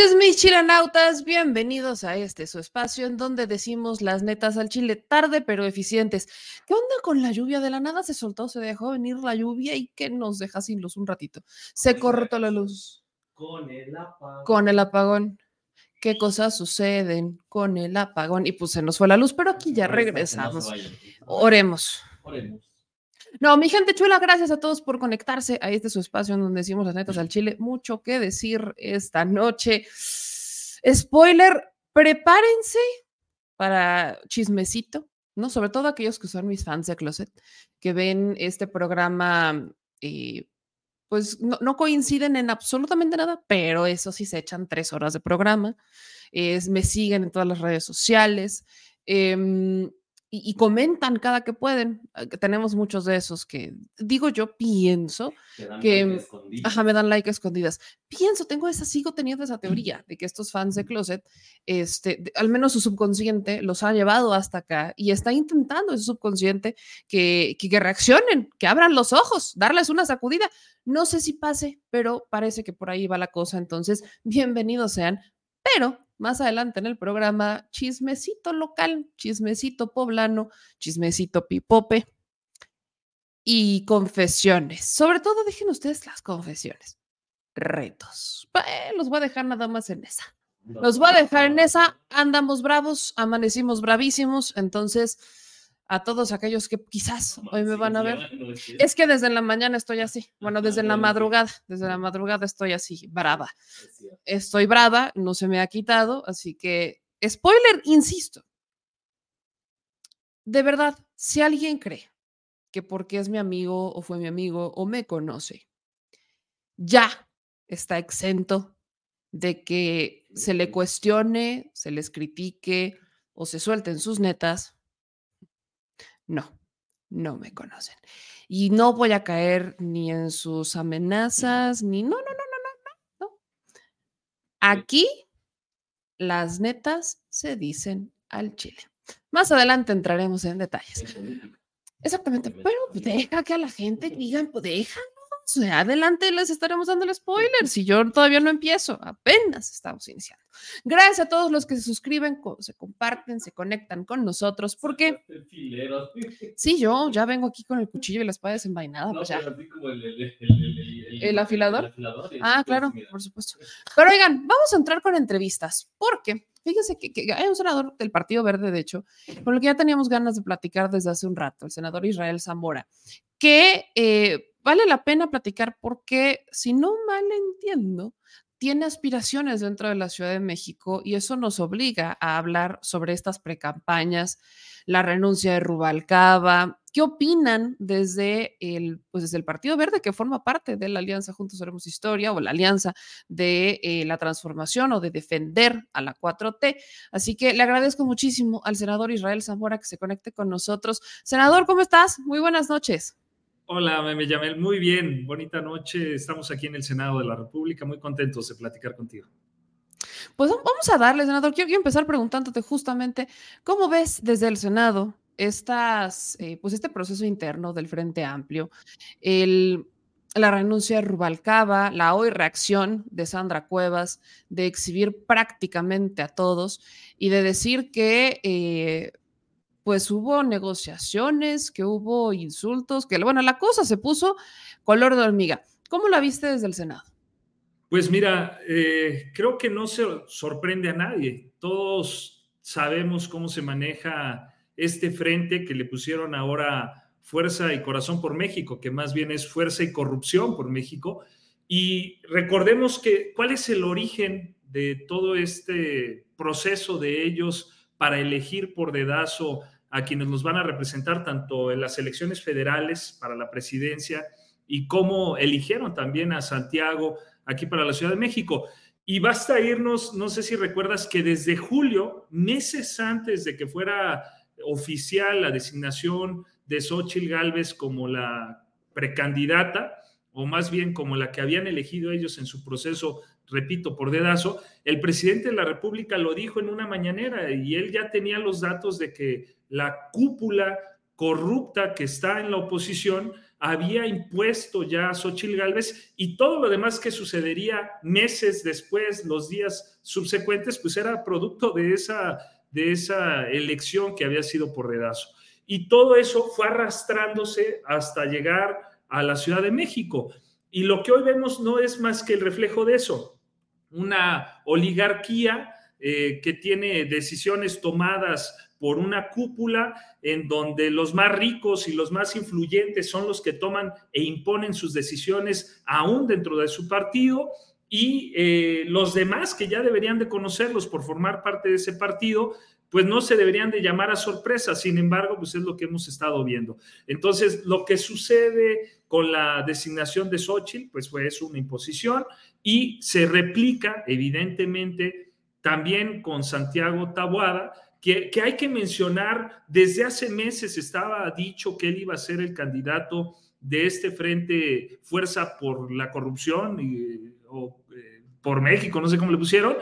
noches, mis chilanautas. Bienvenidos a este su espacio en donde decimos las netas al chile tarde pero eficientes. ¿Qué onda con la lluvia? De la nada se soltó, se dejó venir la lluvia y que nos deja sin luz un ratito. Se cortó la luz. Con el apagón. Con el apagón. ¿Qué cosas suceden con el apagón? Y pues se nos fue la luz, pero aquí ya regresamos. Oremos. Oremos. No, mi gente chula, gracias a todos por conectarse a este su espacio en donde decimos las netas al chile. Mucho que decir esta noche. Spoiler, prepárense para chismecito, ¿no? Sobre todo aquellos que son mis fans de Closet, que ven este programa, eh, pues no, coinciden en absolutamente nada, pero eso sí se echan tres horas de programa. Me siguen en todas las redes sociales. Em, y, comentan cada que pueden. Ah, tenemos muchos de esos que, digo yo, pienso que, ajá, me dan like escondidas. Pienso, tengo esa, sigo teniendo esa teoría de que estos fans de Closet, este, al menos su subconsciente los ha llevado hasta acá y está intentando ese subconsciente que, que, que reaccionen, que abran los ojos, darles una sacudida. No sé si pase, pero parece que por ahí va la cosa. Entonces, bienvenidos sean. Pero más adelante en el programa, chismecito local, chismecito poblano, chismecito pipope y confesiones. Sobre todo, dejen ustedes las confesiones. Retos. Eh, los voy a dejar nada más en esa. Los voy a dejar en esa. Andamos bravos, amanecimos bravísimos. Entonces, a todos aquellos que quizás hoy me van a ver. Es que desde la mañana estoy así. Bueno, desde la madrugada, desde la madrugada estoy así, brava. Estoy brava, no se me ha quitado, así que, spoiler, insisto. De verdad, si alguien cree que porque es mi amigo o fue mi amigo o me conoce, ya está exento de que se le cuestione, se les critique o se suelten sus netas, no, no me conocen. Y no voy a caer ni en sus amenazas, ni no, no, no, no, no, no. Aquí las netas se dicen al chile. Más adelante entraremos en detalles. Exactamente, pero deja que a la gente digan, pues deja, adelante les estaremos dando el spoiler. Si yo todavía no empiezo, apenas estamos iniciando. Gracias a todos los que se suscriben, se comparten, se conectan con nosotros, porque sí, yo ya vengo aquí con el cuchillo y la espada desenvainada. pues el, afilador. ah, claro, por supuesto. Pero oigan, vamos a entrar con entrevistas, porque Fíjense que, hay un senador del Partido Verde, de hecho, con el que ya teníamos ganas de platicar desde hace un rato, el senador Israel Zamora, que eh, vale la pena platicar porque, si no mal entiendo, tiene aspiraciones dentro de la Ciudad de México y eso nos obliga a hablar sobre estas precampañas, la renuncia de Rubalcaba. ¿Qué opinan desde el, pues desde el Partido Verde, que forma parte de la Alianza Juntos Haremos Historia o la Alianza de eh, la Transformación o de defender a la 4T? Así que le agradezco muchísimo al senador Israel Zamora que se conecte con nosotros. Senador, ¿cómo estás? Muy buenas noches. Hola, me llamé muy bien, bonita noche. Estamos aquí en el Senado de la República, muy contentos de platicar contigo. Pues vamos a darle, senador. Quiero, empezar preguntándote justamente, ¿cómo ves desde el Senado estas, eh, pues este proceso interno del Frente Amplio, el, la renuncia de Rubalcaba, la hoy reacción de Sandra Cuevas, de exhibir prácticamente a todos y de decir que eh, pues hubo negociaciones, que hubo insultos, que bueno, la cosa se puso color de hormiga. ¿Cómo la viste desde el Senado? Pues mira, eh, creo que no se sorprende a nadie. Todos sabemos cómo se maneja este frente que le pusieron ahora Fuerza y Corazón por México, que más bien es Fuerza y Corrupción por México. Y recordemos que cuál es el origen de todo este proceso de ellos para elegir por dedazo a quienes nos van a representar tanto en las elecciones federales para la presidencia y cómo eligieron también a Santiago aquí para la Ciudad de México. Y basta irnos, no sé si recuerdas que desde julio, meses antes de que fuera oficial la designación de Xochitl Gálvez como la precandidata, o más bien como la que habían elegido ellos en su proceso, repito, por dedazo, el presidente de la República lo dijo en una mañanera y él ya tenía los datos de que la cúpula corrupta que está en la oposición había impuesto ya a Xochitl Gálvez y todo lo demás que sucedería meses después, los días subsecuentes, pues era producto de esa, de esa elección que había sido por dedazo. Y todo eso fue arrastrándose hasta llegar a la Ciudad de México. Y lo que hoy vemos no es más que el reflejo de eso, una oligarquía eh, que tiene decisiones tomadas por una cúpula en donde los más ricos y los más influyentes son los que toman e imponen sus decisiones aún dentro de su partido y eh, los demás que ya deberían de conocerlos por formar parte de ese partido, pues no se deberían de llamar a sorpresa, sin embargo, pues es lo que hemos estado viendo. Entonces, lo que sucede con la designación de Xochitl, pues fue una imposición y se replica evidentemente también con Santiago Tabuada, que, hay que mencionar, desde hace meses estaba dicho que él iba a ser el candidato de este frente Fuerza por la Corrupción y, o eh, por México, no sé cómo le pusieron.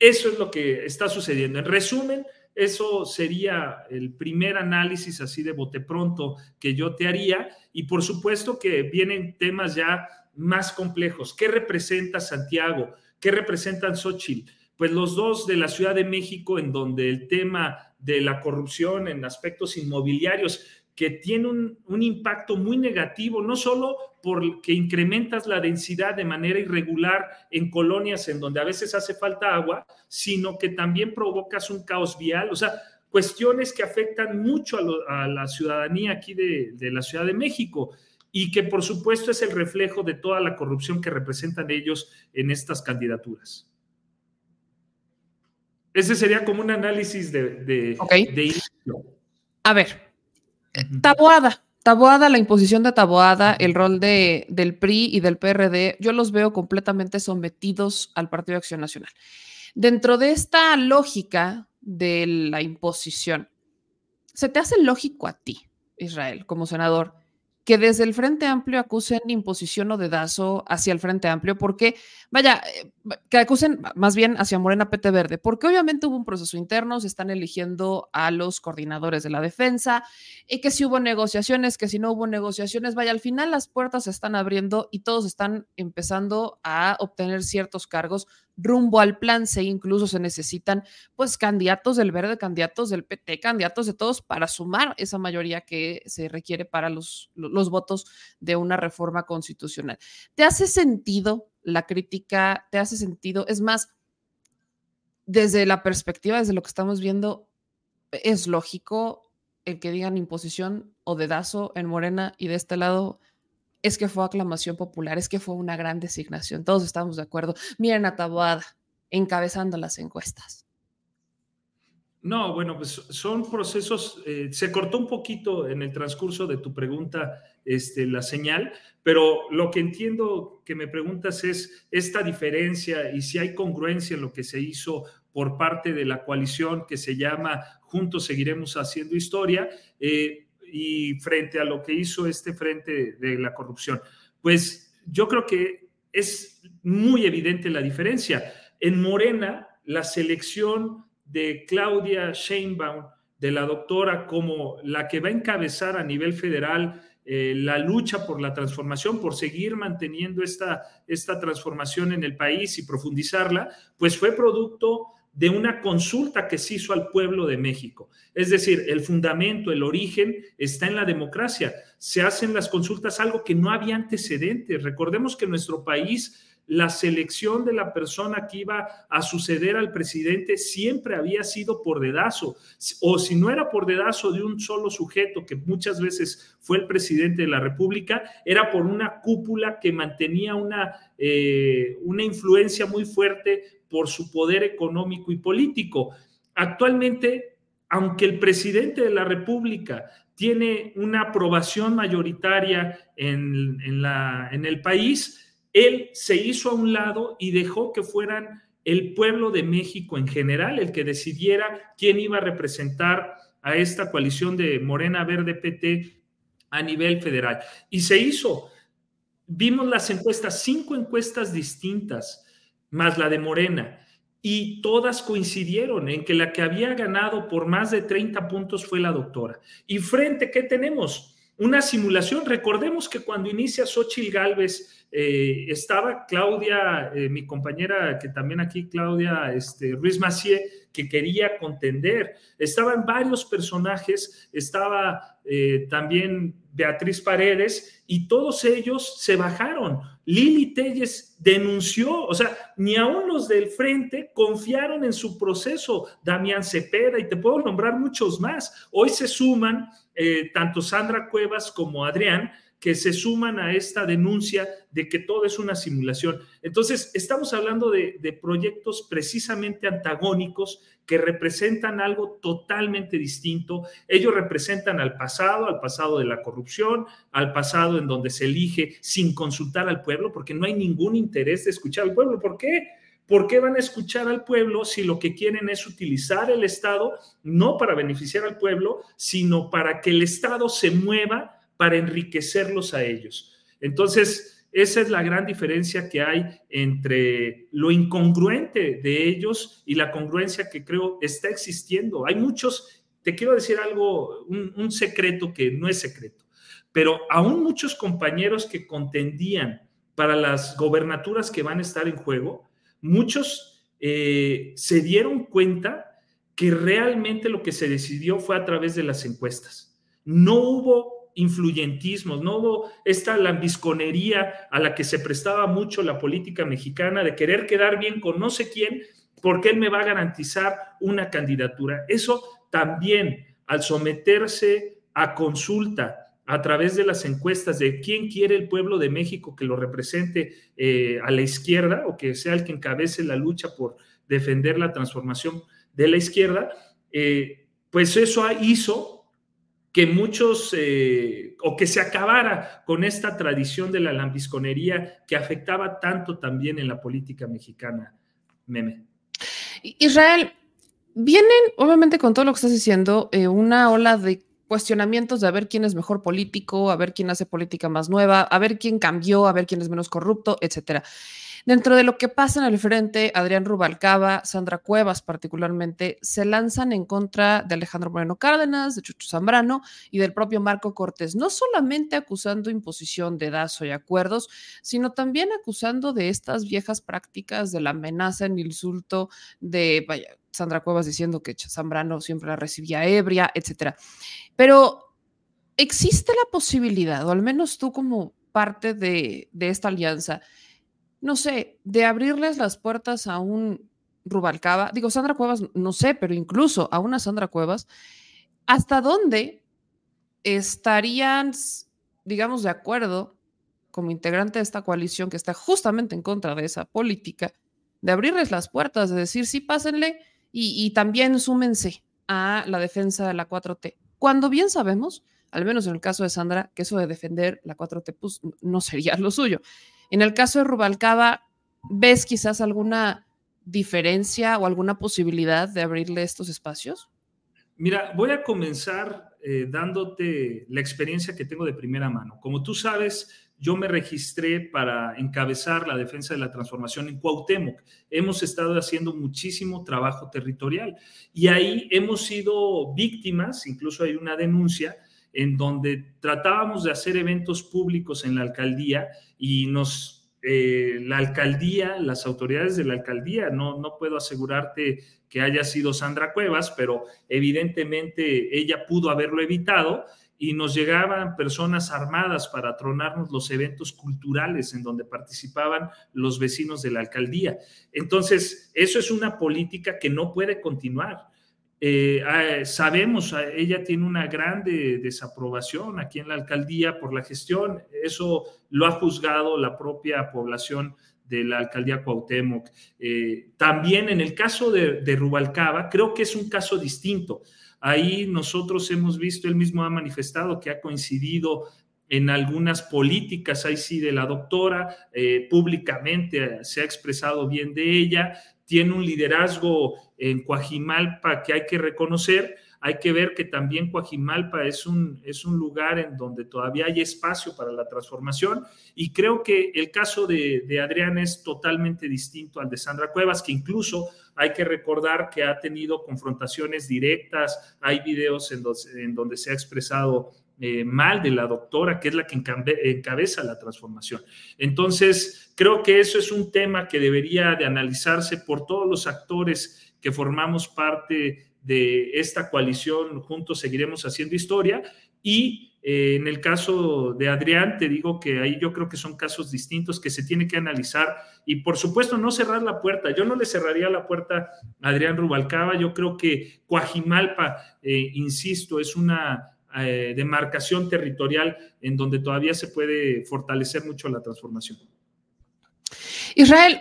Eso es lo que está sucediendo. En resumen, eso sería el primer análisis así de bote pronto que yo te haría. Y por supuesto que vienen temas ya más complejos. ¿Qué representa Santiago? ¿Qué representan Xochitl? pues los dos de la Ciudad de México, en donde el tema de la corrupción en aspectos inmobiliarios, que tiene un, impacto muy negativo, no solo porque incrementas la densidad de manera irregular en colonias en donde a veces hace falta agua, sino que también provocas un caos vial, o sea, cuestiones que afectan mucho a, la ciudadanía aquí de, de la Ciudad de México y que por supuesto es el reflejo de toda la corrupción que representan ellos en estas candidaturas. Ese sería como un análisis de, de, A ver, Taboada. Taboada, la imposición de Taboada, el rol de, del PRI y del PRD, yo los veo completamente sometidos al Partido de Acción Nacional. Dentro de esta lógica de la imposición, ¿se te hace lógico a ti, Israel, como senador, que desde el Frente Amplio acusen imposición o dedazo hacia el Frente Amplio, porque, vaya, eh, que acusen más bien hacia Morena PT Verde, porque obviamente hubo un proceso interno, se están eligiendo a los coordinadores de la defensa, y que si hubo negociaciones, que si no hubo negociaciones, vaya, al final las puertas se están abriendo y todos están empezando a obtener ciertos cargos rumbo al plan C, incluso se necesitan pues candidatos del verde, candidatos del PT, candidatos de todos para sumar esa mayoría que se requiere para los, los votos de una reforma constitucional. ¿Te hace sentido la crítica? ¿Te hace sentido? Es más, desde la perspectiva, desde lo que estamos viendo, es lógico el que digan imposición o dedazo en Morena y de este lado es que fue aclamación popular, es que fue una gran designación, todos estamos de acuerdo. Miren a Taboada encabezando las encuestas. No, bueno, pues son procesos, eh, se cortó un poquito en el transcurso de tu pregunta este, la señal, pero lo que entiendo que me preguntas es esta diferencia y si hay congruencia en lo que se hizo por parte de la coalición que se llama Juntos Seguiremos Haciendo Historia. Eh, y frente a lo que hizo este frente de la corrupción? Pues yo creo que es muy evidente la diferencia. En Morena, la selección de Claudia Sheinbaum, de la doctora, como la que va a encabezar a nivel federal eh, la lucha por la transformación, por seguir manteniendo esta, esta transformación en el país y profundizarla, pues fue producto de una consulta que se hizo al pueblo de México. Es decir, el fundamento, el origen está en la democracia. Se hacen las consultas algo que no había antecedentes. Recordemos que nuestro país la selección de la persona que iba a suceder al presidente siempre había sido por dedazo, o si no era por dedazo de un solo sujeto, que muchas veces fue el presidente de la República, era por una cúpula que mantenía una, eh, una influencia muy fuerte por su poder económico y político. Actualmente aunque el presidente de la República tiene una aprobación mayoritaria en, la, en el país, él se hizo a un lado y dejó que fueran el pueblo de México en general el que decidiera quién iba a representar a esta coalición de Morena Verde PT a nivel federal. Y se hizo. Vimos las encuestas, cinco encuestas distintas, más la de Morena y todas coincidieron en que la que había ganado por más de 30 puntos fue la doctora. Y frente, ¿qué tenemos? Una simulación. Recordemos que cuando inicia Xochitl Galvez, eh, estaba Claudia, eh, mi compañera que también aquí, Claudia este, Ruiz Macié, que quería contender. Estaban varios personajes, estaba eh, también Beatriz Paredes y todos ellos se bajaron. Lili Telles denunció, o sea, ni aún los del frente confiaron en su proceso. Damián Cepeda y te puedo nombrar muchos más. Hoy se suman tanto Sandra Cuevas como Adrián que se suman a esta denuncia de que todo es una simulación. Entonces, estamos hablando de, proyectos precisamente antagónicos que representan algo totalmente distinto. Ellos representan al pasado, al pasado de la corrupción, al pasado en donde se elige sin consultar al pueblo, porque no hay ningún interés de escuchar al pueblo. ¿Por qué? ¿Por qué van a escuchar al pueblo si lo que quieren es utilizar el Estado no para beneficiar al pueblo, sino para que el Estado se mueva para enriquecerlos a ellos. Entonces, esa es la gran diferencia que hay entre lo incongruente de ellos y la congruencia que creo está existiendo. Hay muchos, te quiero decir algo, un, secreto que no es secreto, pero aún muchos compañeros que contendían para las gobernaturas que van a estar en juego, muchos eh, se dieron cuenta que realmente lo que se decidió fue a través de las encuestas. No hubo influyentismos, no hubo esta lambisconería a la que se prestaba mucho la política mexicana de querer quedar bien con no sé quién porque él me va a garantizar una candidatura. Eso también al someterse a consulta a través de las encuestas de quién quiere el pueblo de México que lo represente eh, a la izquierda o que sea el que encabece la lucha por defender la transformación de la izquierda, eh, pues eso hizo que muchos, eh, o que se acabara con esta tradición de la lambisconería que afectaba tanto también en la política mexicana, meme. Israel, vienen, obviamente con todo lo que estás diciendo, eh, una ola de cuestionamientos de a ver quién es mejor político, a ver quién hace política más nueva, a ver quién cambió, a ver quién es menos corrupto, etcétera. Dentro de lo que pasa en el frente, Adrián Rubalcaba, Sandra Cuevas particularmente, se lanzan en contra de Alejandro Moreno Cárdenas, de Chucho Zambrano y del propio Marco Cortés, no solamente acusando imposición de dazo y acuerdos, sino también acusando de estas viejas prácticas de la amenaza en insulto de, Sandra Cuevas diciendo que Zambrano siempre la recibía ebria, etcétera. Pero existe la posibilidad, o al menos tú como parte de esta alianza, no sé, de abrirles las puertas a un Rubalcaba, digo, Sandra Cuevas, no sé, pero incluso a una Sandra Cuevas, ¿hasta dónde estarían, digamos, de acuerdo como integrante de esta coalición que está justamente en contra de esa política, de abrirles las puertas, de decir, sí, pásenle y, también súmense a la defensa de la 4T? Cuando bien sabemos, al menos en el caso de Sandra, que eso de defender la 4T pues, no sería lo suyo. En el caso de Rubalcaba, ¿ves quizás alguna diferencia o alguna posibilidad de abrirle estos espacios? Mira, voy a comenzar eh, dándote la experiencia que tengo de primera mano. Como tú sabes, yo me registré para encabezar la defensa de la transformación en Cuauhtémoc. Hemos estado haciendo muchísimo trabajo territorial y ahí hemos sido víctimas, incluso hay una denuncia en donde tratábamos de hacer eventos públicos en la alcaldía y nos, eh, la alcaldía, las autoridades de la alcaldía, no, no puedo asegurarte que haya sido Sandra Cuevas, pero evidentemente ella pudo haberlo evitado y nos llegaban personas armadas para tronarnos los eventos culturales en donde participaban los vecinos de la alcaldía. Entonces, eso es una política que no puede continuar. Eh, ah, sabemos, ah, ella tiene una grande desaprobación aquí en la alcaldía por la gestión. Eso lo ha juzgado la propia población de la alcaldía Cuauhtémoc. Eh, también en el caso de, de, Rubalcaba, creo que es un caso distinto. Ahí nosotros hemos visto, él mismo ha manifestado que ha coincidido en algunas políticas, ahí sí, de la doctora, eh, públicamente se ha expresado bien de ella, tiene un liderazgo en Coajimalpa que hay que reconocer, hay que ver que también Coajimalpa es un, es un lugar en donde todavía hay espacio para la transformación. Y creo que el caso de, de Adrián es totalmente distinto al de Sandra Cuevas, que incluso hay que recordar que ha tenido confrontaciones directas, hay videos en, en donde se ha expresado eh, mal de la doctora, que es la que encabeza la transformación. Entonces, creo que eso es un tema que debería de analizarse por todos los actores que formamos parte de esta coalición, juntos seguiremos haciendo historia y eh, en el caso de Adrián, te digo que ahí yo creo que son casos distintos que se tiene que analizar y por supuesto no cerrar la puerta. Yo no le cerraría la puerta a Adrián Rubalcaba. Yo creo que Coajimalpa, eh, insisto, es una eh, demarcación territorial en donde todavía se puede fortalecer mucho la transformación. Israel,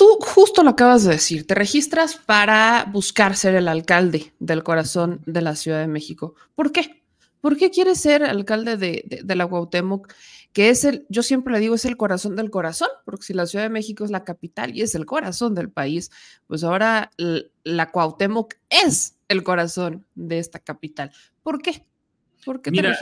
Tú justo lo acabas de decir, te registras para buscar ser el alcalde del corazón de la Ciudad de México. ¿Por qué? ¿Por qué quieres ser alcalde de, la Cuauhtémoc? Que es el, yo siempre le digo, es el corazón del corazón, porque si la Ciudad de México es la capital y es el corazón del país, pues ahora la Cuauhtémoc es el corazón de esta capital. ¿Por qué? ¿Por qué Mira,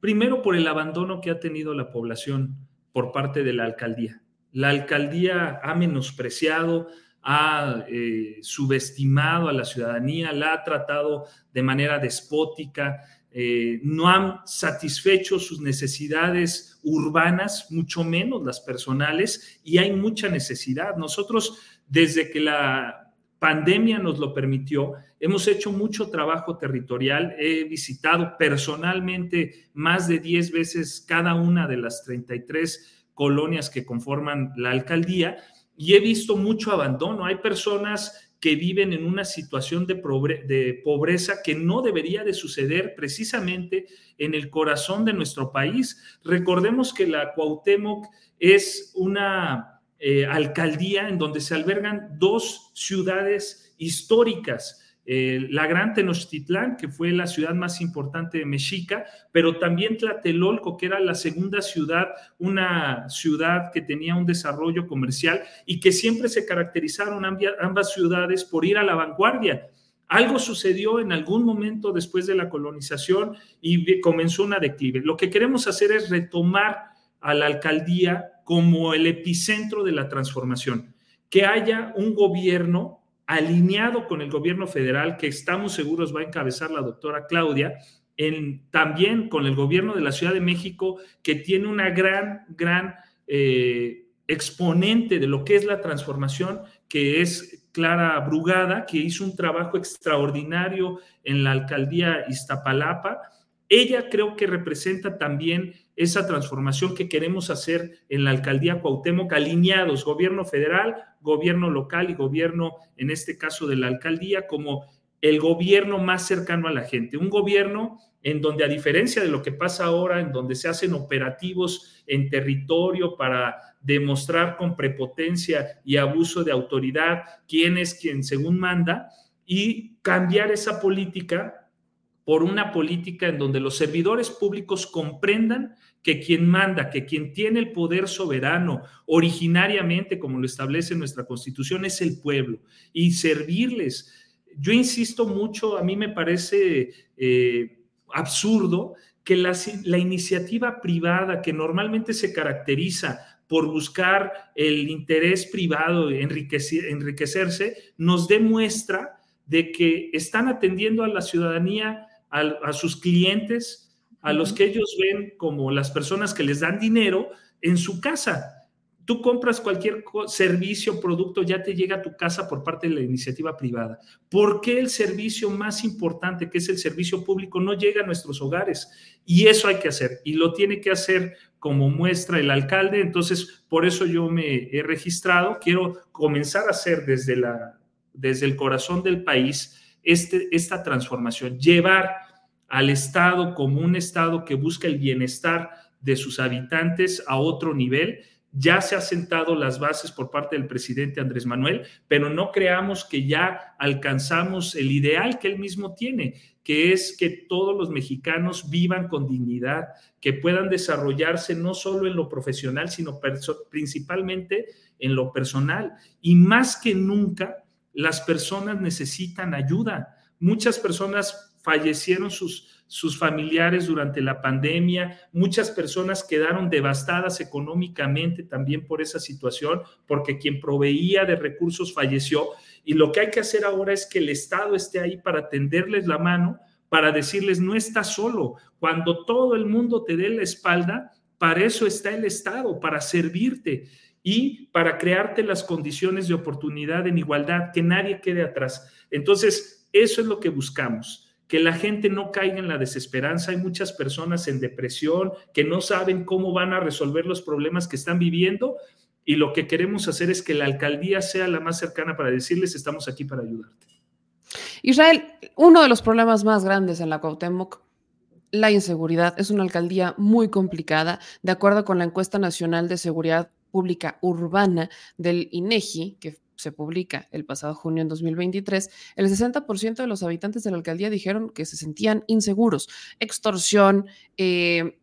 primero por el abandono que ha tenido la población por parte de la alcaldía la alcaldía ha menospreciado, ha eh, subestimado a la ciudadanía, la ha tratado de manera despótica, eh, no han satisfecho sus necesidades urbanas, mucho menos las personales, y hay mucha necesidad. Nosotros, desde que la pandemia nos lo permitió, hemos hecho mucho trabajo territorial, he visitado personalmente más de 10 veces cada una de las 33 colonias que conforman la alcaldía y he visto mucho abandono. Hay personas que viven en una situación de, pobreza que no debería de suceder precisamente en el corazón de nuestro país. Recordemos que la Cuauhtémoc es una eh, alcaldía en donde se albergan dos ciudades históricas eh, la Gran Tenochtitlán, que fue la ciudad más importante de Mexica, pero también Tlatelolco, que era la segunda ciudad, una ciudad que tenía un desarrollo comercial y que siempre se caracterizaron ambas ciudades por ir a la vanguardia. Algo sucedió en algún momento después de la colonización y comenzó una declive. Lo que queremos hacer es retomar a la alcaldía como el epicentro de la transformación, que haya un gobierno alineado con el gobierno federal que estamos seguros va a encabezar la doctora Claudia, en, también con el gobierno de la Ciudad de México, que tiene una gran, gran eh, exponente de lo que es la transformación, que es Clara Brugada, que hizo un trabajo extraordinario en la alcaldía Iztapalapa. Ella creo que representa también esa transformación que queremos hacer en la alcaldía Cuauhtémoc, alineados, gobierno federal, gobierno local y gobierno, en este caso de la alcaldía, como el gobierno más cercano a la gente, un gobierno en donde a diferencia de lo que pasa ahora, en donde se hacen operativos en territorio para demostrar con prepotencia y abuso de autoridad quién es quien según manda, y cambiar esa política por una política en donde los servidores públicos comprendan que quien manda, que quien tiene el poder soberano originariamente, como lo establece nuestra constitución, es el pueblo y servirles. Yo insisto mucho, a mí me parece eh, absurdo que la, iniciativa privada, que normalmente se caracteriza por buscar el interés privado, enriquecerse, nos demuestra de que están atendiendo a la ciudadanía a, sus clientes, a los que ellos ven como las personas que les dan dinero en su casa. Tú compras cualquier servicio, producto, ya te llega a tu casa por parte de la iniciativa privada. ¿Por qué el servicio más importante, que es el servicio público, no llega a nuestros hogares? Y eso hay que hacer, y lo tiene que hacer como muestra el alcalde. Entonces, por eso yo me he registrado. Quiero comenzar a hacer desde, la, desde el corazón del país este, esta transformación, llevar al Estado como un Estado que busca el bienestar de sus habitantes a otro nivel. ya se ha sentado las bases por parte del presidente Andrés Manuel, pero no creamos que ya alcanzamos el ideal que él mismo tiene, que es que todos los mexicanos vivan con dignidad, que puedan desarrollarse no solo en lo profesional, sino principalmente en lo personal. Y más que nunca, las personas necesitan ayuda. Muchas personas fallecieron sus, sus familiares durante la pandemia, muchas personas quedaron devastadas económicamente también por esa situación, porque quien proveía de recursos falleció. Y lo que hay que hacer ahora es que el Estado esté ahí para tenderles la mano, para decirles, no estás solo. Cuando todo el mundo te dé la espalda, para eso está el Estado, para servirte y para crearte las condiciones de oportunidad en igualdad, que nadie quede atrás. Entonces, eso es lo que buscamos que la gente no caiga en la desesperanza. Hay muchas personas en depresión que no saben cómo van a resolver los problemas que están viviendo y lo que queremos hacer es que la alcaldía sea la más cercana para decirles estamos aquí para ayudarte. Israel, uno de los problemas más grandes en la Cuauhtémoc la inseguridad. Es una alcaldía muy complicada. De acuerdo con la encuesta nacional de seguridad pública urbana del INEGI, que se publica el pasado junio en 2023, el 60% de los habitantes de la alcaldía dijeron que se sentían inseguros. Extorsión, eh,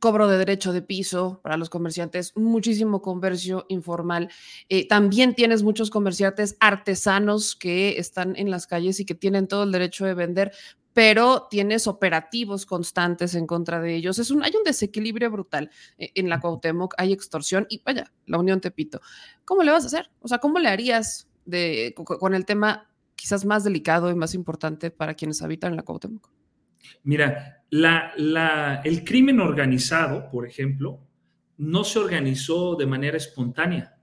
cobro de derecho de piso para los comerciantes, muchísimo comercio informal. Eh, también tienes muchos comerciantes artesanos que están en las calles y que tienen todo el derecho de vender, pero tienes operativos constantes en contra de ellos. Es un, hay un desequilibrio brutal eh, en la Cuauhtémoc, hay extorsión y vaya, la Unión Tepito. ¿Cómo le vas a hacer? O sea, ¿cómo le harías de, con el tema quizás más delicado y más importante para quienes habitan en la Cuauhtémoc? Mira, la, el crimen organizado, por ejemplo, no se organizó de manera espontánea,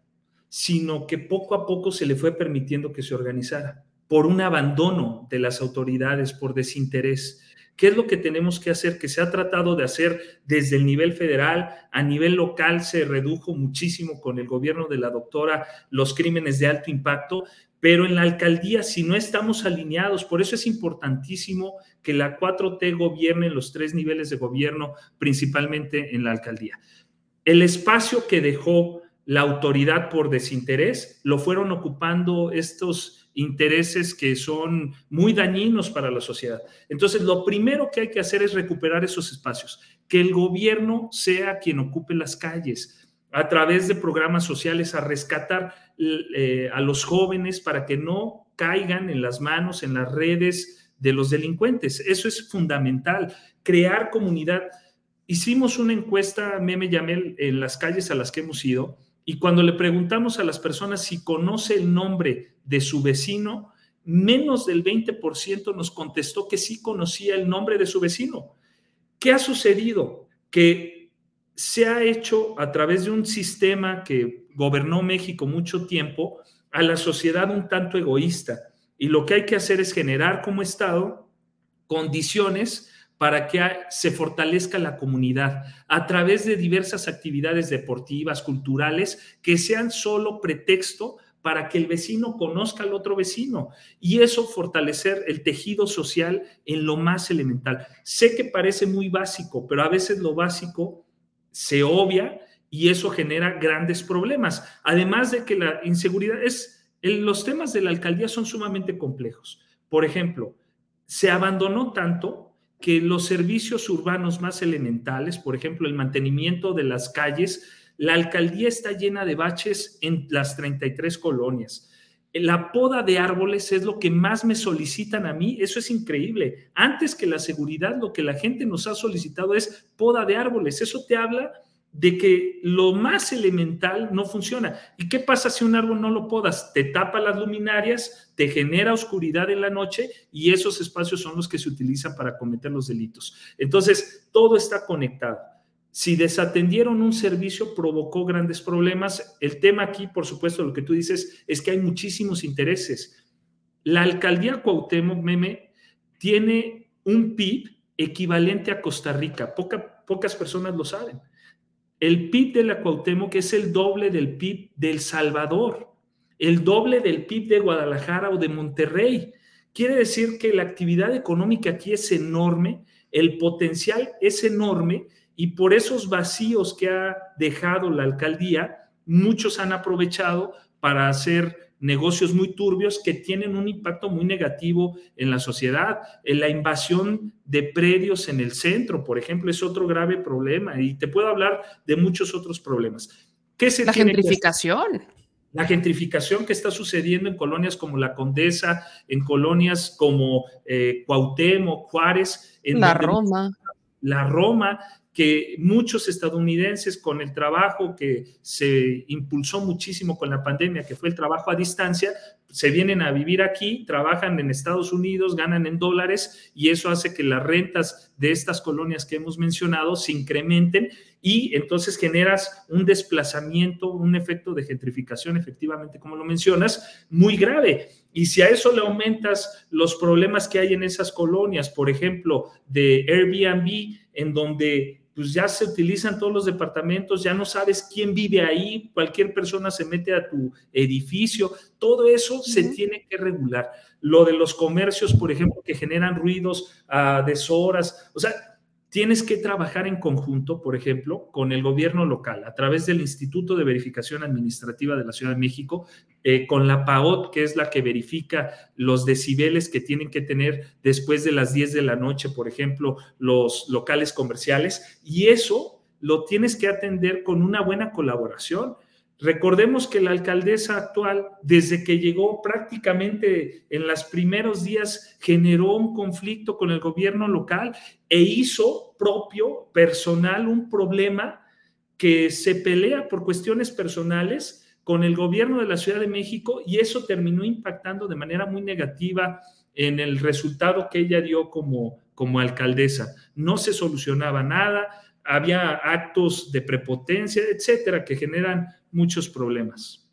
sino que poco a poco se le fue permitiendo que se organizara por un abandono de las autoridades, por desinterés. ¿Qué es lo que tenemos que hacer? Que se ha tratado de hacer desde el nivel federal, a nivel local se redujo muchísimo con el gobierno de la doctora los crímenes de alto impacto, pero en la alcaldía si no estamos alineados, por eso es importantísimo que la 4T gobierne los tres niveles de gobierno, principalmente en la alcaldía. El espacio que dejó la autoridad por desinterés lo fueron ocupando estos intereses que son muy dañinos para la sociedad. Entonces, lo primero que hay que hacer es recuperar esos espacios, que el gobierno sea quien ocupe las calles a través de programas sociales, a rescatar eh, a los jóvenes para que no caigan en las manos, en las redes de los delincuentes. Eso es fundamental, crear comunidad. Hicimos una encuesta, Meme Yamel, en las calles a las que hemos ido, y cuando le preguntamos a las personas si conoce el nombre de su vecino, menos del 20% nos contestó que sí conocía el nombre de su vecino. ¿Qué ha sucedido? Que se ha hecho a través de un sistema que gobernó México mucho tiempo a la sociedad un tanto egoísta. Y lo que hay que hacer es generar como Estado condiciones para que se fortalezca la comunidad a través de diversas actividades deportivas, culturales, que sean solo pretexto para que el vecino conozca al otro vecino y eso fortalecer el tejido social en lo más elemental. Sé que parece muy básico, pero a veces lo básico se obvia y eso genera grandes problemas. Además de que la inseguridad es, los temas de la alcaldía son sumamente complejos. Por ejemplo, se abandonó tanto que los servicios urbanos más elementales, por ejemplo, el mantenimiento de las calles, la alcaldía está llena de baches en las 33 colonias. La poda de árboles es lo que más me solicitan a mí, eso es increíble. Antes que la seguridad, lo que la gente nos ha solicitado es poda de árboles. Eso te habla de que lo más elemental no funciona. ¿Y qué pasa si un árbol no lo podas? Te tapa las luminarias, te genera oscuridad en la noche y esos espacios son los que se utilizan para cometer los delitos. Entonces, todo está conectado. Si desatendieron un servicio, provocó grandes problemas. El tema aquí, por supuesto, lo que tú dices es que hay muchísimos intereses. La alcaldía Cuauhtémoc, Meme, tiene un PIB equivalente a Costa Rica. pocas personas lo saben el PIB de la Cuauhtémoc es el doble del PIB del Salvador, el doble del PIB de Guadalajara o de Monterrey. Quiere decir que la actividad económica aquí es enorme, el potencial es enorme y por esos vacíos que ha dejado la alcaldía, muchos han aprovechado para hacer negocios muy turbios que tienen un impacto muy negativo en la sociedad. La invasión de predios en el centro, por ejemplo, es otro grave problema y te puedo hablar de muchos otros problemas. ¿Qué se la gentrificación. la gentrificación que está sucediendo en colonias como La Condesa, en colonias como eh, Cuauhtémoc, Juárez. En la Roma. La Roma, que muchos estadounidenses con el trabajo que se impulsó muchísimo con la pandemia, que fue el trabajo a distancia, se vienen a vivir aquí, trabajan en Estados Unidos, ganan en dólares y eso hace que las rentas de estas colonias que hemos mencionado se incrementen y entonces generas un desplazamiento, un efecto de gentrificación, efectivamente, como lo mencionas, muy grave. Y si a eso le aumentas los problemas que hay en esas colonias, por ejemplo, de Airbnb, en donde pues ya se utilizan todos los departamentos, ya no sabes quién vive ahí, cualquier persona se mete a tu edificio, todo eso se tiene que regular. Lo de los comercios, por ejemplo, que generan ruidos a deshoras, o sea, Tienes que trabajar en conjunto, por ejemplo, con el gobierno local, a través del Instituto de Verificación Administrativa de la Ciudad de México, eh, con la PAOT, que es la que verifica los decibeles que tienen que tener después de las 10 de la noche, por ejemplo, los locales comerciales. Y eso lo tienes que atender con una buena colaboración. Recordemos que la alcaldesa actual, desde que llegó prácticamente en los primeros días, generó un conflicto con el gobierno local e hizo propio, personal, un problema que se pelea por cuestiones personales con el gobierno de la Ciudad de México y eso terminó impactando de manera muy negativa en el resultado que ella dio como, como alcaldesa. No se solucionaba nada, había actos de prepotencia, etcétera, que generan muchos problemas.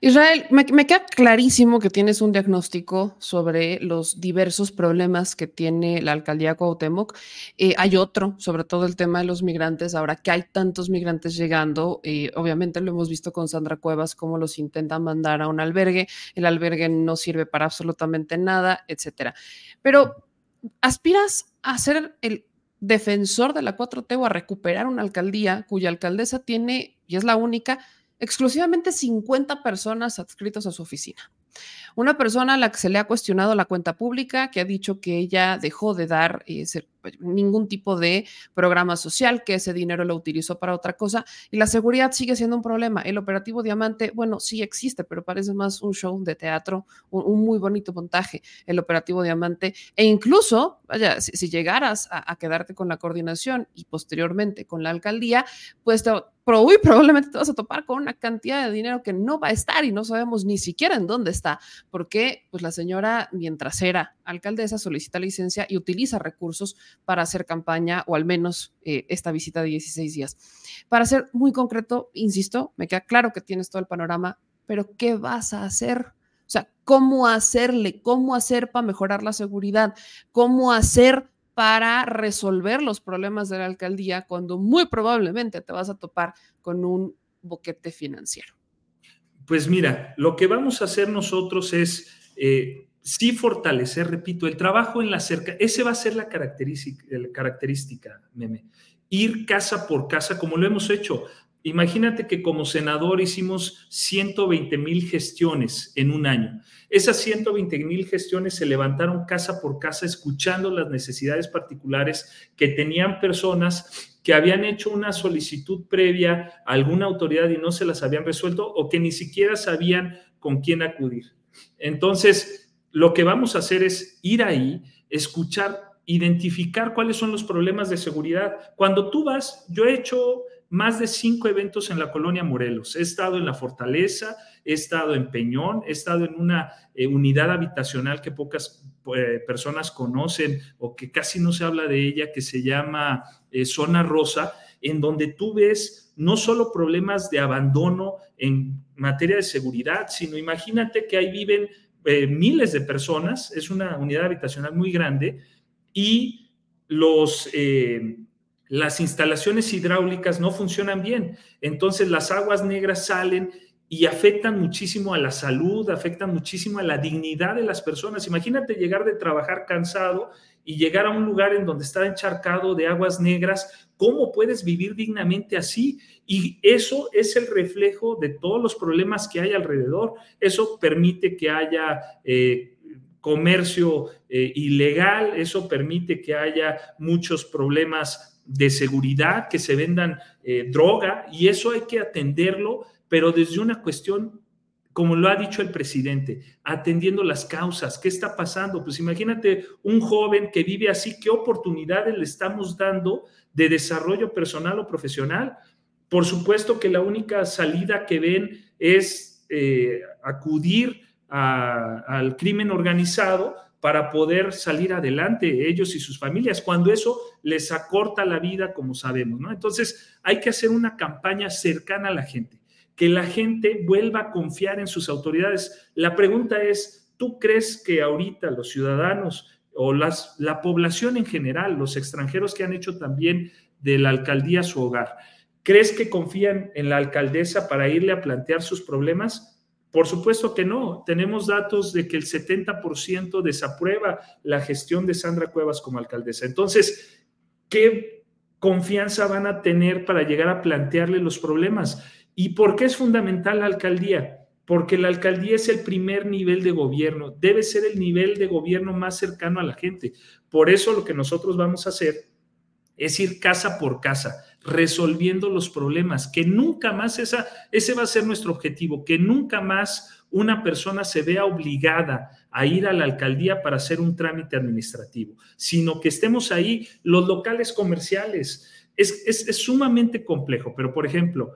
Israel, me, queda clarísimo que tienes un diagnóstico sobre los diversos problemas que tiene la alcaldía Cuauhtémoc. Eh, hay otro, sobre todo el tema de los migrantes, ahora que hay tantos migrantes llegando, y obviamente lo hemos visto con Sandra Cuevas, cómo los intentan mandar a un albergue, el albergue no sirve para absolutamente nada, etcétera. Pero aspiras a ser el defensor de la 4T o recuperar una alcaldía cuya alcaldesa tiene, y es la única, exclusivamente 50 personas adscritas a su oficina. Una persona a la que se le ha cuestionado la cuenta pública, que ha dicho que ella dejó de dar eh, ningún tipo de programa social, que ese dinero lo utilizó para otra cosa, y la seguridad sigue siendo un problema. El operativo Diamante, bueno, sí existe, pero parece más un show de teatro, un, muy bonito montaje, el operativo Diamante, e incluso, vaya, si, llegaras a, quedarte con la coordinación y posteriormente con la alcaldía, pues te muy probablemente te vas a topar con una cantidad de dinero que no va a estar y no sabemos ni siquiera en dónde está, porque pues la señora, mientras era alcaldesa, solicita licencia y utiliza recursos para hacer campaña o al menos eh, esta visita de 16 días. Para ser muy concreto, insisto, me queda claro que tienes todo el panorama, pero ¿qué vas a hacer? O sea, ¿cómo hacerle? ¿Cómo hacer para mejorar la seguridad? ¿Cómo hacer para resolver los problemas de la alcaldía cuando muy probablemente te vas a topar con un boquete financiero? Pues mira, lo que vamos a hacer nosotros es eh, sí fortalecer, repito, el trabajo en la cerca. Ese va a ser la característica, la característica, meme. Ir casa por casa como lo hemos hecho. Imagínate que como senador hicimos 120 mil gestiones en un año. Esas 120 mil gestiones se levantaron casa por casa escuchando las necesidades particulares que tenían personas que habían hecho una solicitud previa a alguna autoridad y no se las habían resuelto o que ni siquiera sabían con quién acudir. Entonces, lo que vamos a hacer es ir ahí, escuchar, identificar cuáles son los problemas de seguridad. Cuando tú vas, yo he hecho más de cinco eventos en la colonia Morelos. He estado en la Fortaleza, he estado en Peñón, he estado en una eh, unidad habitacional que pocas eh, personas conocen o que casi no se habla de ella, que se llama eh, Zona Rosa, en donde tú ves no solo problemas de abandono en materia de seguridad, sino imagínate que ahí viven miles de personas, es una unidad habitacional muy grande y los las instalaciones hidráulicas no funcionan bien. Entonces las aguas negras salen y afectan muchísimo a la salud, afectan muchísimo a la dignidad de las personas. Imagínate llegar de trabajar cansado y llegar a un lugar en donde está encharcado de aguas negras. ¿Cómo puedes vivir dignamente así? Y eso es el reflejo de todos los problemas que hay alrededor. Eso permite que haya... Eh, comercio eh, ilegal, eso permite que haya muchos problemas de seguridad, que se vendan eh, droga, y eso hay que atenderlo pero desde una cuestión, como lo ha dicho el presidente, atendiendo las causas. ¿Qué está pasando? Pues imagínate un joven que vive así, ¿qué oportunidades le estamos dando de desarrollo personal o profesional? Por supuesto que la única salida que ven es eh, acudir al crimen organizado para poder salir adelante ellos y sus familias, cuando eso les acorta la vida, como sabemos, ¿no? Entonces, hay que hacer una campaña cercana a la gente que la gente vuelva a confiar en sus autoridades. La pregunta es, ¿tú crees que ahorita los ciudadanos o la población en general, los extranjeros que han hecho también de la alcaldía su hogar, ¿crees que confían en la alcaldesa para irle a plantear sus problemas? Por supuesto que no. Tenemos datos de que el 70% desaprueba la gestión de Sandra Cuevas como alcaldesa. Entonces, ¿qué confianza van a tener para llegar a plantearle los problemas? ¿Y por qué es fundamental la alcaldía? Porque la alcaldía es el primer nivel de gobierno, debe ser el nivel de gobierno más cercano a la gente. Por eso lo que nosotros vamos a hacer es ir casa por casa, resolviendo los problemas, que nunca más esa, ese va a ser nuestro objetivo, que nunca más una persona se vea obligada a ir a la alcaldía para hacer un trámite administrativo, sino que estemos ahí los locales comerciales. Es, es, es sumamente complejo, pero por ejemplo,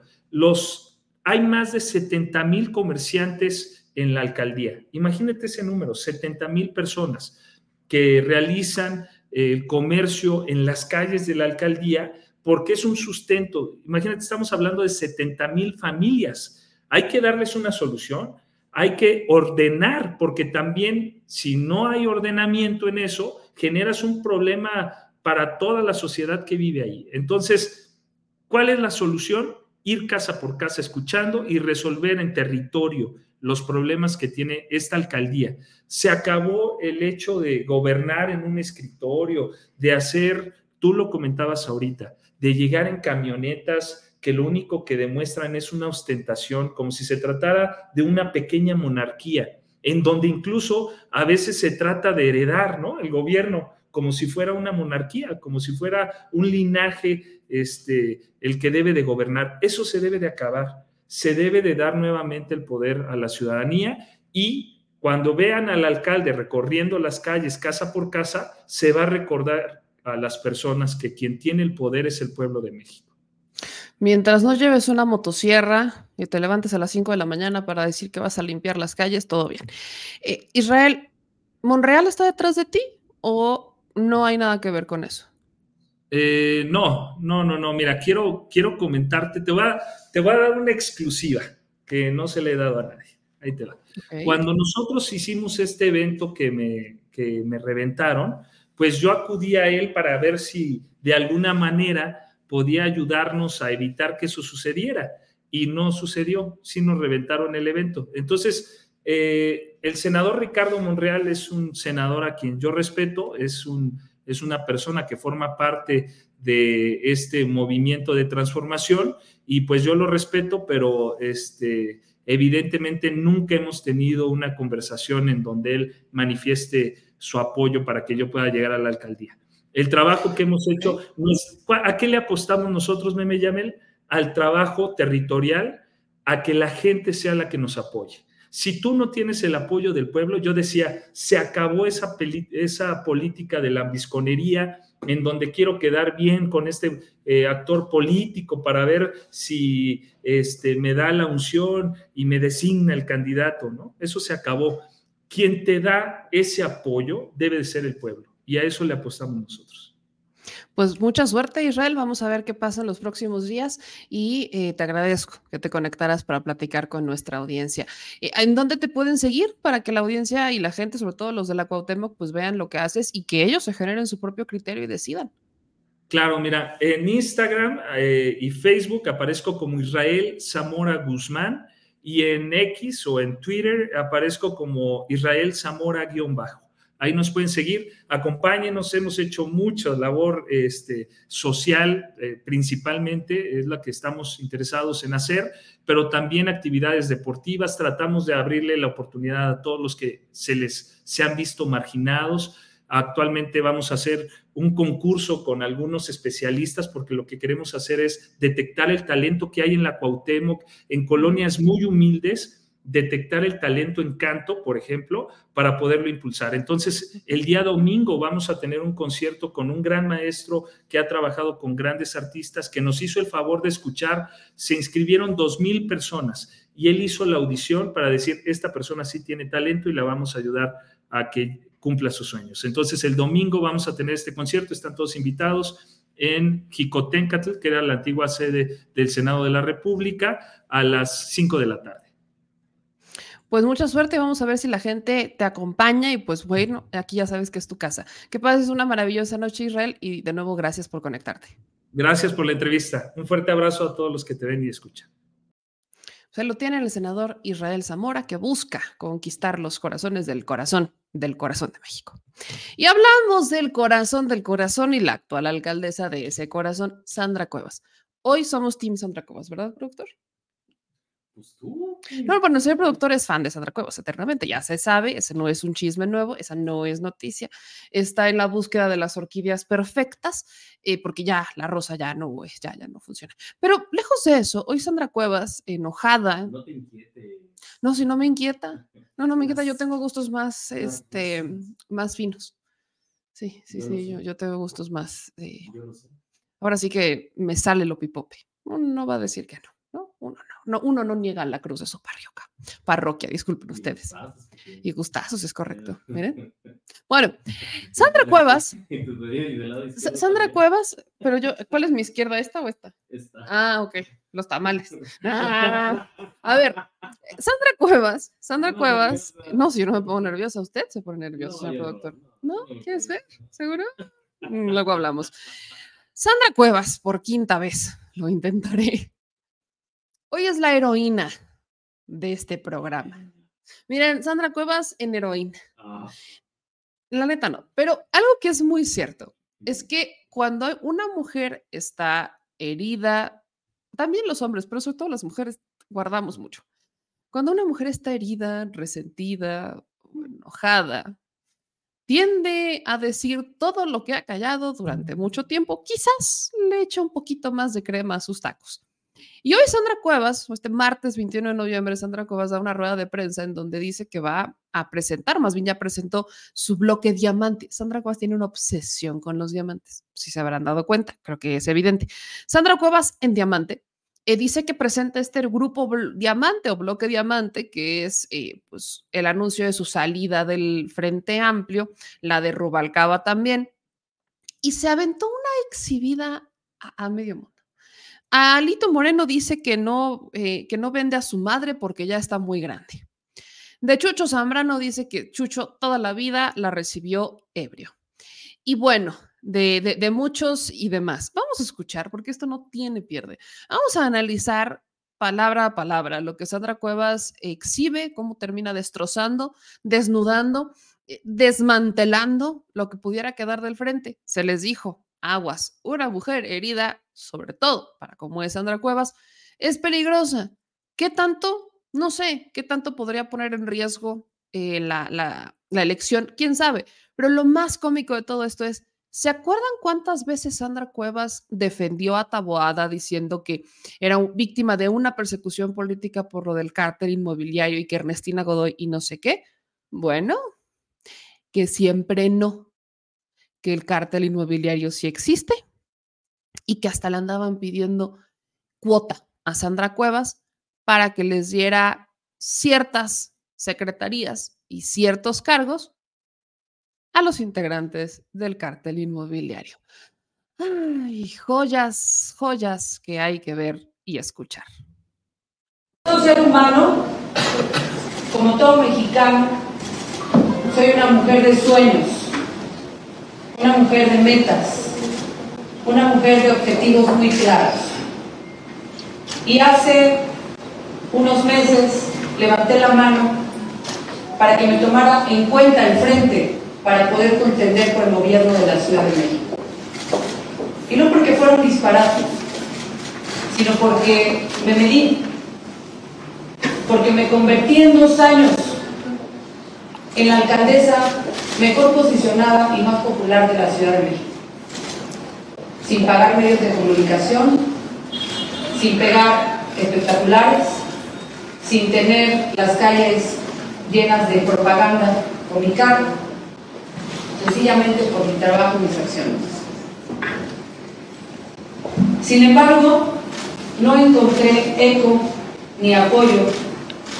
hay más de 70 mil comerciantes en la alcaldía. Imagínate ese número, 70 mil personas que realizan el comercio en las calles de la alcaldía porque es un sustento. Imagínate, estamos hablando de 70 mil familias. Hay que darles una solución, hay que ordenar, porque también si no hay ordenamiento en eso, generas un problema para toda la sociedad que vive ahí. Entonces, ¿cuál es la solución? Ir casa por casa escuchando y resolver en territorio los problemas que tiene esta alcaldía. Se acabó el hecho de gobernar en un escritorio, de hacer, tú lo comentabas ahorita, de llegar en camionetas que lo único que demuestran es una ostentación, como si se tratara de una pequeña monarquía, en donde incluso a veces se trata de heredar, ¿no? El gobierno como si fuera una monarquía, como si fuera un linaje este, el que debe de gobernar. Eso se debe de acabar. Se debe de dar nuevamente el poder a la ciudadanía y cuando vean al alcalde recorriendo las calles casa por casa, se va a recordar a las personas que quien tiene el poder es el pueblo de México. Mientras no lleves una motosierra y te levantes a las 5 de la mañana para decir que vas a limpiar las calles, todo bien. Eh, Israel, ¿Monreal está detrás de ti o no hay nada que ver con eso? Eh, no, no, no, no. Mira, quiero, quiero comentarte, te voy, a, te voy a dar una exclusiva que no se le he dado a nadie. Ahí te va. Cuando nosotros hicimos este evento que me, que me reventaron, pues yo acudí a él para ver si de alguna manera podía ayudarnos a evitar que eso sucediera. Y no sucedió, sí nos reventaron el evento. Entonces, eh, el senador Ricardo Monreal es un senador a quien yo respeto, es un es una persona que forma parte de este movimiento de transformación y pues yo lo respeto, pero este, evidentemente nunca hemos tenido una conversación en donde él manifieste su apoyo para que yo pueda llegar a la alcaldía. El trabajo que hemos hecho, ¿a qué le apostamos nosotros, Meme Yamel? Al trabajo territorial, a que la gente sea la que nos apoye. Si tú no tienes el apoyo del pueblo, yo decía, se acabó esa, esa política de la visconería en donde quiero quedar bien con este eh, actor político para ver si este, me da la unción y me designa el candidato, ¿no? Eso se acabó. Quien te da ese apoyo debe de ser el pueblo y a eso le apostamos nosotros. Pues mucha suerte, Israel. Vamos a ver qué pasa en los próximos días y eh, te agradezco que te conectaras para platicar con nuestra audiencia. Eh, ¿En dónde te pueden seguir para que la audiencia y la gente, sobre todo los de la Cuauhtémoc, pues vean lo que haces y que ellos se generen su propio criterio y decidan? Claro, mira, en Instagram eh, y Facebook aparezco como Israel Zamora Guzmán y en X o en Twitter aparezco como Israel Zamora-bajo. Ahí nos pueden seguir, acompáñenos, hemos hecho mucha labor este, social, eh, principalmente es la que estamos interesados en hacer, pero también actividades deportivas, tratamos de abrirle la oportunidad a todos los que se les se han visto marginados. Actualmente vamos a hacer un concurso con algunos especialistas porque lo que queremos hacer es detectar el talento que hay en la Cuauhtémoc, en colonias muy humildes, detectar el talento en canto, por ejemplo, para poderlo impulsar. Entonces, el día domingo vamos a tener un concierto con un gran maestro que ha trabajado con grandes artistas, que nos hizo el favor de escuchar. Se inscribieron dos mil personas y él hizo la audición para decir, esta persona sí tiene talento y la vamos a ayudar a que cumpla sus sueños. Entonces, el domingo vamos a tener este concierto, están todos invitados en Jicotencatl, que era la antigua sede del Senado de la República, a las 5 de la tarde pues mucha suerte, vamos a ver si la gente te acompaña y pues bueno, aquí ya sabes que es tu casa. Que pases una maravillosa noche Israel y de nuevo gracias por conectarte. Gracias por la entrevista. Un fuerte abrazo a todos los que te ven y escuchan. Se lo tiene el senador Israel Zamora que busca conquistar los corazones del corazón, del corazón de México. Y hablamos del corazón, del corazón y la actual alcaldesa de ese corazón, Sandra Cuevas. Hoy somos Team Sandra Cuevas, ¿verdad, productor? Pues tú. No, bueno, ser productor es fan de Sandra Cuevas eternamente, ya se sabe, ese no es un chisme nuevo, esa no es noticia. Está en la búsqueda de las orquídeas perfectas, eh, porque ya la rosa ya no es, ya, ya no funciona. Pero lejos de eso, hoy Sandra Cuevas, enojada. No te inquiete. No, si no me inquieta. No, no me inquieta, yo tengo gustos más, este, más finos. Sí, sí, sí, yo, yo, tengo gustos más. Eh, ahora sí que me sale lo pipope. no va a decir que no. ¿No? Uno no, uno no niega la cruz de su parroquia, parroquia, disculpen ustedes. Y gustazos, es correcto. Miren. Bueno, Sandra Cuevas. Sandra Cuevas, pero yo, ¿cuál es mi izquierda, esta o esta? Ah, ok, los tamales. Ah, a ver, Sandra Cuevas, Sandra Cuevas, no, si yo no me pongo nerviosa, usted se pone nervioso, señor productor. ¿No? ¿Quieres ver? ¿Seguro? Mm, luego hablamos. Sandra Cuevas, por quinta vez, lo intentaré. Hoy es la heroína de este programa. Miren, Sandra Cuevas en heroína. Ah. La neta no, pero algo que es muy cierto es que cuando una mujer está herida, también los hombres, pero sobre todo las mujeres, guardamos mucho. Cuando una mujer está herida, resentida, enojada, tiende a decir todo lo que ha callado durante mucho tiempo. Quizás le echa un poquito más de crema a sus tacos. Y hoy Sandra Cuevas, este martes 21 de noviembre, Sandra Cuevas da una rueda de prensa en donde dice que va a presentar, más bien ya presentó su bloque diamante. Sandra Cuevas tiene una obsesión con los diamantes, si se habrán dado cuenta, creo que es evidente. Sandra Cuevas en diamante eh, dice que presenta este grupo diamante o bloque diamante, que es eh, pues, el anuncio de su salida del Frente Amplio, la de Rubalcaba también, y se aventó una exhibida a medio mundo. Alito Moreno dice que no, eh, que no vende a su madre porque ya está muy grande. De Chucho Zambrano dice que Chucho toda la vida la recibió ebrio. Y bueno, de, de, muchos y demás. Vamos a escuchar porque esto no tiene pierde. Vamos a analizar palabra a palabra lo que Sandra Cuevas exhibe, cómo termina destrozando, desnudando, eh, desmantelando lo que pudiera quedar del frente. Se les dijo, aguas, una mujer herida, sobre todo para como es Sandra Cuevas, es peligrosa. ¿Qué tanto? No sé, ¿qué tanto podría poner en riesgo eh, la, la, elección? ¿Quién sabe? Pero lo más cómico de todo esto es, ¿Se acuerdan cuántas veces Sandra Cuevas defendió a Taboada diciendo que era víctima de una persecución política por lo del cártel inmobiliario y que Ernestina Godoy y no sé qué? Bueno, que siempre no que el cártel inmobiliario sí existe y que hasta le andaban pidiendo cuota a Sandra Cuevas para que les diera ciertas secretarías y ciertos cargos a los integrantes del cártel inmobiliario. Ay, joyas, joyas que hay que ver y escuchar. Todo ser humano, como todo mexicano, soy una mujer de sueños una mujer de metas, una mujer de objetivos muy claros. Y hace unos meses levanté la mano para que me tomara en cuenta el frente para poder contender por el gobierno de la Ciudad de México. Y no porque fueron disparates, sino porque me medí, porque me convertí en dos años en la alcaldesa mejor posicionada y más popular de la Ciudad de México. Sin pagar medios de comunicación, sin pegar espectaculares, sin tener las calles llenas de propaganda con mi cara, sencillamente por mi trabajo y mis acciones. Sin embargo, no encontré eco ni apoyo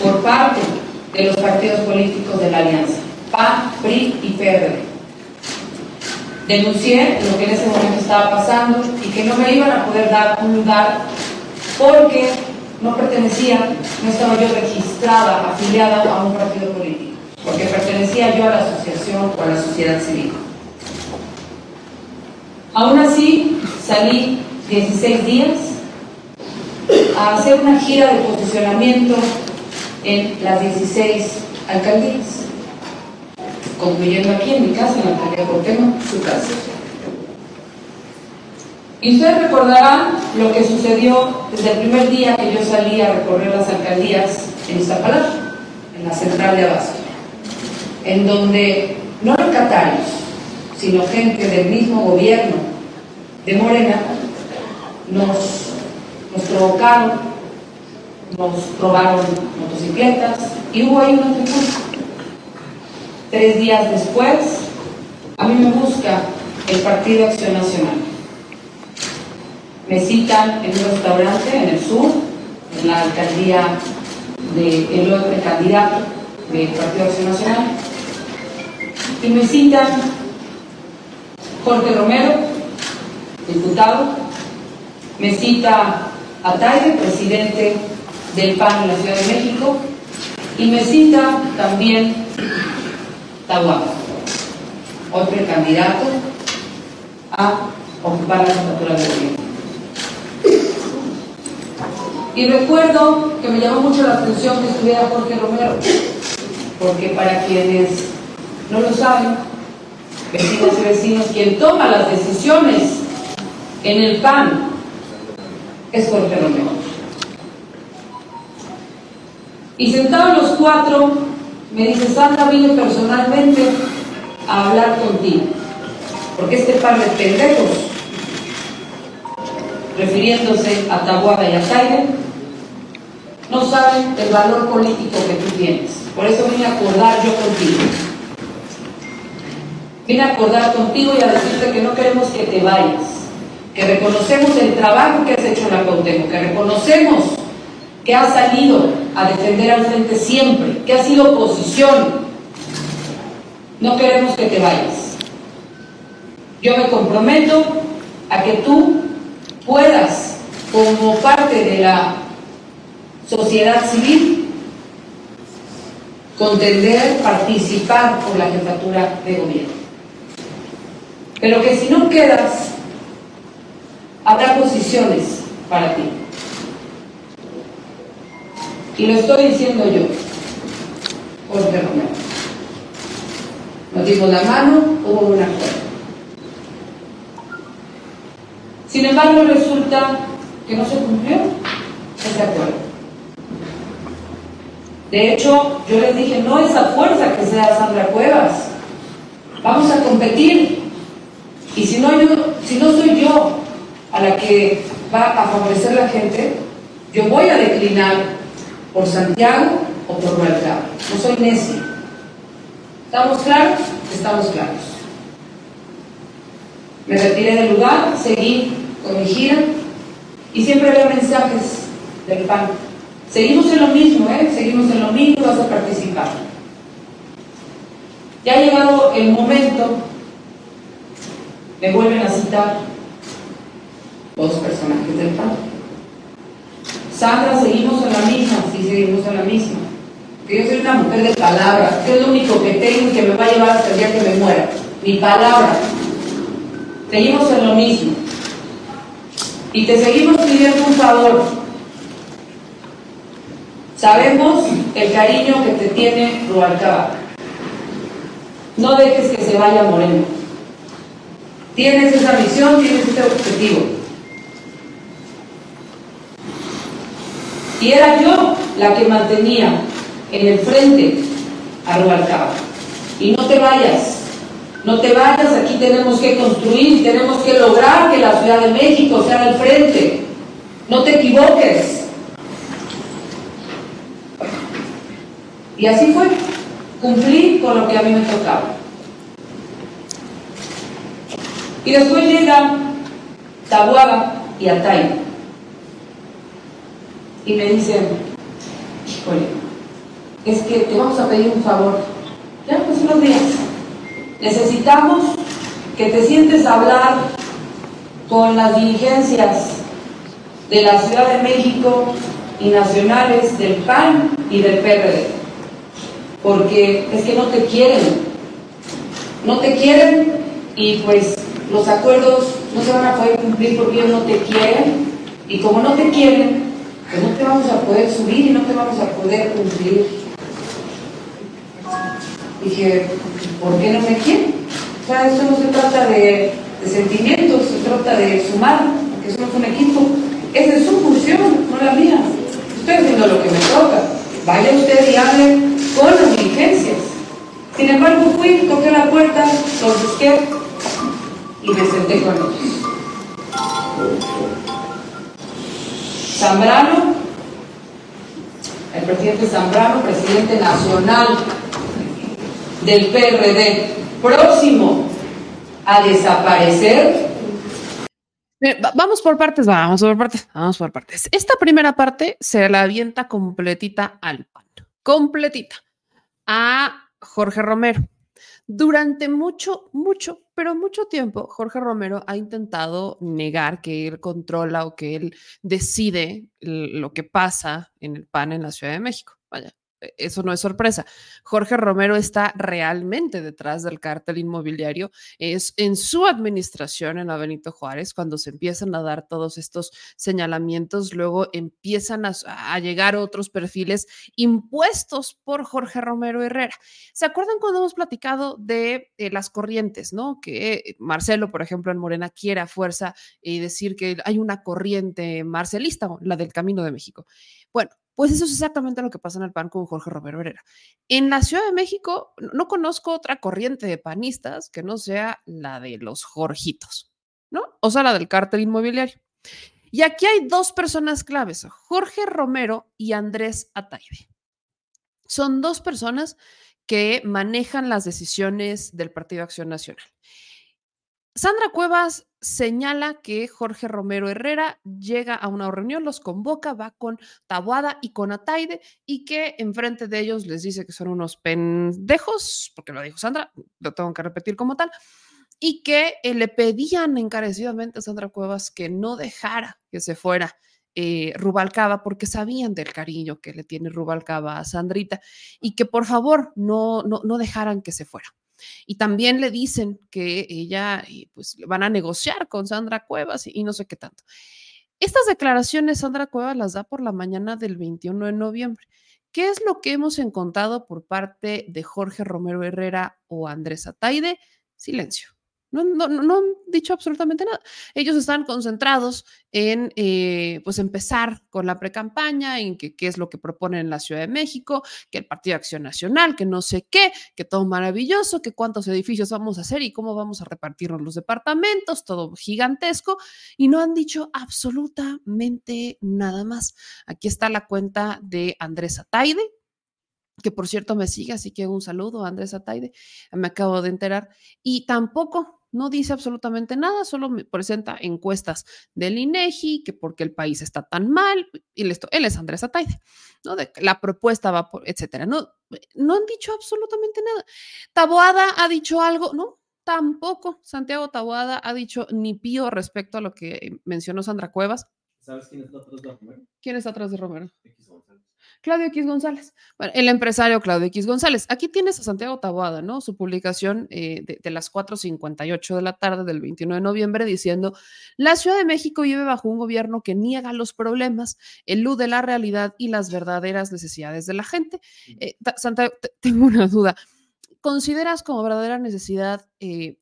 por parte de los partidos políticos de la alianza, PAN, PRI y PRD. Denuncié lo que en ese momento estaba pasando y que no me iban a poder dar un lugar porque no pertenecía, no estaba yo registrada, afiliada a un partido político, porque pertenecía yo a la asociación o a la sociedad civil. Aún así, salí 16 días a hacer una gira de posicionamiento en las 16 alcaldías, concluyendo aquí en mi casa, en la alcaldía Cortemo, su casa. Y ustedes recordarán lo que sucedió desde el primer día que yo salí a recorrer las alcaldías en Iztapalapa, en la central de Abasto, en donde no locatarios, sino gente del mismo gobierno de Morena nos provocaron, nos robaron motocicletas y hubo ahí una trifulca. Tres días después, a mí me busca el Partido Acción Nacional. Me citan en un restaurante en el sur, en la alcaldía de, otro candidato del Partido Acción Nacional, y me citan Jorge Romero, diputado, me cita a Taide, presidente del PAN en la Ciudad de México, y me cita también Tahuac, otro candidato a ocupar la jefatura de gobierno. Y recuerdo que me llamó mucho la atención que estuviera Jorge Romero, porque para quienes no lo saben, vecinos y vecinos, quien toma las decisiones en el PAN es Jorge Romero. Y sentados los cuatro, me dice, Sandra vine personalmente a hablar contigo, porque este par de pendejos, refiriéndose a Tahuada y a Taide, no saben el valor político que tú tienes. Por eso vine a acordar yo contigo. Vine a acordar contigo y a decirte que no queremos que te vayas, que reconocemos el trabajo que has hecho en la Cuauhtémoc, que reconocemos que has salido a defender al frente siempre, que has sido oposición. No queremos que te vayas. Yo me comprometo a que tú puedas, como parte de la sociedad civil, contender, participar por la jefatura de gobierno. Pero que si no quedas, habrá posiciones para ti. Y lo estoy diciendo yo, Jorge Romero. Nos dimos la mano, hubo un acuerdo. Sin embargo, resulta que no se cumplió ese acuerdo. De hecho, yo les dije, no esa fuerza que sea Sandra Cuevas. Vamos a competir. Y si no, si no soy yo a la que va a favorecer la gente, yo voy a declinar por Santiago o por Rualcaba. No soy necio. ¿Estamos claros? Estamos claros. Me retiré del lugar, seguí con mi gira y siempre había mensajes del PAN. Seguimos en lo mismo, ¿eh? Seguimos en lo mismo, vas a participar. Ya ha llegado el momento, me vuelven a citar dos personajes del PAN. Sandra, seguimos en la misma, sí, seguimos en la misma. Que yo soy una mujer de palabra, que es lo único que tengo y que me va a llevar hasta el día que me muera. Mi palabra. Seguimos en lo mismo. Y te seguimos pidiendo un favor Sabemos el cariño que te tiene Rubalcaba. No dejes que se vaya Moreno. Tienes esa misión, tienes este objetivo. Y era yo la que mantenía en el frente a Rubalcaba. Y no te vayas, no te vayas, aquí tenemos que construir, tenemos que lograr que la Ciudad de México sea el frente. No te equivoques. Y así fue. Cumplí con lo que a mí me tocaba. Y después llegan Tabuada y Atay. Y me dicen, híjole, es que te vamos a pedir un favor. Ya, pues unos días. Necesitamos que te sientes a hablar con las dirigencias de la Ciudad de México y nacionales del PAN y del PRD. Porque es que no te quieren. No te quieren y pues los acuerdos no se van a poder cumplir porque ellos no te quieren. Y como no te quieren, pues no te vamos a poder subir y no te vamos a poder cumplir. Dije, ¿por qué no me quieren? O sea, esto no se trata de, sentimientos, se trata de sumar, porque somos un equipo. Esa es su función, no la mía. Estoy haciendo lo que me toca. Vaya usted y hable con las diligencias. Sin embargo, fui, toqué la puerta, los busqué y me senté con ellos. Zambrano, el presidente Zambrano, presidente nacional del PRD, próximo a desaparecer. Vamos por partes, vamos por partes, vamos por partes. Esta primera parte se la avienta completita al pan, completita a Jorge Romero. Durante mucho, mucho, pero mucho tiempo, Jorge Romero ha intentado negar que él controla o que él decide lo que pasa en el PAN en la Ciudad de México. Vaya, eso no es sorpresa. Jorge Romero está realmente detrás del cártel inmobiliario. Es en su administración en la Benito Juárez cuando se empiezan a dar todos estos señalamientos, luego empiezan a, llegar otros perfiles impuestos por Jorge Romero Herrera. ¿Se acuerdan cuando hemos platicado de eh, las corrientes, no? Que Marcelo, por ejemplo, en Morena quiere fuerza y eh, decir que hay una corriente marcelista, la del Camino de México. Bueno, pues eso es exactamente lo que pasa en el PAN con Jorge Romero Herrera. En la Ciudad de México no conozco otra corriente de panistas que no sea la de los Jorgitos, ¿no? O sea, la del cártel inmobiliario. Y aquí hay dos personas claves, Jorge Romero y Andrés Ataide. Son dos personas que manejan las decisiones del Partido Acción Nacional. Sandra Cuevas señala que Jorge Romero Herrera llega a una reunión, los convoca, va con Tabuada y con Ataide y que enfrente de ellos les dice que son unos pendejos, porque lo dijo Sandra, lo tengo que repetir como tal, y que eh, le pedían encarecidamente a Sandra Cuevas que no dejara que se fuera eh, Rubalcaba porque sabían del cariño que le tiene Rubalcaba a Sandrita y que por favor no, no, no dejaran que se fuera. Y también le dicen que ella, eh, pues, van a negociar con Sandra Cuevas y, no sé qué tanto. Estas declaraciones Sandra Cuevas las da por la mañana del 21 de noviembre. ¿Qué es lo que hemos encontrado por parte de Jorge Romero Herrera o Andrés Ataide? Silencio. No, no, no, han dicho absolutamente nada. Ellos están concentrados en eh, pues empezar con la precampaña, en qué es lo que proponen en la Ciudad de México, que el Partido de Acción Nacional, que no sé qué, que todo maravilloso, que cuántos edificios vamos a hacer y cómo vamos a repartirnos los departamentos, todo gigantesco, y no han dicho absolutamente nada más. Aquí está la cuenta de Andrés Ataide, que por cierto me sigue, así que un saludo a Andrés Ataide, me acabo de enterar, y tampoco no dice absolutamente nada, solo me presenta encuestas del INEGI, que porque el país está tan mal, y listo, él es Andrés Ataide, ¿no? De, la propuesta va por, etcétera. No, no han dicho absolutamente nada. Taboada ha dicho algo, ¿no? Tampoco Santiago Taboada ha dicho ni pío respecto a lo que mencionó Sandra Cuevas. ¿Sabes quién está atrás de Romero? ¿Quién está atrás de Romero? Claudio X González. Bueno, el empresario Claudio X González. Aquí tienes a Santiago Taboada, ¿no? Su publicación eh, de, de, las 4.58 de la tarde del 29 de noviembre diciendo, la Ciudad de México vive bajo un gobierno que niega los problemas, elude la realidad y las verdaderas necesidades de la gente. Eh, Santiago, tengo una duda. ¿Consideras como verdadera necesidad eh,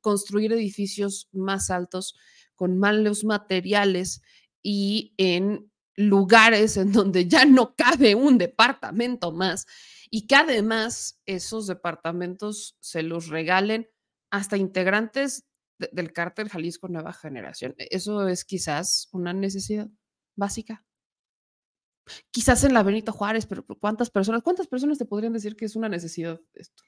construir edificios más altos con malos materiales y en lugares en donde ya no cabe un departamento más y que además esos departamentos se los regalen hasta integrantes de, del cártel Jalisco Nueva Generación. E, eso es quizás una necesidad básica. Quizás en la Benito Juárez, pero ¿cuántas personas, cuántas personas te podrían decir que es una necesidad esto?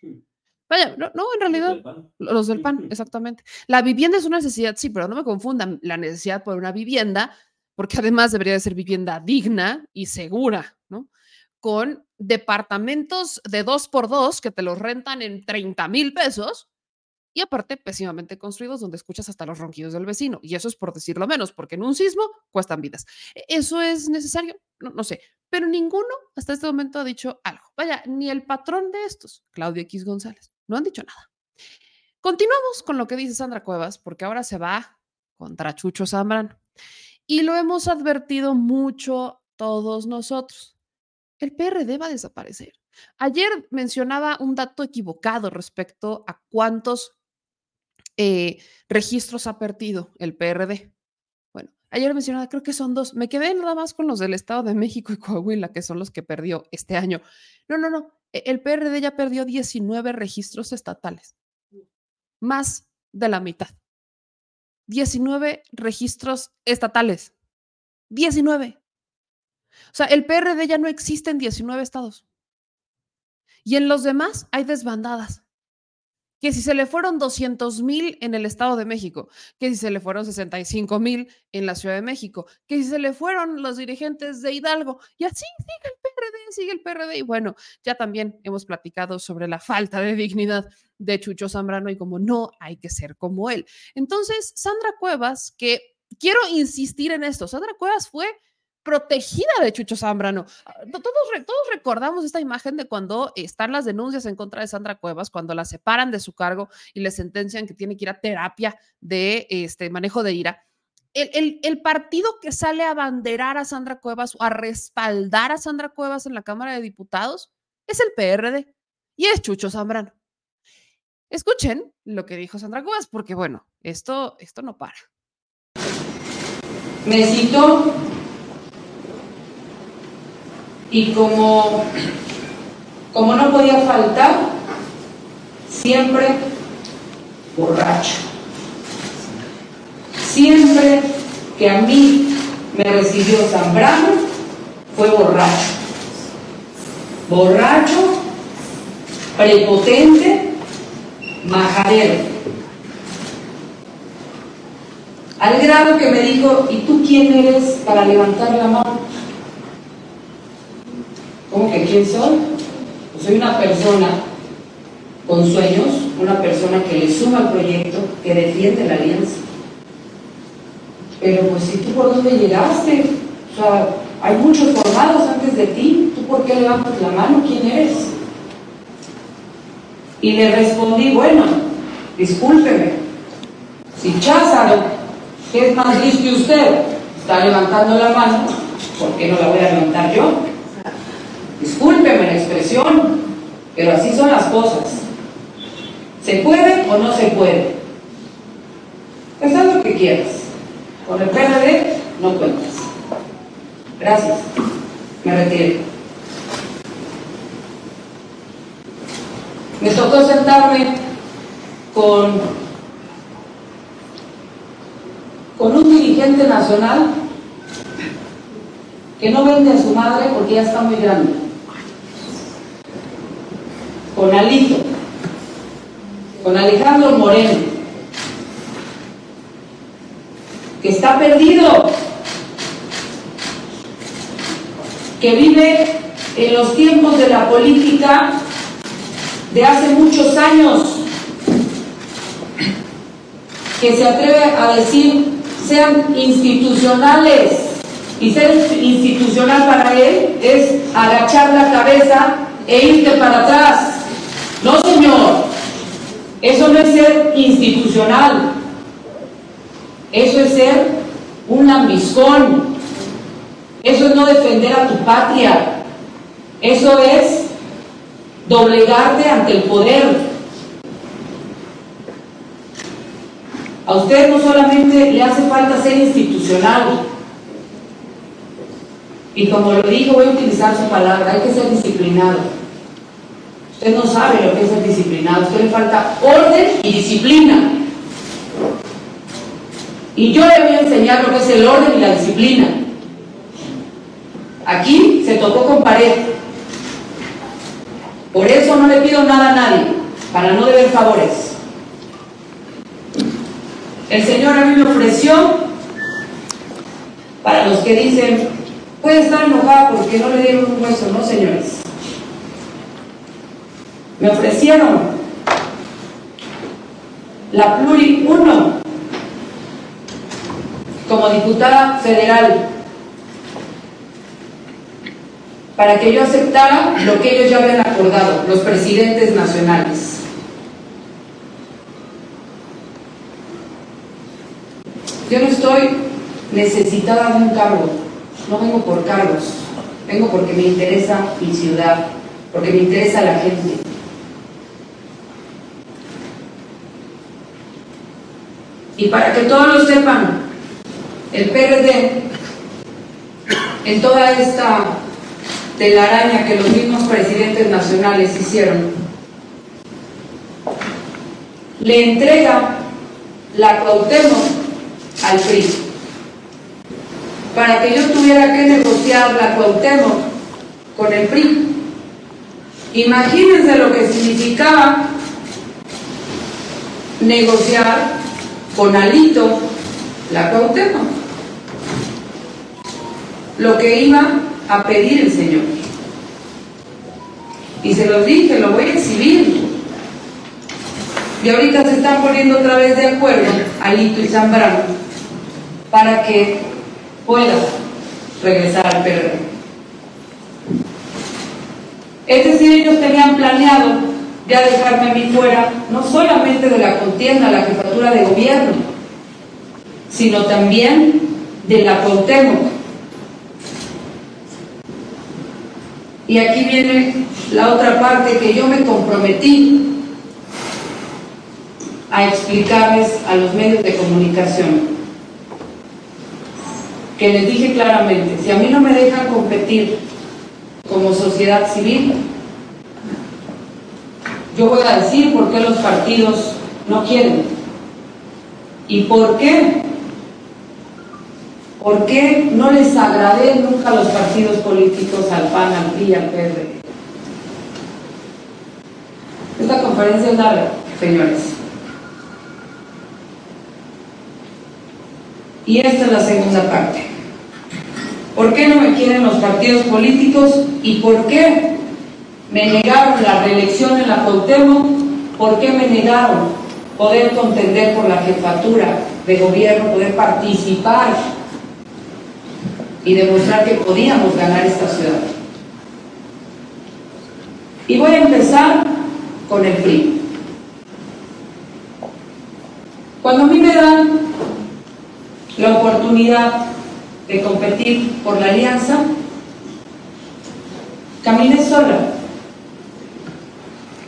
Vaya, no, no, en realidad, los del, los del PAN, exactamente. La vivienda es una necesidad, sí, pero no me confundan la necesidad por una vivienda porque además debería de ser vivienda digna y segura, ¿no? Con departamentos de dos por dos que te los rentan en 30 mil pesos y aparte pésimamente construidos donde escuchas hasta los ronquidos del vecino. Y eso es por decirlo menos, porque en un sismo cuestan vidas. ¿E-, ¿Eso es necesario? No, no sé, pero ninguno hasta este momento ha dicho algo. Vaya, ni el patrón de estos, Claudio X González, no han dicho nada. Continuamos con lo que dice Sandra Cuevas, porque ahora se va contra Chucho Zambrano. Y lo hemos advertido mucho todos nosotros. El PRD va a desaparecer. Ayer mencionaba un dato equivocado respecto a cuántos eh, registros ha perdido el PRD. Bueno, ayer mencionaba, creo que son dos. Me quedé nada más con los del Estado de México y Coahuila, que son los que perdió este año. No, no, no. E, el PRD ya perdió 19 registros estatales. Más de la mitad. 19 registros estatales. 19. O sea, el PRD ya no existe en 19 estados. Y en los demás hay desbandadas. Que si se le fueron 200 mil en el Estado de México, que si se le fueron 65 mil en la Ciudad de México, que si se le fueron los dirigentes de Hidalgo, y así sigue el PRD, sigue el PRD. Y bueno, ya también hemos platicado sobre la falta de dignidad de Chucho Zambrano y como no hay que ser como él. Entonces, Sandra Cuevas, que quiero insistir en esto, Sandra Cuevas fue protegida de Chucho Zambrano. Ah, todos, todos recordamos esta imagen de cuando están las denuncias en contra de Sandra Cuevas, cuando la separan de su cargo y le sentencian que tiene que ir a terapia de este, manejo de ira. El, el, partido que sale a abanderar a Sandra Cuevas o a respaldar a Sandra Cuevas en la Cámara de Diputados es el PRD y es Chucho Zambrano. Escuchen lo que dijo Sandra Cuevas, porque bueno, esto, esto no para. Me citó y como, como no podía faltar, siempre borracho. Siempre que a mí me recibió Zambrano, fue borracho. Borracho, prepotente, majadero. Al grado que me dijo, ¿y tú quién eres para levantar la mano? ¿Cómo que quién soy? Pues soy una persona con sueños, una persona que le suma al proyecto, que defiende la alianza. Pero pues si tú por dónde llegaste, o sea, hay muchos formados antes de ti, ¿tú por qué levantas la mano? ¿Quién eres? Y le respondí, bueno, discúlpeme, si Cházaro, que es más listo que usted, está levantando la mano, ¿por qué no la voy a levantar yo? Discúlpeme la expresión, pero así son las cosas. ¿Se puede o no se puede? Pues haz lo que quieras. Con el PRD no cuentas. Gracias. Me retiro. Me tocó sentarme con, con un dirigente nacional que no vende a su madre porque ya está muy grande. Con Alito, con Alejandro Moreno, que está perdido, que vive en los tiempos de la política de hace muchos años, que se atreve a decir sean institucionales. Y ser institucional para él es agachar la cabeza e irte para atrás. No, señor. Eso no es ser institucional. Eso es ser un lambiscón. Eso es no defender a tu patria. Eso es doblegarte ante el poder. A usted no solamente le hace falta ser institucional, y como lo dijo, voy a utilizar su palabra, hay que ser disciplinado. Usted no sabe lo que es ser disciplinado, a usted le falta orden y disciplina. Y yo le voy a enseñar lo que es el orden y la disciplina. Aquí se tocó con pared. Por eso no le pido nada a nadie, para no deber favores. El Señor a mí me ofreció, para los que dicen, puede estar enojada porque no le dieron un hueso, no señores. Me ofrecieron la Pluri 1 como diputada federal para que yo aceptara lo que ellos ya habían acordado, los presidentes nacionales. Yo no estoy necesitada de un cargo, no vengo por cargos, vengo porque me interesa mi ciudad, porque me interesa la gente. Y para que todos lo sepan, el PRD, en toda esta telaraña que los mismos presidentes nacionales hicieron, le entrega la Cuauhtémoc al PRI. Para que yo tuviera que negociar la Cuauhtémoc con el PRI. Imagínense lo que significaba negociar con Alito la Cuauhtémoc. Lo que iba a pedir el Señor. Y se los dije, lo voy a exhibir. Y ahorita se están poniendo otra vez de acuerdo Alito y Zambrano para que pueda regresar al PRD. Es decir, ellos tenían planeado ya dejarme a mí fuera, no solamente de la contienda, la jefatura de gobierno, sino también de la Cuauhtémoc. Y aquí viene la otra parte que yo me comprometí a explicarles a los medios de comunicación que les dije claramente, si a mí no me dejan competir como sociedad civil, yo voy a decir por qué los partidos no quieren. ¿Y por qué? ¿Por qué no les agradé nunca a los partidos políticos, al PAN, al PRI, al PRD? Esta conferencia es larga, señores. Y esta es la segunda parte. ¿Por qué no me quieren los partidos políticos y por qué me negaron la reelección en la Cuauhtémoc? ¿Por qué me negaron poder contender por la jefatura de gobierno, poder participar y demostrar que podíamos ganar esta ciudad? Y voy a empezar con el PRI. Cuando a mí me dan la oportunidad de competir por la alianza, caminé sola.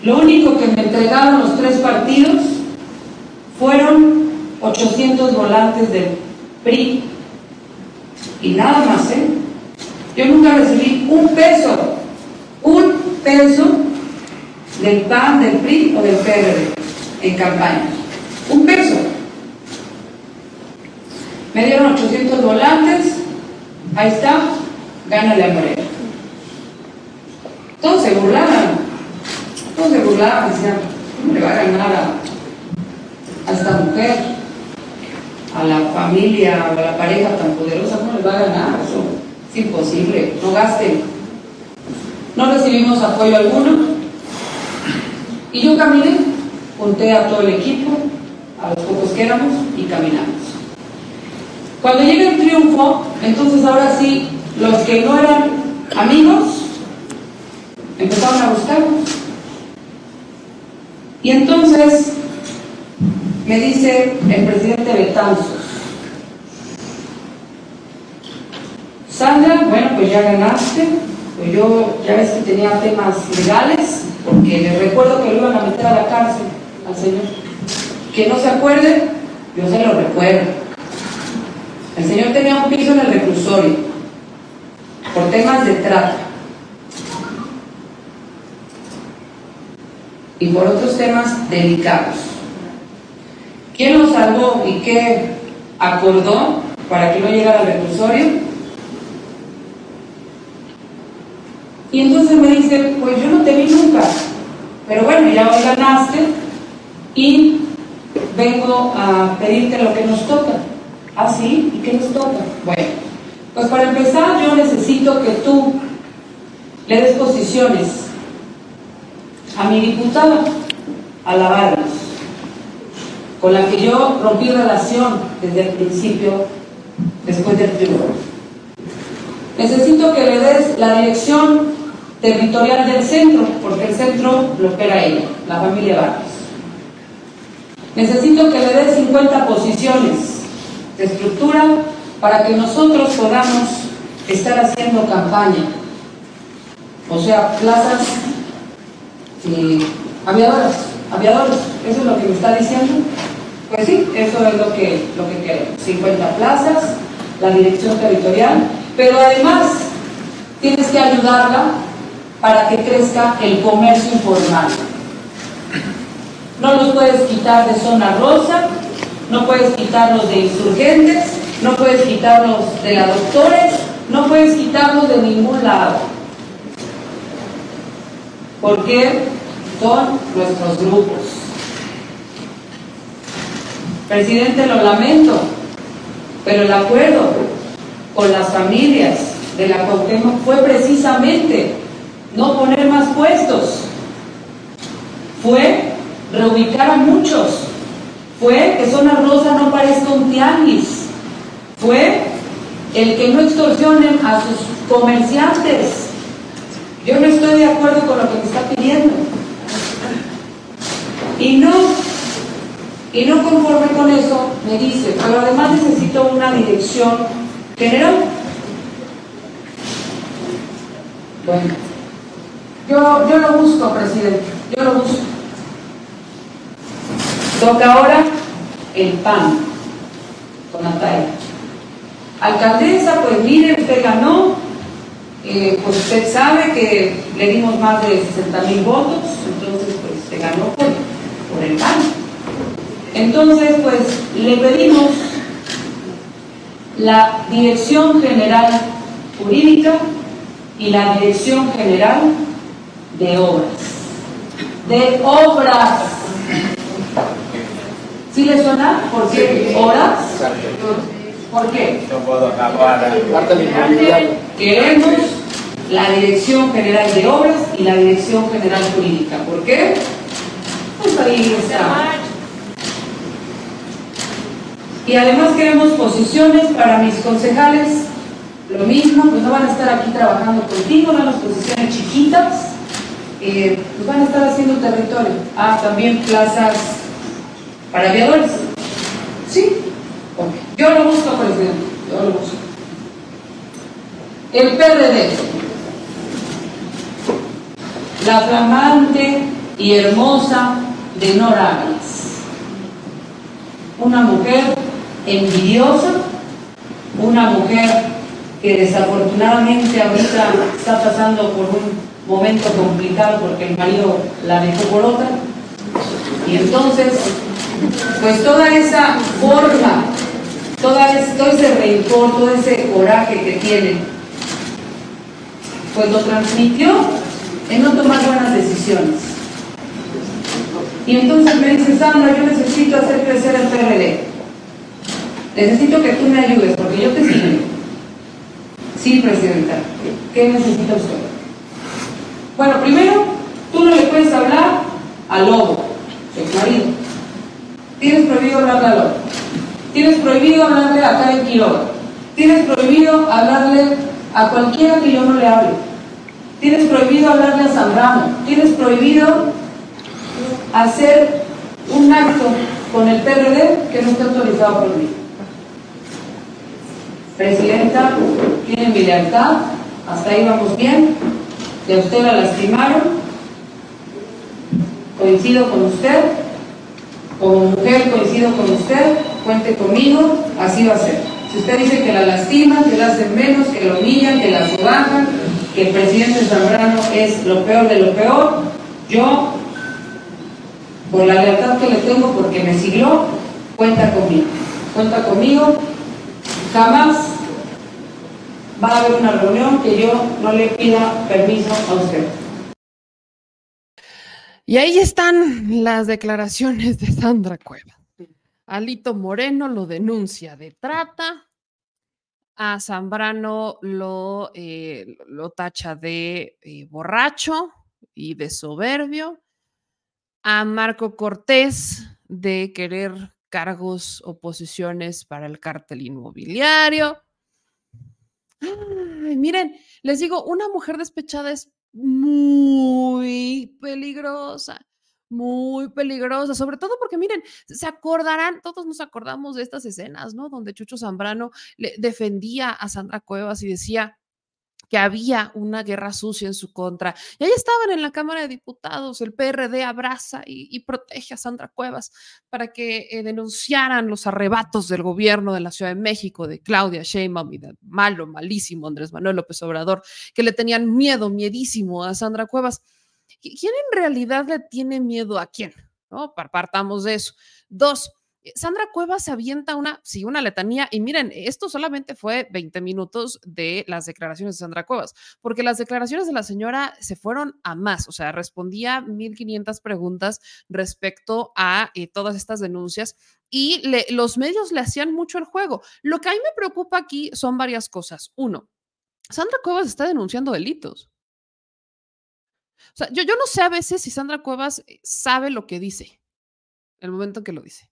Lo único que me entregaron los tres partidos fueron 800 volantes del PRI y nada más, ¿eh? Yo nunca recibí un peso, un peso del PAN, del PRI o del PRD en campaña. Un peso. Me dieron 800 volantes, ahí está, gánale a Moreno. Todos se todos se burlaban, decían, ¿cómo le va a ganar a, esta mujer? A la familia, a la pareja tan poderosa, ¿cómo le va a ganar? Eso es imposible, no gasten. No recibimos apoyo alguno. Y yo caminé, junté a todo el equipo, a los pocos que éramos, y caminamos. Cuando llega el triunfo, entonces ahora sí, los que no eran amigos empezaron a buscarnos. Y entonces me dice el presidente Betanzos, Sandra, bueno, pues ya ganaste, pues yo ya ves que tenía temas legales, porque les recuerdo que lo iban a meter a la cárcel al señor. Que no se acuerde, yo se lo recuerdo. El señor tenía un piso en el reclusorio por temas de trata y por otros temas delicados. ¿Quién lo salvó y qué acordó para que no llegara al reclusorio? Y entonces me dice, pues yo no te vi nunca, pero bueno, ya hoy ganaste y vengo a pedirte lo que nos toca. ¿Ah, sí? ¿Y qué nos toca? Bueno, pues para empezar yo necesito que tú le des posiciones a mi diputada, a la Vargas, con la que yo rompí relación desde el principio, después del triunfo. Necesito que le des la dirección territorial del centro, porque el centro lo opera ella, la familia Vargas. Necesito que le dé 50 posiciones de estructura para que nosotros podamos estar haciendo campaña. O sea, plazas eh, aviadoras, aviadores, ¿eso es lo que me está diciendo? Pues sí, eso es lo que, lo que queremos. 50 plazas, la dirección territorial, pero además tienes que ayudarla para que crezca el comercio informal. No los puedes quitar de zona rosa, no puedes quitarlos de insurgentes, no puedes quitarlos de la doctores, no puedes quitarlos de ningún lado. Porque son nuestros grupos. Presidente, lo lamento, pero el acuerdo con las familias de la Cuauhtémoc fue precisamente no poner más puestos, fue reubicar a muchos, fue que Zona Rosa no parezca un tianguis, fue el que no extorsionen a sus comerciantes. Yo no estoy de acuerdo con lo que me está pidiendo. Y no, y no conforme con eso, me dice, pero además necesito una dirección general. Bueno, yo, yo lo busco, presidente, yo lo busco. Toca ahora el PAN con Natalia. Alcaldesa, pues mire, usted ganó, eh, pues usted sabe que le dimos más de 60 mil votos, entonces pues se ganó por, por el PAN. Entonces, pues le pedimos la Dirección General Jurídica y la Dirección General de Obras. De obras. ¿Sí le suena? ¿Por qué horas? ¿Por qué? Queremos la Dirección General de Obras y la Dirección General Jurídica. ¿Por qué? Pues ahí está. Y además queremos posiciones para mis concejales. Lo mismo, pues no van a estar aquí trabajando contigo, no las posiciones chiquitas. Eh, pues van a estar haciendo territorio. Ah, también plazas para aviadores. Sí, yo lo busco, presidente, yo lo busco. El PRD, la flamante y hermosa de Nora Una mujer envidiosa, una mujer que desafortunadamente ahorita está pasando por un momento complicado porque el marido la dejó por otra. Y entonces pues toda esa forma, todo ese rencor, todo ese coraje que tiene, pues lo transmitió en no tomar buenas decisiones. Y entonces me dice, Sandra, yo necesito hacer crecer el PRD. Necesito que tú me ayudes porque yo te sigo. Sí, Presidenta. ¿Qué necesita usted? Bueno, primero, tú no le puedes hablar al lobo, su marido. Tienes prohibido hablarle a López. Tienes prohibido hablarle a Karen Quiroga. Tienes prohibido hablarle a cualquiera que yo no le hable. Tienes prohibido hablarle a Zambrano. Tienes prohibido hacer un acto con el PRD que no esté autorizado por mí. Presidenta, tiene mi lealtad, hasta ahí vamos bien, que usted la lastimaron, coincido con usted, como mujer coincido con usted, cuente conmigo, así va a ser. Si usted dice que la lastiman, que la hacen menos, que la humillan, que la subajan, que el presidente Zambrano es lo peor de lo peor, yo, por la lealtad que le tengo, porque me siguió, cuenta conmigo. Cuenta conmigo, jamás va a haber una reunión que yo no le pida permiso a usted. Y ahí están las declaraciones de Sandra Cueva. Alito Moreno lo denuncia de trata, a Zambrano lo, eh, lo tacha de eh, borracho y de soberbio, a Marco Cortés de querer cargos o posiciones para el cártel inmobiliario. miren, les digo, una mujer despechada es muy peligrosa muy peligrosa, sobre todo porque miren, se acordarán, todos nos acordamos de estas escenas, ¿no? Donde Chucho Zambrano le defendía a Sandra Cuevas y decía que había una guerra sucia en su contra. Y ahí estaban en la Cámara de Diputados, el PRD abraza y, protege a Sandra Cuevas para que eh, denunciaran los arrebatos del gobierno de la Ciudad de México, de Claudia Sheinbaum y de malo, malísimo Andrés Manuel López Obrador, que le tenían miedo, miedísimo a Sandra Cuevas. ¿Quién en realidad le tiene miedo a quién? ¿No? Partamos de eso. Dos, eh, Sandra Cuevas avienta una, sí, una letanía, y miren, esto solamente fue 20 minutos de las declaraciones de Sandra Cuevas, porque las declaraciones de la señora se fueron a más, o sea, respondía 1.500 preguntas respecto a eh, todas estas denuncias y los medios le hacían mucho el juego. Lo que a mí me preocupa aquí son varias cosas. Uno, Sandra Cuevas está denunciando delitos. O sea, yo, yo no sé a veces si Sandra Cuevas eh, sabe lo que dice, el momento en que lo dice.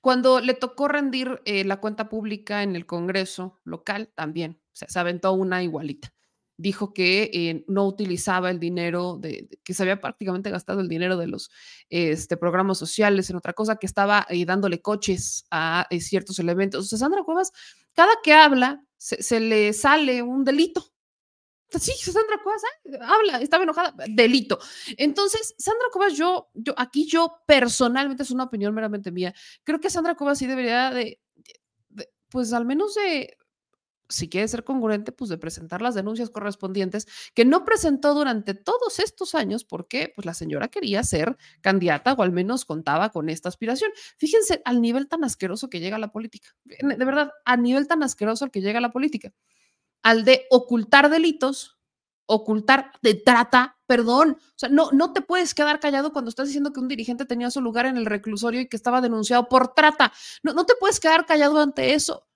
Cuando le tocó rendir eh, la cuenta pública en el Congreso local, también se aventó una igualita. Dijo que eh, no utilizaba el dinero, de, que se había prácticamente gastado el dinero de los este, programas sociales en otra cosa, que estaba dándole coches a ciertos elementos. O sea, Sandra Cuevas, cada que habla, se le sale un delito Sí, Sandra Cuevas ah, habla, estaba enojada, delito. Entonces, Sandra Cuevas, yo, yo, aquí yo personalmente, es una opinión meramente mía, creo que Sandra Cuevas sí debería de, pues al menos de, si quiere ser congruente, pues de presentar las denuncias correspondientes que no presentó durante todos estos años porque pues la señora quería ser candidata o al menos contaba con esta aspiración. Fíjense al nivel tan asqueroso que llega la política, de verdad, a nivel tan asqueroso al que llega la política al de ocultar delitos, ocultar de trata, perdón. O sea, no, no te puedes quedar callado cuando estás diciendo que un dirigente tenía su lugar en el reclusorio y que estaba denunciado por trata. No, no te puedes quedar callado ante eso.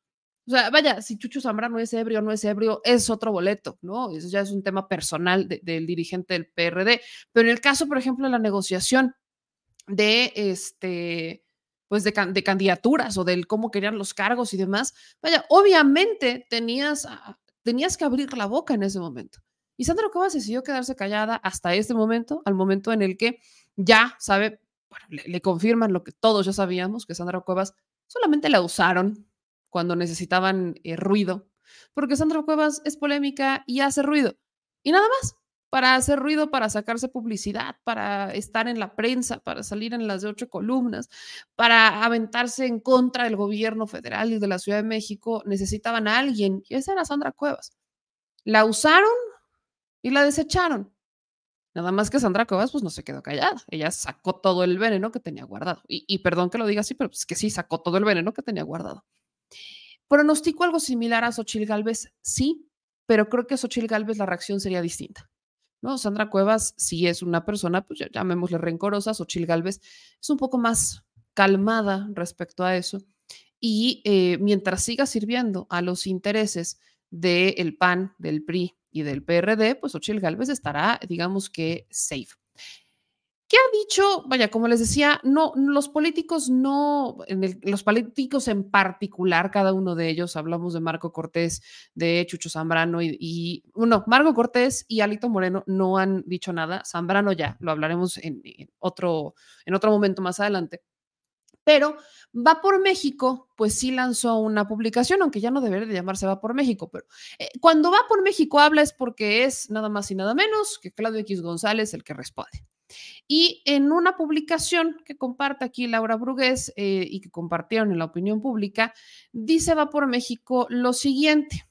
O sea, vaya, si Chucho Zambrano es ebrio o no es ebrio, es otro boleto, ¿no? Eso ya es un tema personal del dirigente del PRD. Pero en el caso, por ejemplo, de la negociación de este, pues de, de, candidaturas o del cómo querían los cargos y demás, vaya, obviamente tenías tenías que abrir la boca en ese momento. Y Sandra Cuevas decidió quedarse callada hasta este momento, al momento en el que ya sabe, le, confirman lo que todos ya sabíamos, que Sandra Cuevas solamente la usaron cuando necesitaban eh, ruido, porque Sandra Cuevas es polémica y hace ruido. Y nada más, para hacer ruido, para sacarse publicidad, para estar en la prensa, para salir en las de ocho columnas, para aventarse en contra del gobierno federal y de la Ciudad de México, necesitaban a alguien, y esa era Sandra Cuevas. La usaron y la desecharon. Nada más que Sandra Cuevas, pues no se quedó callada. Ella sacó todo el veneno que tenía guardado. Y, perdón que lo diga así, pero es que sí, sacó todo el veneno que tenía guardado. ¿Pronostico algo similar a Xochil Gálvez? Sí, pero creo que a Xochil Gálvez la reacción sería distinta. ¿No? Sandra Cuevas sí es una persona, pues llamémosle rencorosa, Xochil Gálvez es un poco más calmada respecto a eso. Y eh, mientras siga sirviendo a los intereses del PAN, del PRI y del PRD, pues Xochil Gálvez estará, digamos que, safe. ¿Qué ha dicho? Vaya, como les decía, no, los políticos no, los políticos en particular, cada uno de ellos, hablamos de Marco Cortés, de Chucho Zambrano y, y Marco Cortés y Alito Moreno no han dicho nada. Zambrano ya, lo hablaremos en, otro, en otro momento más adelante. Pero Va por México, pues sí lanzó una publicación, aunque ya no debería de llamarse Va por México, pero eh, cuando Va por México habla es porque es nada más y nada menos que Claudio X González el que responde. Y en una publicación que comparte aquí Laura Brugués eh, y que compartieron en la opinión pública, dice Va por México lo siguiente.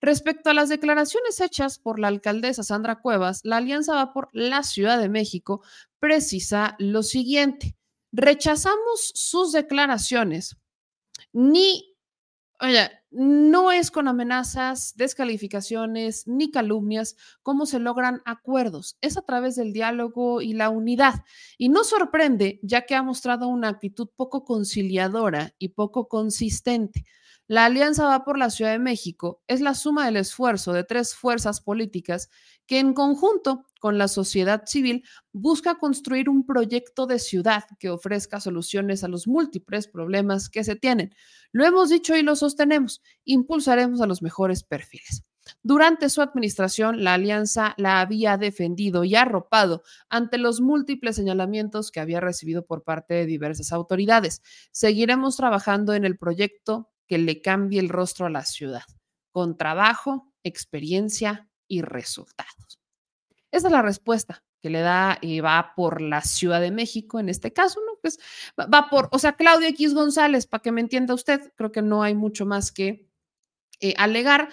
Respecto a las declaraciones hechas por la alcaldesa Sandra Cuevas, la Alianza Va por la Ciudad de México precisa lo siguiente. Rechazamos sus declaraciones, ni Oye, no es con amenazas, descalificaciones ni calumnias cómo se logran acuerdos, es a través del diálogo y la unidad. Y no sorprende, ya que ha mostrado una actitud poco conciliadora y poco consistente. La alianza va por la Ciudad de México es la suma del esfuerzo de tres fuerzas políticas que en conjunto con la sociedad civil busca construir un proyecto de ciudad que ofrezca soluciones a los múltiples problemas que se tienen. Lo hemos dicho y lo sostenemos, impulsaremos a los mejores perfiles. Durante su administración, la alianza la había defendido y arropado ante los múltiples señalamientos que había recibido por parte de diversas autoridades. Seguiremos trabajando en el proyecto que le cambie el rostro a la ciudad, con trabajo, experiencia y resultados. Esa es la respuesta que le da y va por la Ciudad de México en este caso, ¿no? Pues va por, o sea, Claudio X González, para que me entienda usted, creo que no hay mucho más que eh, alegar.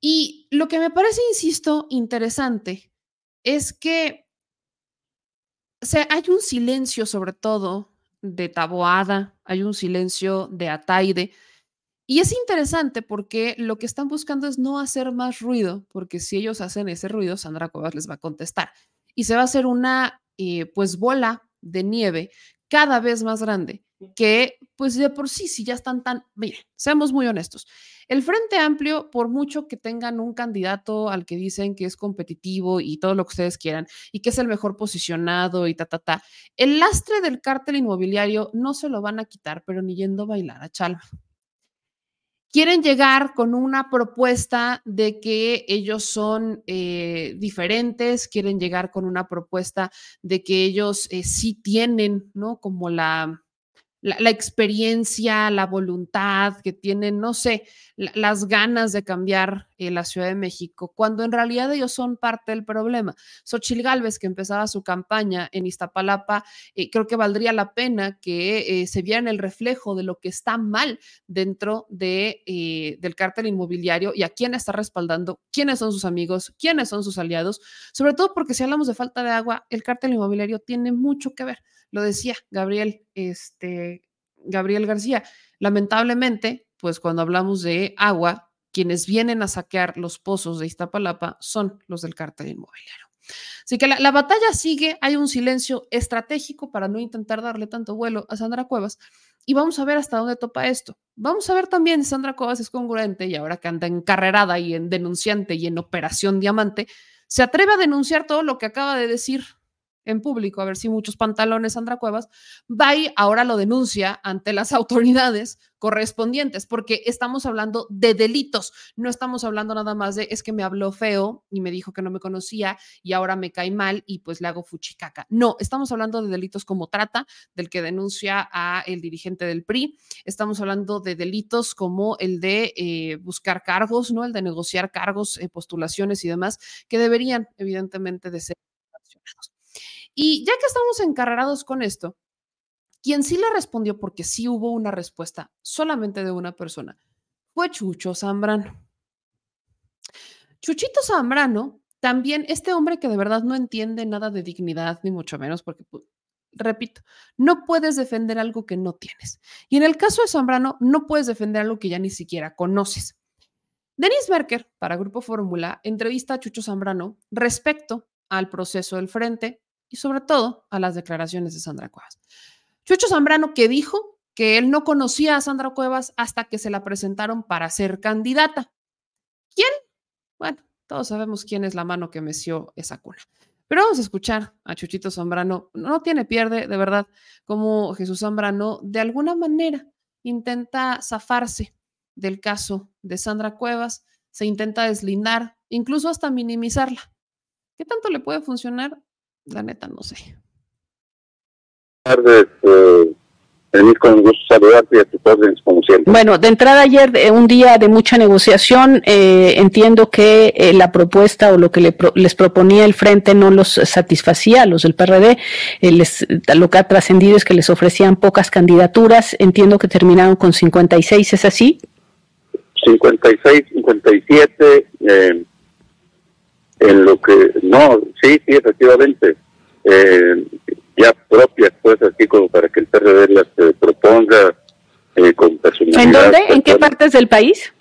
Y lo que me parece, insisto, interesante es que hay un silencio sobre todo de Taboada, hay un silencio de Ataide, y es interesante porque lo que están buscando es no hacer más ruido, porque si ellos hacen ese ruido, Sandra Cuevas les va a contestar. Y se va a hacer una, eh, pues, bola de nieve cada vez más grande, que, pues, de por sí, si ya están tan, miren, seamos muy honestos. El Frente Amplio, por mucho que tengan un candidato al que dicen que es competitivo y todo lo que ustedes quieran, y que es el mejor posicionado y ta, ta, ta, el lastre del cártel inmobiliario no se lo van a quitar, pero ni yendo a bailar a Chalma quieren llegar con una propuesta de que ellos son eh, diferentes, quieren llegar con una propuesta de que ellos eh, sí tienen, ¿no? Como la, la, experiencia, la voluntad que tienen, no sé, las ganas de cambiar eh, la Ciudad de México, cuando en realidad ellos son parte del problema. Xochil Gálvez, que empezaba su campaña en Iztapalapa, eh, creo que valdría la pena que eh, se vieran el reflejo de lo que está mal dentro de, del cártel inmobiliario y a quién está respaldando, quiénes son sus amigos, quiénes son sus aliados, sobre todo porque si hablamos de falta de agua, el cártel inmobiliario tiene mucho que ver lo decía Gabriel, este, Gabriel García. Lamentablemente, pues cuando hablamos de agua, quienes vienen a saquear los pozos de Iztapalapa son los del cártel inmobiliario. Así que la, batalla sigue, hay un silencio estratégico para no intentar darle tanto vuelo a Sandra Cuevas y vamos a ver hasta dónde topa esto. Vamos a ver también si Sandra Cuevas es congruente y ahora que anda encarrerada y en denunciante y en operación diamante, se atreve a denunciar todo lo que acaba de decir en público, a ver si muchos pantalones Sandra Cuevas, va y ahora lo denuncia ante las autoridades correspondientes, porque estamos hablando de delitos, no estamos hablando nada más de es que me habló feo y me dijo que no me conocía y ahora me cae mal y pues le hago fuchicaca. No, estamos hablando de delitos como trata, del que denuncia a el dirigente del PRI, estamos hablando de delitos como el de eh, buscar cargos, ¿no? El de negociar cargos, eh, postulaciones y demás, que deberían evidentemente de ser. Y ya que estamos encarrerados con esto, quien sí le respondió, porque sí hubo una respuesta solamente de una persona, fue Chucho Zambrano. Chuchito Zambrano, también este hombre que de verdad no entiende nada de dignidad, ni mucho menos, porque, pues, repito, no puedes defender algo que no tienes. Y en el caso de Zambrano, no puedes defender algo que ya ni siquiera conoces. Denis Berker, para Grupo Fórmula, entrevista a Chucho Zambrano respecto al proceso del frente, y sobre todo a las declaraciones de Sandra Cuevas. Chucho Zambrano que dijo que él no conocía a Sandra Cuevas hasta que se la presentaron para ser candidata. ¿Quién? Bueno, todos sabemos quién es la mano que meció esa cuna. Pero vamos a escuchar a Chuchito Zambrano. No tiene pierde, de verdad, como Jesús Zambrano de alguna manera intenta zafarse del caso de Sandra Cuevas, se intenta deslindar, incluso hasta minimizarla. ¿Qué tanto le puede funcionar? La neta, no sé. Buenas tardes, eh, con gusto saludarte y a tus órdenes, como siempre. Bueno, de entrada ayer, eh, un día de mucha negociación, eh, entiendo que eh, la propuesta o lo que les proponía el Frente no los satisfacía a los del PRD. Les, lo que ha trascendido es que les ofrecían pocas candidaturas. Entiendo que terminaron con 56, ¿es así? 56, 57, en lo que... No, sí, sí, efectivamente. Eh, ya propias, pues, así como para que el PRD las eh, proponga eh, con personalidad. ¿En dónde? ¿En qué partes del país?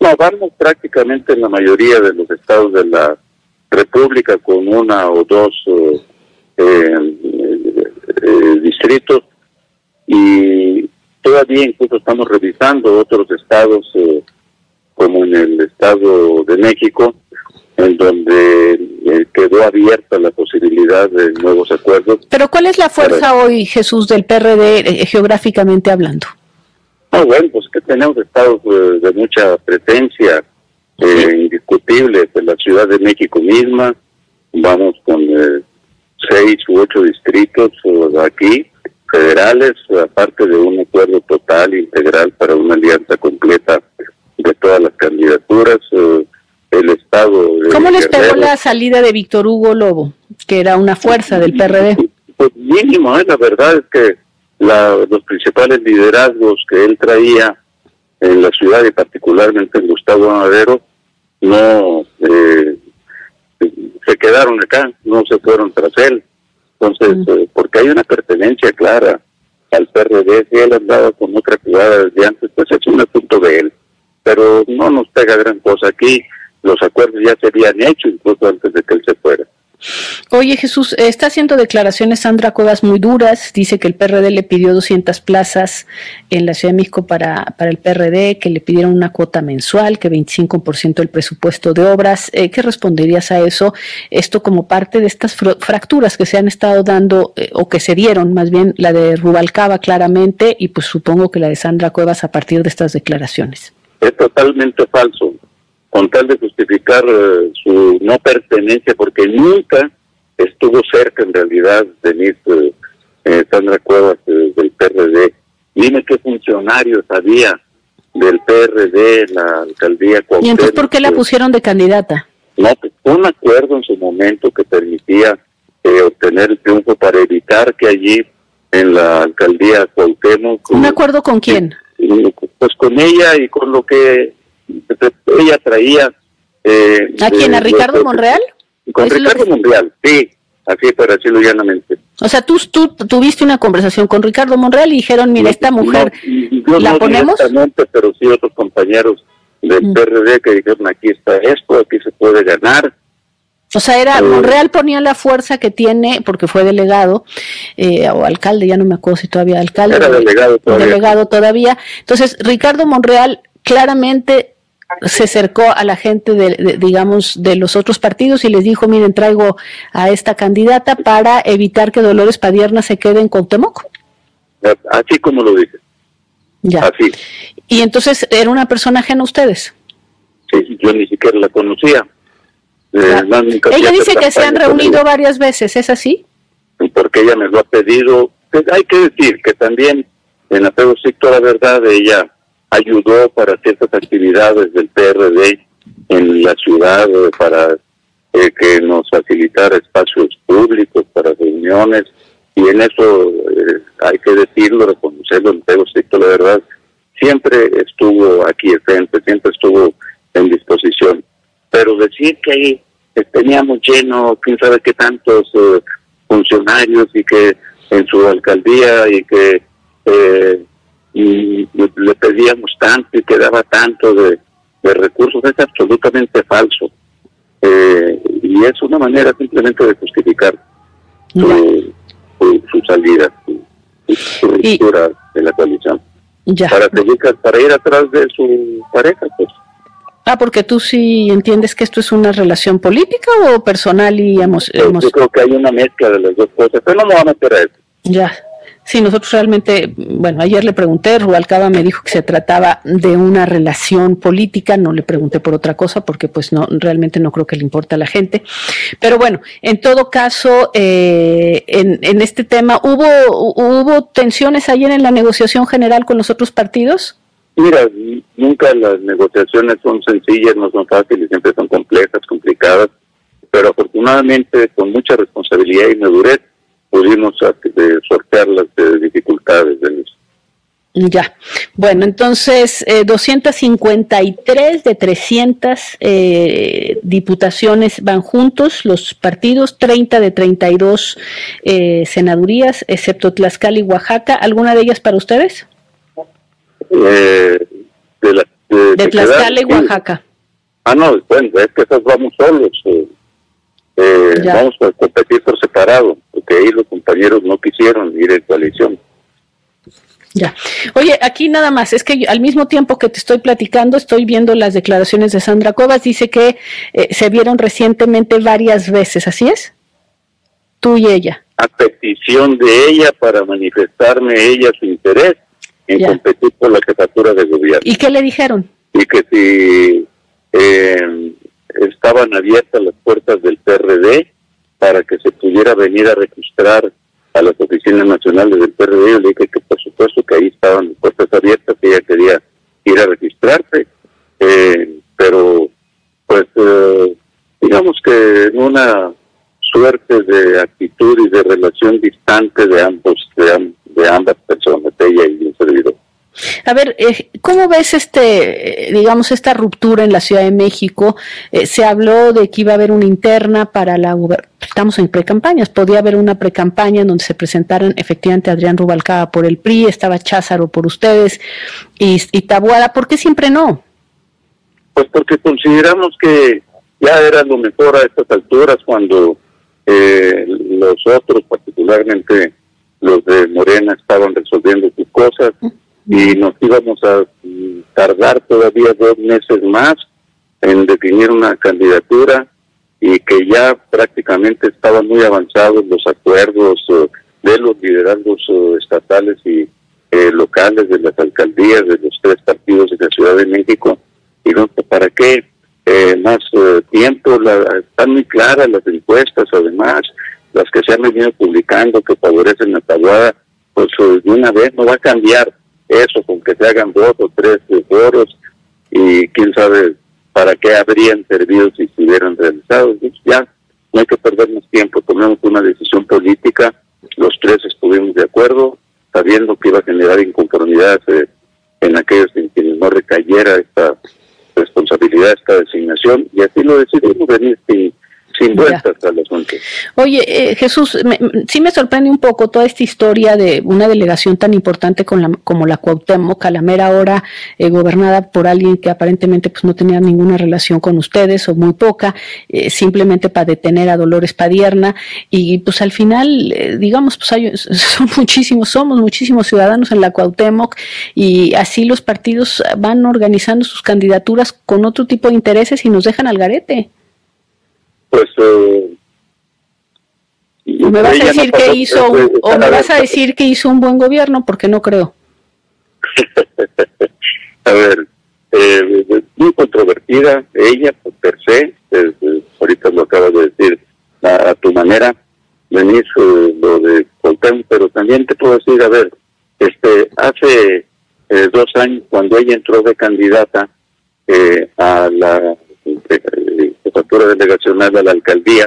No, vamos prácticamente en la mayoría de los estados de la República con una o dos eh, distritos y todavía incluso estamos revisando otros estados como en el estado de México en donde eh, quedó abierta la posibilidad de nuevos acuerdos. Pero ¿cuál es la fuerza hoy, Jesús, del PRD eh, geográficamente hablando? Ah, bueno, pues que tenemos estados de, mucha presencia eh, indiscutible de la Ciudad de México misma, vamos con seis u ocho distritos aquí, federales, aparte de un acuerdo total, integral para una alianza completa de todas las candidaturas el Estado. ¿Cómo les pegó la salida de Víctor Hugo Lobo, que era una fuerza del PRD? Pues mínimo, ¿eh? la verdad es que los principales liderazgos que él traía en la ciudad y particularmente en Gustavo Madero no eh, se quedaron acá, no se fueron tras él. Entonces, eh, porque hay una pertenencia clara al PRD, si él andaba con otra jugada desde antes, pues es un asunto de él. Pero no nos pega gran cosa aquí los acuerdos ya se habían hecho incluso antes de que él se fuera. Oye Jesús, está haciendo declaraciones Sandra Cuevas muy duras, dice que el PRD le pidió 200 plazas en la Ciudad de México para, para el PRD, que le pidieron una cuota mensual, que 25% del presupuesto de obras. Eh, ¿Qué responderías a eso? Esto como parte de estas fracturas que se han estado dando eh, o que se dieron, más bien la de Rubalcaba claramente y pues supongo que la de Sandra Cuevas a partir de estas declaraciones. Es totalmente falso con tal de justificar eh, su no pertenencia, porque nunca estuvo cerca en realidad de eh, eh, Sandra Cuevas del PRD. Dime qué funcionarios había del PRD en la alcaldía ¿Y entonces por qué la pusieron de candidata? No, pues un acuerdo en su momento que permitía obtener el triunfo para evitar que allí en la alcaldía Cuauhtémoc... ¿Un acuerdo con quién? Pues con ella y con lo que ella traía... Eh, ¿A quién? ¿A Ricardo Monreal? Con Ricardo Monreal, sí, así para decirlo llanamente. O sea, tú, tú tuviste una conversación con Ricardo Monreal y dijeron, mira, esta mujer, ¿la ponemos? pero sí otros compañeros del mm. PRD que dijeron, aquí está esto, aquí se puede ganar. O sea, era eh, Monreal ponía la fuerza que tiene, porque fue delegado, eh, o alcalde, ya no me acuerdo si todavía alcalde. Era delegado todavía. Delegado todavía. Entonces, Ricardo Monreal claramente se acercó a la gente de, digamos de los otros partidos y les dijo miren traigo a esta candidata para evitar que Dolores Padierna se quede en Cuauhtémoc así como lo dice. Ya. Así. Y entonces era una persona ajena a ustedes sí yo ni siquiera la conocía. Eh, ella dice que se han reunido varias veces es así porque ella me lo ha pedido. Pues, hay que decir que también en apego estricto a la verdad ella ayudó para ciertas actividades del PRD en la ciudad eh, para eh, que nos facilitara espacios públicos para reuniones y en eso eh, hay que decirlo, reconocerlo, en tengo estricto la verdad, siempre estuvo aquí frente, siempre estuvo en disposición. Pero decir que ahí teníamos lleno, quién sabe qué tantos funcionarios y que en su alcaldía y que eh, y le pedíamos tanto y quedaba tanto de, recursos, es absolutamente falso. Eh, y es una manera simplemente de justificar su, salida, su, ruptura de la coalición. Para, para ir atrás de su pareja, pues. Ah, porque tú sí entiendes que esto es una relación política o personal y hemos... Pues yo creo que hay una mezcla de las dos cosas, pero no me a meter a eso. Ya. Sí, nosotros realmente, bueno, ayer le pregunté, Rubalcaba me dijo que se trataba de una relación política, no le pregunté por otra cosa porque pues no, realmente no creo que le importe a la gente. Pero bueno, en todo caso, eh, en, en, este tema, ¿hubo, ¿hubo tensiones ayer en la negociación general con los otros partidos? Mira, nunca las negociaciones son sencillas, no son fáciles, siempre son complejas, complicadas, pero afortunadamente con mucha responsabilidad y madurez pudimos sortear las eh, dificultades de eso. Ya, bueno, entonces eh, 253 de 300 eh, diputaciones van juntos, los partidos, 30 de 32 eh, senadurías, excepto Tlaxcala y Oaxaca. ¿Alguna de ellas para ustedes? Eh, de, la, de, Tlaxcala y Oaxaca. Ah, no, bueno, es que esas vamos solos. Eh, vamos a competir por separado, porque ahí los compañeros no quisieron ir en coalición. Ya. Oye, aquí nada más, es que al mismo tiempo que te estoy platicando, estoy viendo las declaraciones de Sandra Cuevas, dice que eh, se vieron recientemente varias veces, ¿así es? Tú y ella. A petición de ella para manifestarme ella su interés en ya. competir por la jefatura de gobierno. ¿Y qué le dijeron? Y que si eh, estaban abiertas las puertas del PRD para que se pudiera venir a registrar a las oficinas nacionales del PRD. Yo le dije que por supuesto que ahí estaban las puertas abiertas, que ella quería ir a registrarse, eh, pero pues eh, digamos que en una suerte de actitud y de relación distante de ambos, de, de ambas personas, ella y el servidor. A ver, eh, ¿cómo ves este, digamos, esta ruptura en la Ciudad de México? Eh, se habló de que iba a haber una interna para la estamos en precampañas, podía haber una precampaña en donde se presentaran efectivamente Adrián Rubalcaba por el PRI, estaba Cházaro por ustedes y, y Tabuada, ¿por qué siempre no? Pues porque consideramos que ya era lo mejor a estas alturas cuando eh, los otros, particularmente los de Morena, estaban resolviendo sus cosas y nos íbamos a tardar todavía dos meses más en definir una candidatura y que ya prácticamente estaban muy avanzados los acuerdos de los liderazgos estatales y eh, locales de las alcaldías de los tres partidos de la Ciudad de México. Y no, ¿para qué eh, más eh, tiempo? La, están muy claras las encuestas, además, las que se han venido publicando que favorecen a Tabuada, pues de una vez no va a cambiar eso, con que se hagan dos o tres foros y quién sabe para qué habrían servido si estuvieran realizados. Ya no hay que perder más tiempo, tomemos una decisión política, los tres estuvimos de acuerdo, sabiendo que iba a generar inconformidad eh, en aquellos en quienes no recayera esta responsabilidad, esta designación, y así lo decidimos venir sin sin vueltas al asunto. Oye, eh, Jesús, me, sí me sorprende un poco toda esta historia de una delegación tan importante con la, como la Cuauhtémoc, a la mera hora eh, gobernada por alguien que aparentemente pues no tenía ninguna relación con ustedes o muy poca, eh, simplemente para detener a Dolores Padierna. Y pues al final, eh, digamos, pues hay, son muchísimos, somos muchísimos ciudadanos en la Cuauhtémoc y así los partidos van organizando sus candidaturas con otro tipo de intereses y nos dejan al garete pues eh, me vas a decir no que hizo un, o me vas a decir que hizo un buen gobierno porque no creo. A ver eh, muy controvertida ella per se eh, ahorita lo acabas de decir a, a tu manera venís eh, lo de Coltén pero también te puedo decir a ver este hace dos años cuando ella entró de candidata a la jefatura delegacional de la alcaldía,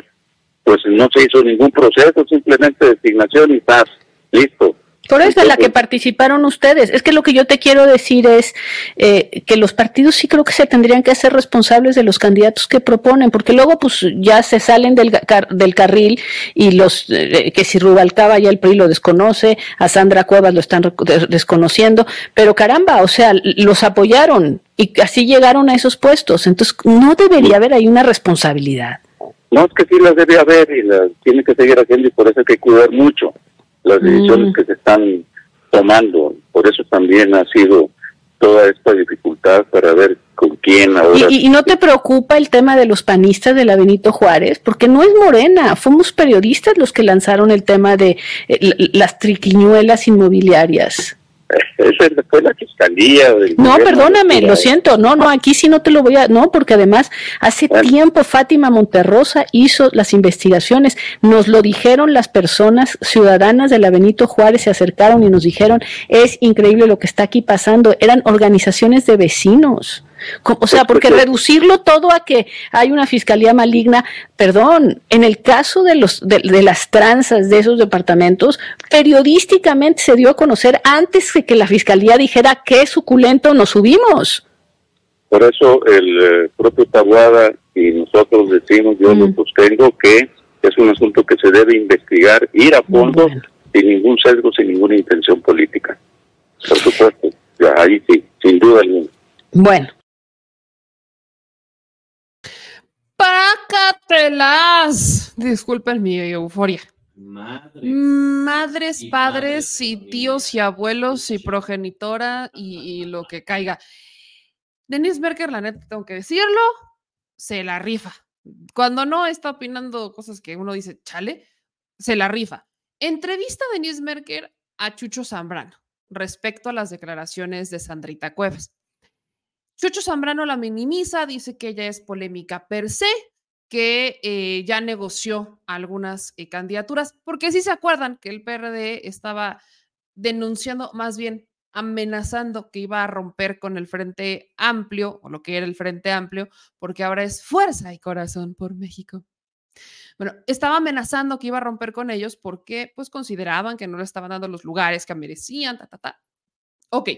pues no se hizo ningún proceso, simplemente designación y paz, listo. Por eso es la que participaron ustedes. Es que lo que yo te quiero decir es eh, que los partidos sí creo que se tendrían que hacer responsables de los candidatos que proponen, porque luego pues ya se salen del, car del carril y los eh, que si Rubalcaba ya el PRI lo desconoce, a Sandra Cuevas lo están desconociendo, pero caramba, o sea, los apoyaron y así llegaron a esos puestos. Entonces no debería haber ahí una responsabilidad. No, es que sí las debe haber y las tiene que seguir haciendo y por eso hay que cuidar mucho las decisiones mm. que se están tomando. Por eso también ha sido toda esta dificultad para ver con quién ahora. ¿Y, no te preocupa el tema de los panistas de la Benito Juárez? Porque no es Morena, fuimos periodistas los que lanzaron el tema de eh, las triquiñuelas inmobiliarias. Esa fue la fiscalía. no, perdóname, lo siento. No, no, aquí sí no te lo voy a. No, porque además hace tiempo Fátima Monterrosa hizo las investigaciones. Nos lo dijeron las personas ciudadanas de la Benito Juárez, se acercaron y nos dijeron: es increíble lo que está aquí pasando. Eran organizaciones de vecinos. O sea, porque reducirlo todo a que hay una fiscalía maligna, perdón, en el caso de, los, de, las tranzas de esos departamentos, periodísticamente se dio a conocer antes de que la fiscalía dijera qué suculento nos subimos. Por eso el eh, propio Tabuada y nosotros decimos, yo lo sostengo, que es un asunto que se debe investigar, ir a fondo, sin ningún sesgo, sin ninguna intención política. Por supuesto, ahí sí, sin duda alguna. Bueno, Pácatelas. Disculpen mi euforia. Madres, padres y, tíos y abuelos y progenitora y, lo que caiga. Denise Merker, la neta, tengo que decirlo, se la rifa. Cuando no está opinando cosas que uno dice, chale, se la rifa. Entrevista a Denise Merker a Chucho Zambrano respecto a las declaraciones de Sandrita Cuevas. Chucho Zambrano la minimiza, dice que ella es polémica per se, que eh, ya negoció algunas eh, candidaturas, porque si se acuerdan que el PRD estaba denunciando, más bien amenazando que iba a romper con el Frente Amplio, o lo que era el Frente Amplio, porque ahora es fuerza y corazón por México. Bueno, estaba amenazando que iba a romper con ellos porque pues consideraban que no le estaban dando los lugares que merecían, ta, ta, ta. Ok,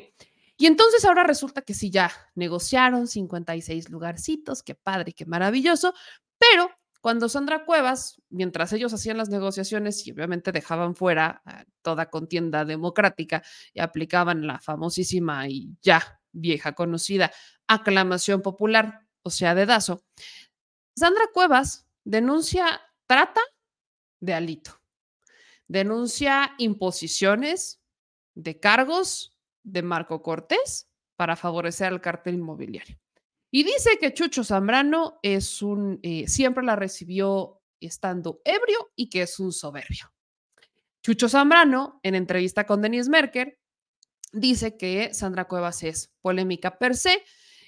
y entonces ahora resulta que sí, ya negociaron 56 lugarcitos, qué padre, qué maravilloso, pero cuando Sandra Cuevas, mientras ellos hacían las negociaciones y obviamente dejaban fuera toda contienda democrática y aplicaban la famosísima y ya vieja conocida aclamación popular, o sea, dedazo, Sandra Cuevas denuncia trata de alito, denuncia imposiciones de cargos de Marco Cortés para favorecer al cartel inmobiliario. Y dice que Chucho Zambrano es un, eh, siempre la recibió estando ebrio y que es un soberbio. Chucho Zambrano, en entrevista con Denise Merker, dice que Sandra Cuevas es polémica per se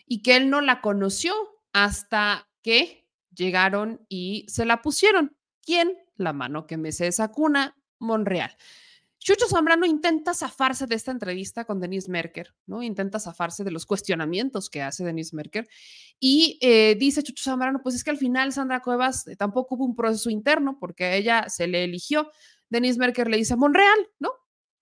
y que él no la conoció hasta que llegaron y se la pusieron. ¿Quién? La mano que me se esa cuna, Monreal. Chucho Zambrano intenta zafarse de esta entrevista con Denise Merker, ¿no? Intenta zafarse de los cuestionamientos que hace Denise Merker y eh, dice Chucho Zambrano, pues es que al final Sandra Cuevas eh, tampoco hubo un proceso interno porque a ella se le eligió. Denise Merker le dice Monreal, ¿no?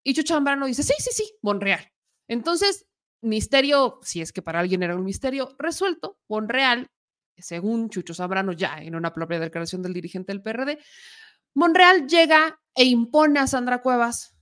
Y Chucho Zambrano dice, sí, sí, sí, Monreal. Entonces, misterio, si es que para alguien era un misterio, resuelto, Monreal, según Chucho Zambrano, ya en una propia declaración del dirigente del PRD, Monreal llega e impone a Sandra Cuevas,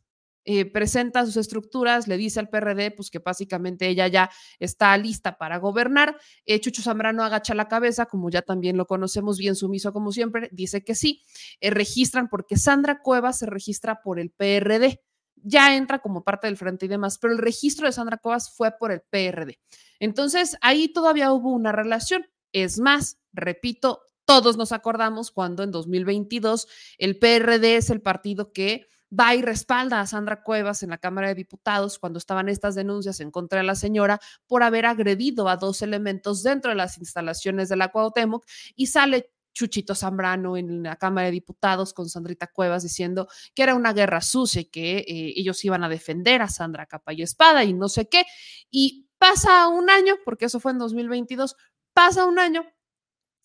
eh, presenta sus estructuras, le dice al PRD pues que básicamente ella ya está lista para gobernar. Eh, Chucho Zambrano agacha la cabeza, como ya también lo conocemos, bien sumiso como siempre, dice que sí. Eh, registran porque Sandra Cuevas se registra por el PRD. Ya entra como parte del frente y demás, pero el registro de Sandra Cuevas fue por el PRD. Entonces, ahí todavía hubo una relación. Es más, repito, todos nos acordamos cuando en 2022 el PRD es el partido que va y respalda a Sandra Cuevas en la Cámara de Diputados cuando estaban estas denuncias en contra de la señora por haber agredido a dos elementos dentro de las instalaciones de la Cuauhtémoc y sale Chuchito Zambrano en la Cámara de Diputados con Sandrita Cuevas diciendo que era una guerra sucia y que eh, ellos iban a defender a Sandra capa y espada y no sé qué. Y pasa un año, porque eso fue en 2022, pasa un año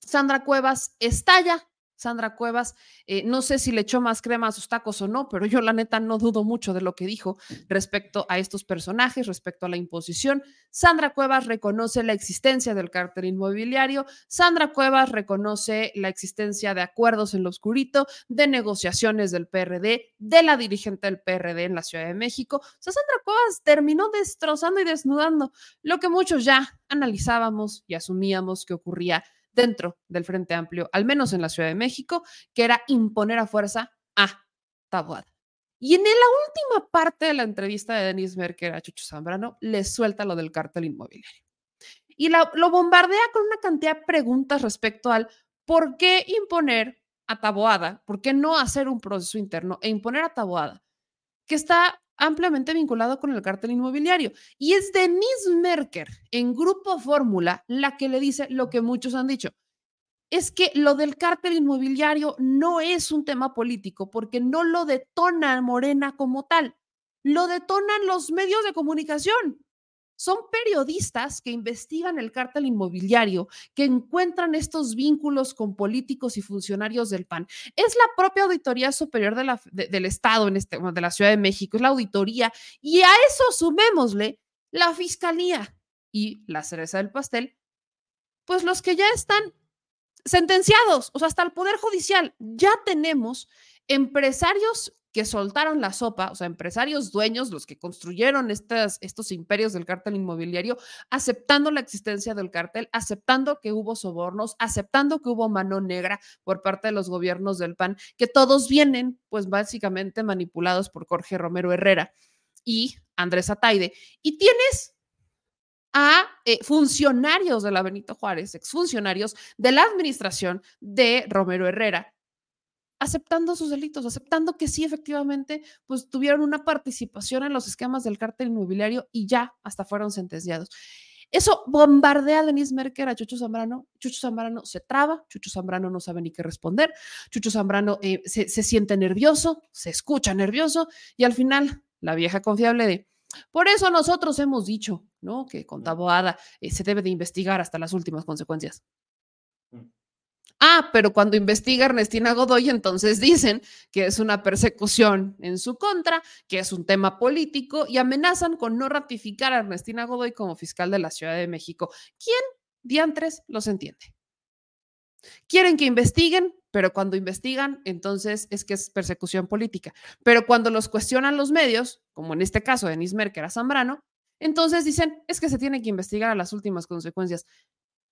Sandra Cuevas estalla. Sandra Cuevas, eh, no sé si le echó más crema a sus tacos o no, pero yo la neta no dudo mucho de lo que dijo respecto a estos personajes, respecto a la imposición. Sandra Cuevas reconoce la existencia del cártel inmobiliario. Sandra Cuevas reconoce la existencia de acuerdos en lo oscurito, de negociaciones del PRD, de la dirigente del PRD en la Ciudad de México. O sea, Sandra Cuevas terminó destrozando y desnudando lo que muchos ya analizábamos y asumíamos que ocurría dentro del Frente Amplio, al menos en la Ciudad de México, que era imponer a fuerza a Tabuada. Y en la última parte de la entrevista de Denis Merker a Chucho Zambrano, le suelta lo del cártel inmobiliario. y lo bombardea con una cantidad de preguntas respecto al por qué imponer a Taboada, por qué no hacer un proceso interno e imponer a Taboada, que está ampliamente vinculado con el cártel inmobiliario. Y es Denise Merker en Grupo Fórmula la que le dice lo que muchos han dicho. Es que lo del cártel inmobiliario no es un tema político porque no lo detona Morena como tal, lo detonan los medios de comunicación. Son periodistas que investigan el cártel inmobiliario, que encuentran estos vínculos con políticos y funcionarios del PAN. Es la propia Auditoría Superior del Estado, este, de la Ciudad de México, es la auditoría. Y a eso sumémosle la Fiscalía y la cereza del pastel, pues los que ya están sentenciados, o sea, hasta el Poder Judicial, ya tenemos empresarios que soltaron la sopa, o sea, empresarios dueños, los que construyeron estos imperios del cártel inmobiliario, aceptando la existencia del cártel, aceptando que hubo sobornos, aceptando que hubo mano negra por parte de los gobiernos del PAN, que todos vienen, pues básicamente manipulados por Jorge Romero Herrera y Andrés Ataide. Y tienes a eh, funcionarios de la Benito Juárez, exfuncionarios de la administración de Romero Herrera, aceptando sus delitos, aceptando que sí, efectivamente, pues tuvieron una participación en los esquemas del cártel inmobiliario y ya hasta fueron sentenciados. Eso bombardea a Denise Merker a Chucho Zambrano. Chucho Zambrano se traba, Chucho Zambrano no sabe ni qué responder, Chucho Zambrano eh, se, siente nervioso, se escucha nervioso y al final la vieja confiable de, por eso nosotros hemos dicho, ¿no? Que con Taboada eh, se debe de investigar hasta las últimas consecuencias. Ah, pero cuando investiga Ernestina Godoy, entonces dicen que es una persecución en su contra, que es un tema político y amenazan con no ratificar a Ernestina Godoy como fiscal de la Ciudad de México. ¿Quién diantres los entiende? Quieren que investiguen, pero cuando investigan, entonces es que es persecución política. Pero cuando los cuestionan los medios, como en este caso de Denis Merker a Zambrano, entonces dicen, es que se tiene que investigar a las últimas consecuencias.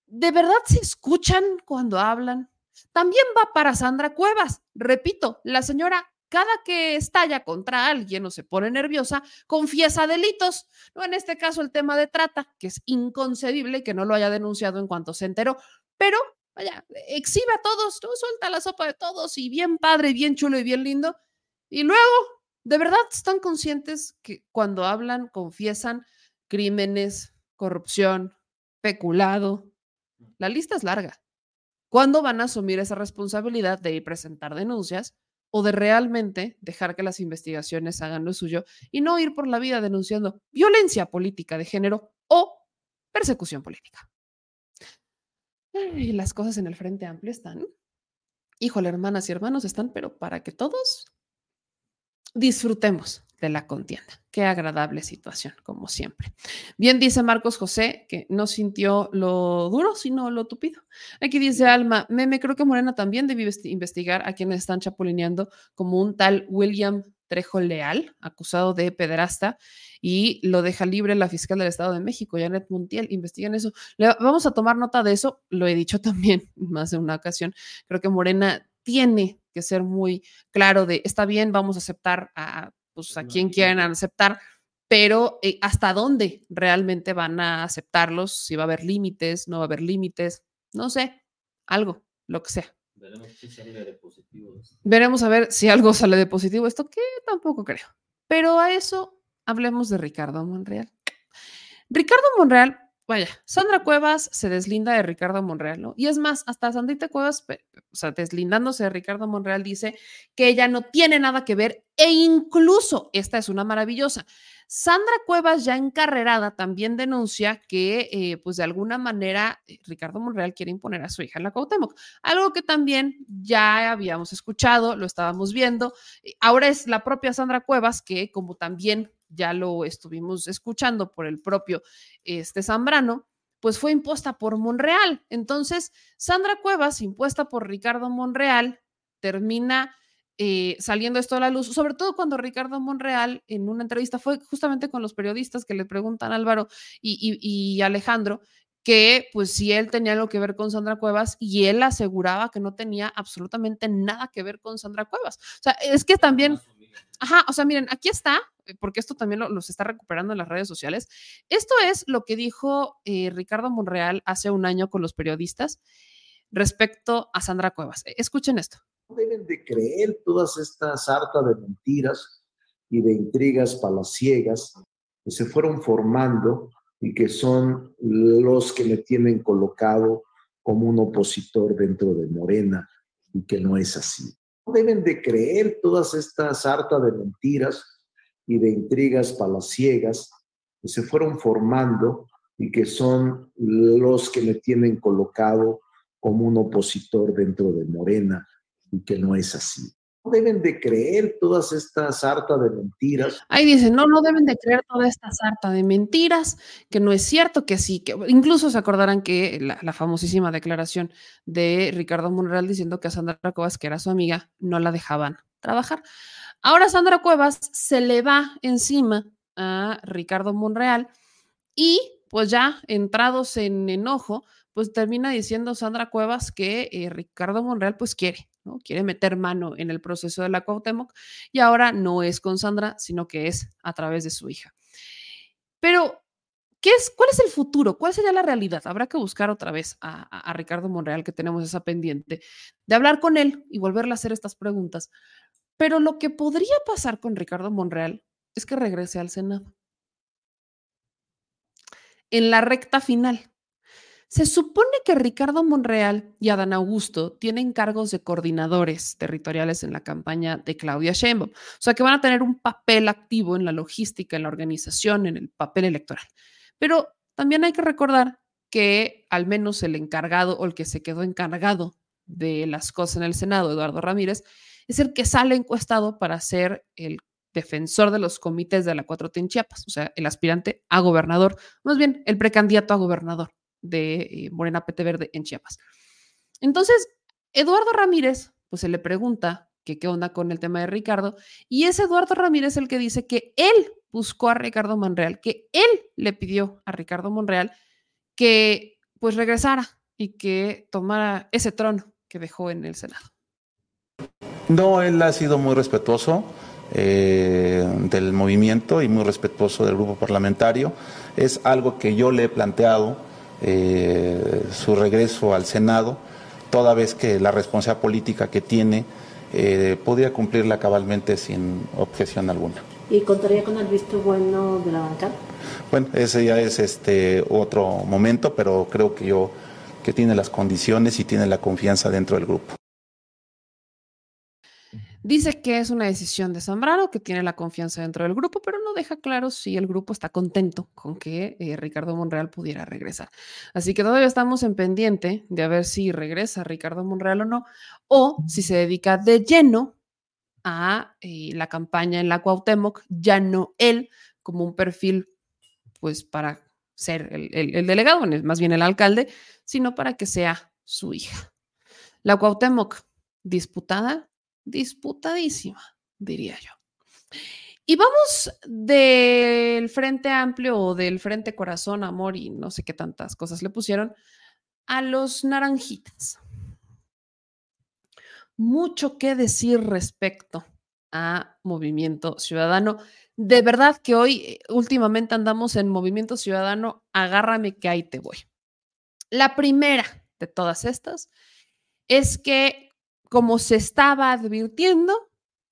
¿De verdad se escuchan cuando hablan? También va para Sandra Cuevas. Repito, la señora cada que estalla contra alguien o se pone nerviosa, confiesa delitos. No en este caso el tema de trata, que es inconcebible que no lo haya denunciado en cuanto se enteró, pero vaya, exhibe a todos, suelta la sopa de todos y bien padre, bien chulo y bien lindo. Y luego, ¿de verdad están conscientes que cuando hablan confiesan crímenes, corrupción, peculado, la lista es larga. ¿Cuándo van a asumir esa responsabilidad de ir presentar denuncias o de realmente dejar que las investigaciones hagan lo suyo y no ir por la vida denunciando violencia política de género o persecución política? Y las cosas en el Frente Amplio están, híjole, hermanas y hermanos, están, pero para que todos disfrutemos de la contienda. Qué agradable situación, como siempre. Bien dice Marcos José que no sintió lo duro, sino lo tupido. Aquí dice Alma, meme, creo que Morena también debe investigar a quienes están chapulineando como un tal William Trejo Leal, acusado de pederasta, y lo deja libre la fiscal del Estado de México, Janet Montiel. Investiguen eso. vamos a tomar nota de eso. Lo he dicho también más de una ocasión. Creo que Morena tiene que ser muy claro de, está bien, vamos a aceptar a pues a quien quieran aceptar, pero eh, hasta dónde realmente van a aceptarlos, si va a haber límites, no va a haber límites, no sé, algo, lo que sea. Veremos si sale de positivo. Veremos a ver si algo sale de positivo, esto que tampoco creo. Pero a eso hablemos de Ricardo Monreal. Ricardo Monreal vaya, Sandra Cuevas se deslinda de Ricardo Monreal, ¿no? Y es más, hasta Sandrita Cuevas, o sea, deslindándose de Ricardo Monreal, dice que ella no tiene nada que ver e incluso, esta es una maravillosa, Sandra Cuevas ya encarrerada también denuncia que, eh, pues de alguna manera, eh, Ricardo Monreal quiere imponer a su hija en la Cuauhtémoc, algo que también ya habíamos escuchado, lo estábamos viendo, eh, ahora es la propia Sandra Cuevas que, como también ya lo estuvimos escuchando por el propio este Zambrano, pues fue impuesta por Monreal. Entonces, Sandra Cuevas, impuesta por Ricardo Monreal, termina eh, saliendo esto a la luz, sobre todo cuando Ricardo Monreal en una entrevista fue justamente con los periodistas que le preguntan a Álvaro y, y Alejandro que pues si él tenía algo que ver con Sandra Cuevas y él aseguraba que no tenía absolutamente nada que ver con Sandra Cuevas. O sea, es que también Ajá, o sea, miren, aquí está, eh, porque esto también lo, se está recuperando en las redes sociales. Esto es lo que dijo eh, Ricardo Monreal hace un año con los periodistas respecto a Sandra Cuevas. E, escuchen esto. Deben de creer todas estas sarta de mentiras y de intrigas palaciegas que se fueron formando y que son los que me tienen colocado como un opositor dentro de Morena y que no es así. Deben de creer todas estas sarta de mentiras y de intrigas palaciegas que se fueron formando y que son los que me tienen colocado como un opositor dentro de Morena y que no es así deben de creer todas estas sarta de mentiras. Ahí dice, no, no deben de creer toda esta sarta de mentiras, que no es cierto, que sí, que incluso se acordarán que la, famosísima declaración de Ricardo Monreal diciendo que a Sandra Cuevas, que era su amiga, no la dejaban trabajar. Ahora Sandra Cuevas se le va encima a Ricardo Monreal y pues ya entrados en enojo, pues termina diciendo Sandra Cuevas que eh, Ricardo Monreal pues quiere, Quiere meter mano en el proceso de la Cuauhtémoc y ahora no es con Sandra, sino que es a través de su hija. Pero, ¿qué es, ¿cuál es el futuro? ¿Cuál sería la realidad? Habrá que buscar otra vez a, a Ricardo Monreal, que tenemos esa pendiente, de hablar con él y volverle a hacer estas preguntas. Pero lo que podría pasar con Ricardo Monreal es que regrese al Senado. En la recta final. Se supone que Ricardo Monreal y Adán Augusto tienen cargos de coordinadores territoriales en la campaña de Claudia Sheinbaum, o sea que van a tener un papel activo en la logística, en la organización, en el papel electoral. Pero también hay que recordar que al menos el encargado o el que se quedó encargado de las cosas en el Senado, Eduardo Ramírez, es el que sale encuestado para ser el defensor de los comités de la 4T en Chiapas, o sea, el aspirante a gobernador, más bien el precandidato a gobernador de eh, Morena PT Verde en Chiapas. Entonces, Eduardo Ramírez, pues se le pregunta que qué onda con el tema de Ricardo, y es Eduardo Ramírez el que dice que él buscó a Ricardo Monreal, que él le pidió a Ricardo Monreal que pues regresara y que tomara ese trono que dejó en el Senado. No, él ha sido muy respetuoso eh, del movimiento y muy respetuoso del grupo parlamentario. Es algo que yo le he planteado eh, su regreso al Senado, toda vez que la responsabilidad política que tiene eh, podría cumplirla cabalmente sin objeción alguna. ¿Y contaría con el visto bueno de la bancada? Bueno, ese ya es este otro momento, pero creo que yo que tiene las condiciones y tiene la confianza dentro del grupo. Dice que es una decisión de Zambrano, que tiene la confianza dentro del grupo, pero no deja claro si el grupo está contento con que eh, Ricardo Monreal pudiera regresar. Así que todavía estamos en pendiente de a ver si regresa Ricardo Monreal o no, o si se dedica de lleno a eh, la campaña en la Cuauhtémoc, ya no él como un perfil, pues para ser el, el delegado, más bien el alcalde, sino para que sea su hija. La Cuauhtémoc disputada disputadísima, diría yo. Y vamos del Frente Amplio o del Frente Corazón, Amor y no sé qué tantas cosas le pusieron, a los naranjitas. Mucho que decir respecto a Movimiento Ciudadano. De verdad que hoy, eh, últimamente andamos en Movimiento Ciudadano, agárrame que ahí te voy. La primera de todas estas es que como se estaba advirtiendo,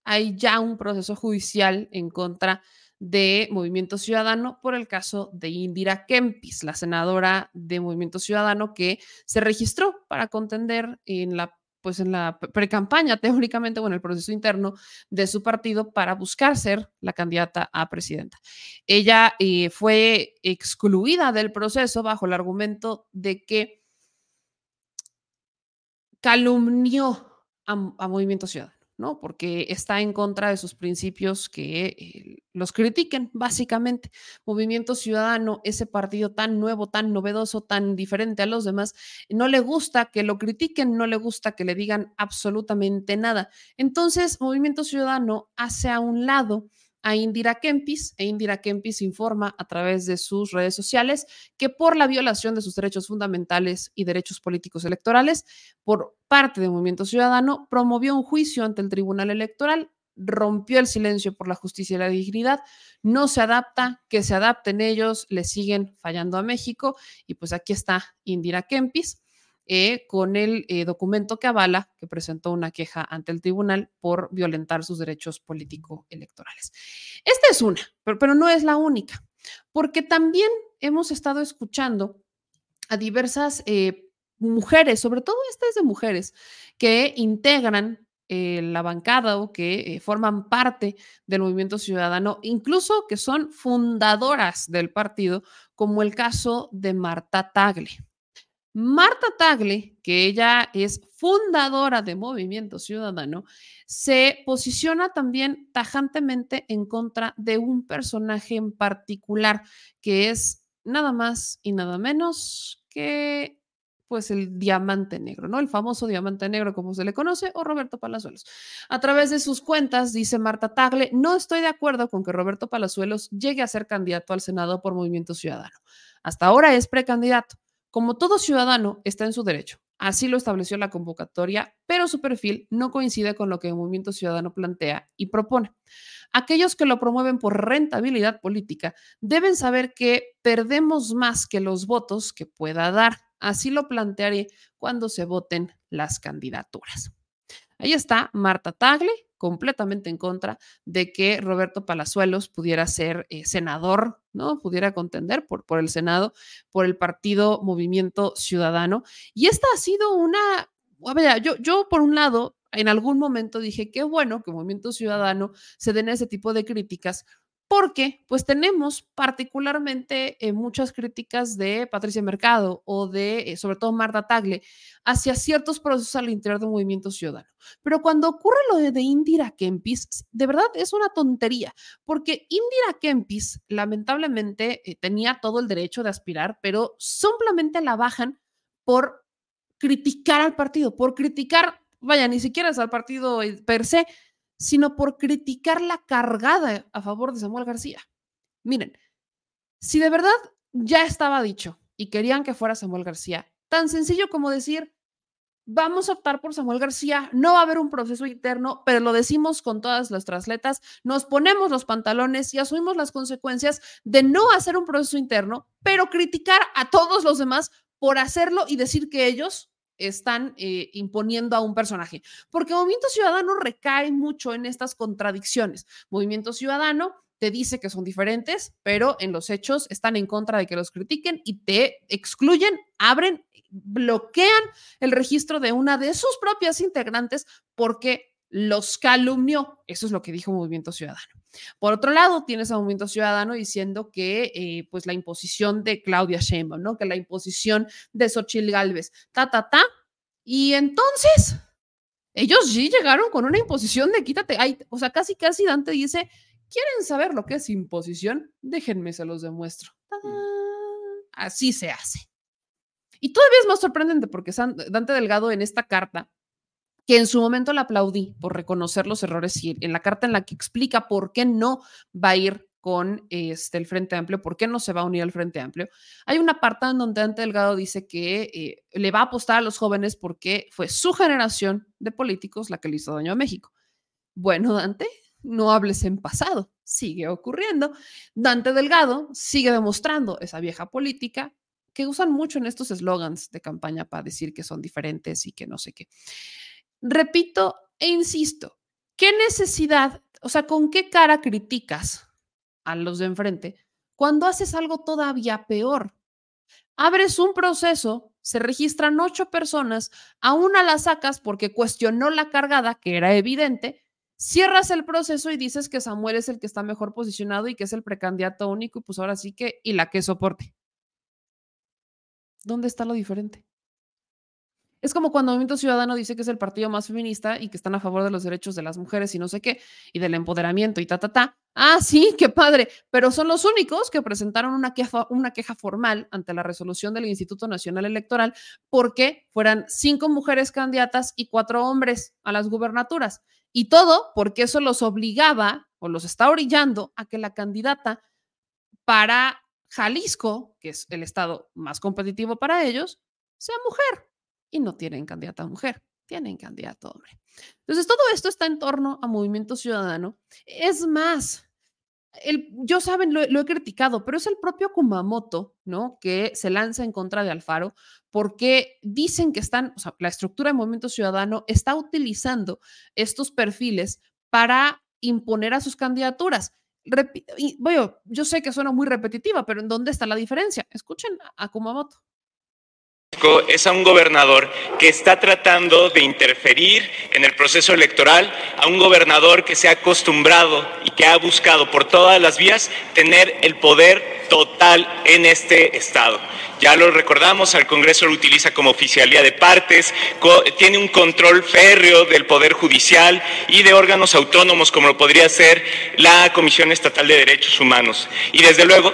hay ya un proceso judicial en contra de Movimiento Ciudadano por el caso de Indira Kempis, la senadora de Movimiento Ciudadano que se registró para contender en la pues en la pre-campaña, teóricamente, o en el proceso interno de su partido para buscar ser la candidata a presidenta. Ella eh, fue excluida del proceso bajo el argumento de que calumnió a, Movimiento Ciudadano, ¿no? Porque está en contra de sus principios que eh, los critiquen, básicamente. Movimiento Ciudadano, ese partido tan nuevo, tan novedoso, tan diferente a los demás, no le gusta que lo critiquen, no le gusta que le digan absolutamente nada. Entonces, Movimiento Ciudadano hace a un lado a Indira Kempis e Indira Kempis informa a través de sus redes sociales que por la violación de sus derechos fundamentales y derechos políticos electorales por parte del Movimiento Ciudadano promovió un juicio ante el Tribunal Electoral rompió el silencio por la justicia y la dignidad, no se adapta, que se adapten ellos, le siguen fallando a México y pues aquí está Indira Kempis. Eh, con el eh, documento que avala que presentó una queja ante el tribunal por violentar sus derechos político-electorales. Esta es una, pero, pero no es la única, porque también hemos estado escuchando a diversas eh, mujeres, sobre todo esta es de mujeres, que integran eh, la bancada o que eh, forman parte del movimiento ciudadano, incluso que son fundadoras del partido, como el caso de Marta Tagle. Marta Tagle, que ella es fundadora de Movimiento Ciudadano, se posiciona también tajantemente en contra de un personaje en particular, que es nada más y nada menos que pues el diamante negro, ¿no? El famoso diamante negro, como se le conoce, o Roberto Palazuelos. A través de sus cuentas, dice Marta Tagle, no estoy de acuerdo con que Roberto Palazuelos llegue a ser candidato al Senado por Movimiento Ciudadano. Hasta ahora es precandidato. Como todo ciudadano, está en su derecho. Así lo estableció la convocatoria, pero su perfil no coincide con lo que el Movimiento Ciudadano plantea y propone. Aquellos que lo promueven por rentabilidad política deben saber que perdemos más que los votos que pueda dar. Así lo plantearé cuando se voten las candidaturas. Ahí está Marta Tagle, completamente en contra de que Roberto Palazuelos pudiera ser eh, senador, ¿no? Pudiera contender por, por el Senado, por el partido Movimiento Ciudadano. Y esta ha sido una, a ver, yo, yo por un lado en algún momento dije, qué bueno que Movimiento Ciudadano se den ese tipo de críticas, porque pues tenemos particularmente eh, muchas críticas de Patricia Mercado o de, eh, sobre todo, Marta Tagle, hacia ciertos procesos al interior del movimiento ciudadano. Pero cuando ocurre lo de, Indira Kempis, de verdad es una tontería, porque Indira Kempis lamentablemente eh, tenía todo el derecho de aspirar, pero simplemente la bajan por criticar al partido, por criticar vaya, ni siquiera es al partido per se, sino por criticar la cargada a favor de Samuel García. Miren, si de verdad ya estaba dicho y querían que fuera Samuel García, tan sencillo como decir, vamos a optar por Samuel García, no va a haber un proceso interno, pero lo decimos con todas nuestras letras, nos ponemos los pantalones y asumimos las consecuencias de no hacer un proceso interno, pero criticar a todos los demás por hacerlo y decir que ellos están eh, imponiendo a un personaje. Porque Movimiento Ciudadano recae mucho en estas contradicciones. Movimiento Ciudadano te dice que son diferentes, pero en los hechos están en contra de que los critiquen y te excluyen, abren, bloquean el registro de una de sus propias integrantes porque los calumnió. Eso es lo que dijo Movimiento Ciudadano. Por otro lado, tienes a Movimiento Ciudadano diciendo que eh, pues la imposición de Claudia Sheinbaum, ¿no? Que la imposición de Xochitl Galvez, ta, ta, ta. Y entonces, ellos sí llegaron con una imposición de quítate. o sea, casi, casi Dante dice, ¿quieren saber lo que es imposición? Déjenme, se los demuestro. Así se hace. Y todavía es más sorprendente porque Dante Delgado en esta carta que en su momento la aplaudí por reconocer los errores y en la carta en la que explica por qué no va a ir con este, el Frente Amplio, por qué no se va a unir al Frente Amplio. Hay una parte en donde Dante Delgado dice que eh, le va a apostar a los jóvenes porque fue su generación de políticos la que le hizo daño a México. Bueno, Dante, no hables en pasado, sigue ocurriendo. Dante Delgado sigue demostrando esa vieja política que usan mucho en estos eslogans de campaña para decir que son diferentes y que no sé qué. Repito e insisto, ¿qué necesidad, o sea, con qué cara criticas a los de enfrente cuando haces algo todavía peor? Abres un proceso, se registran ocho personas, a una la sacas porque cuestionó la cargada, que era evidente, cierras el proceso y dices que Samuel es el que está mejor posicionado y que es el precandidato único, y pues ahora sí que, y la que soporte. ¿Dónde está lo diferente? Es como cuando Movimiento Ciudadano dice que es el partido más feminista y que están a favor de los derechos de las mujeres y no sé qué, y del empoderamiento y ta, ta, ta. Ah, sí, qué padre, pero son los únicos que presentaron una queja, una queja formal ante la resolución del Instituto Nacional Electoral porque fueran cinco mujeres candidatas y cuatro hombres a las gubernaturas. Y todo porque eso los obligaba o los está orillando a que la candidata para Jalisco, que es el estado más competitivo para ellos, sea mujer y no tienen candidata mujer. tienen candidato hombre. Entonces, todo esto está en torno a Movimiento Ciudadano. Es más, el, yo saben, lo, lo, he criticado, pero es el propio Kumamoto, ¿no? Que se lanza en contra de Alfaro porque dicen que están, o sea, la estructura de Movimiento Ciudadano está utilizando estos perfiles para imponer a sus candidaturas. Repi y, bueno, yo sé que suena muy repetitiva, pero ¿en dónde está la diferencia? Escuchen a Kumamoto es a un gobernador que está tratando de interferir en el proceso electoral, a un gobernador que se ha acostumbrado y que ha buscado por todas las vías tener el poder total en este Estado. Ya lo recordamos, al Congreso lo utiliza como oficialía de partes, tiene un control férreo del Poder Judicial y de órganos autónomos como lo podría ser la Comisión Estatal de Derechos Humanos. Y desde luego.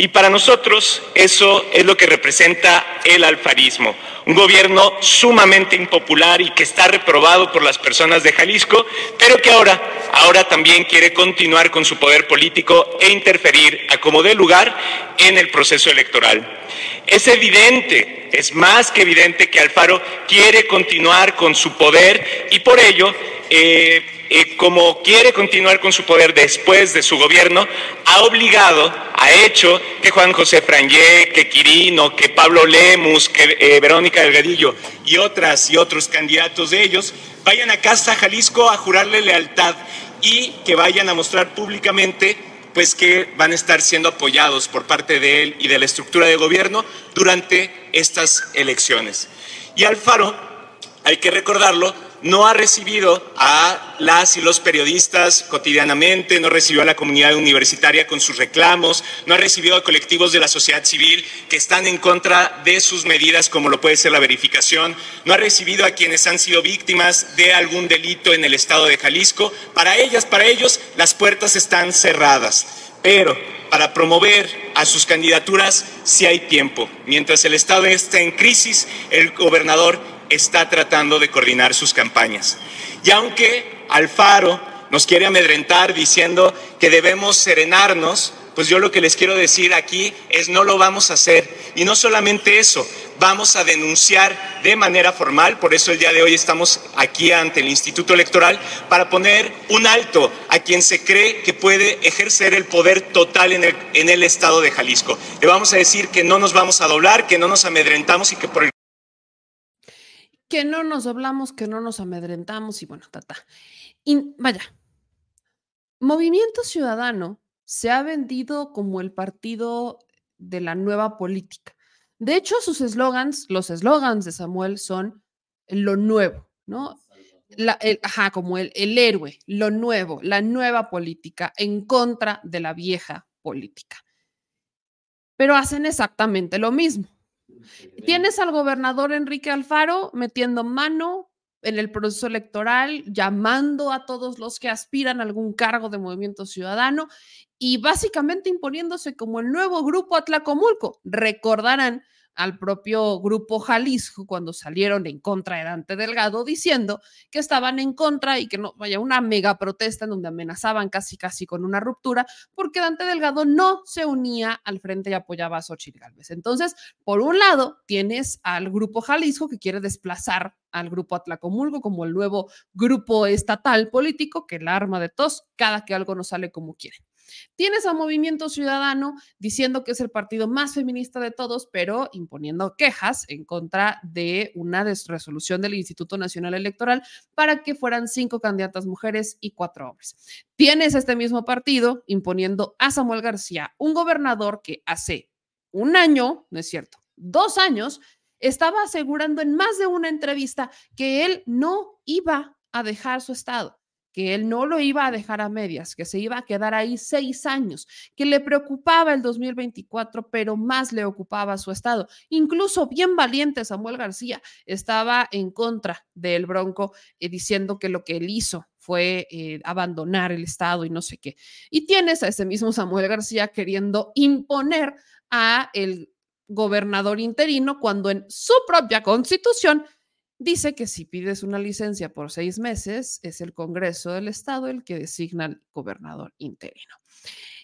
Y para nosotros eso es lo que representa el alfarismo, un gobierno sumamente impopular y que está reprobado por las personas de Jalisco, pero que ahora, ahora también quiere continuar con su poder político e interferir a como dé lugar en el proceso electoral. Es evidente, es más que evidente que Alfaro quiere continuar con su poder y por ello eh, eh, como quiere continuar con su poder después de su gobierno, ha obligado, ha hecho que Juan José Frangé, que Quirino, que Pablo Lemus, que eh, Verónica Delgadillo y otras y otros candidatos de ellos vayan a Casa Jalisco a jurarle lealtad y que vayan a mostrar públicamente pues que van a estar siendo apoyados por parte de él y de la estructura de gobierno durante estas elecciones. Y Alfaro, hay que recordarlo, no ha recibido a las y los periodistas cotidianamente, no recibió a la comunidad universitaria con sus reclamos, no ha recibido a colectivos de la sociedad civil que están en contra de sus medidas, como lo puede ser la verificación, no ha recibido a quienes han sido víctimas de algún delito en el estado de Jalisco. Para ellas, para ellos, las puertas están cerradas. Pero para promover a sus candidaturas sí hay tiempo. Mientras el Estado está en crisis, el gobernador está tratando de coordinar sus campañas. Y aunque Alfaro nos quiere amedrentar diciendo que debemos serenarnos, pues yo lo que les quiero decir aquí es no lo vamos a hacer. Y no solamente eso, vamos a denunciar de manera formal, por eso el día de hoy estamos aquí ante el Instituto Electoral, para poner un alto a quien se cree que puede ejercer el poder total en el, el Estado de Jalisco. Le vamos a decir que no nos vamos a doblar, que no nos amedrentamos y que por el que no nos doblamos, que no nos amedrentamos y bueno, tata. Y vaya, Movimiento Ciudadano se ha vendido como el partido de la nueva política. De hecho, sus eslogans, los eslogans de Samuel son lo nuevo, ¿no? La, ajá, como el, el héroe, lo nuevo, la nueva política en contra de la vieja política. Pero hacen exactamente lo mismo. Tienes al gobernador Enrique Alfaro metiendo mano en el proceso electoral, llamando a todos los que aspiran a algún cargo de movimiento ciudadano y básicamente imponiéndose como el nuevo grupo Atlacomulco. Recordarán al propio grupo Jalisco cuando salieron en contra de Dante Delgado diciendo que estaban en contra y que no vaya una mega protesta en donde amenazaban casi casi con una ruptura porque Dante Delgado no se unía al frente y apoyaba a Xochitl Gálvez. Entonces, por un lado, tienes al grupo Jalisco que quiere desplazar al grupo Atlacomulco como el nuevo grupo estatal político que el arma de tos cada que algo no sale como quiere. Tienes a Movimiento Ciudadano diciendo que es el partido más feminista de todos, pero imponiendo quejas en contra de una resolución del Instituto Nacional Electoral para que fueran cinco candidatas mujeres y cuatro hombres. Tienes este mismo partido imponiendo a Samuel García, un gobernador que hace un año, no es cierto, dos años, estaba asegurando en más de una entrevista que él no iba a dejar su estado que él no lo iba a dejar a medias, que se iba a quedar ahí seis años, que le preocupaba el 2024, pero más le ocupaba su estado. Incluso bien valiente Samuel García estaba en contra del Bronco, eh, diciendo que lo que él hizo fue eh, abandonar el estado y no sé qué. Y tienes a ese mismo Samuel García queriendo imponer a el gobernador interino cuando en su propia constitución dice que si pides una licencia por seis meses, es el Congreso del Estado el que designa al gobernador interino.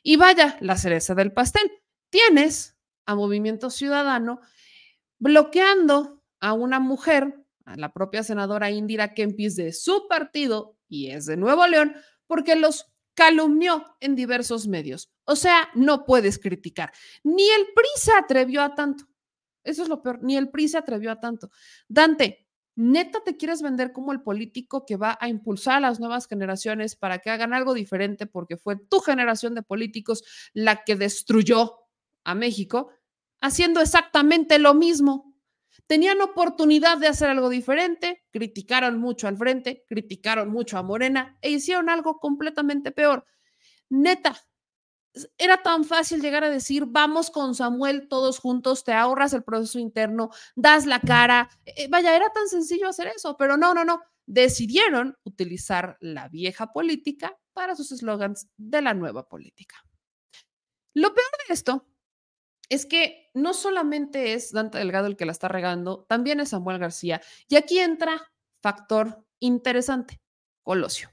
Y vaya, la cereza del pastel. Tienes a Movimiento Ciudadano bloqueando a una mujer, a la propia senadora Indira Kempis de su partido, y es de Nuevo León, porque los calumnió en diversos medios. O sea, no puedes criticar. Ni el PRI se atrevió a tanto. Eso es lo peor, ni el PRI se atrevió a tanto. Dante, neta te quieres vender como el político que va a impulsar a las nuevas generaciones para que hagan algo diferente porque fue tu generación de políticos la que destruyó a México, haciendo exactamente lo mismo. Tenían oportunidad de hacer algo diferente, criticaron mucho al frente, criticaron mucho a Morena e hicieron algo completamente peor. Neta, era tan fácil llegar a decir, vamos con Samuel todos juntos, te ahorras el proceso interno, das la cara. Eh, vaya, era tan sencillo hacer eso, pero no, no, no. Decidieron utilizar la vieja política para sus eslogans de la nueva política. Lo peor de esto es que no solamente es Dante Delgado el que la está regando, también es Samuel García. Y aquí entra factor interesante, Colosio.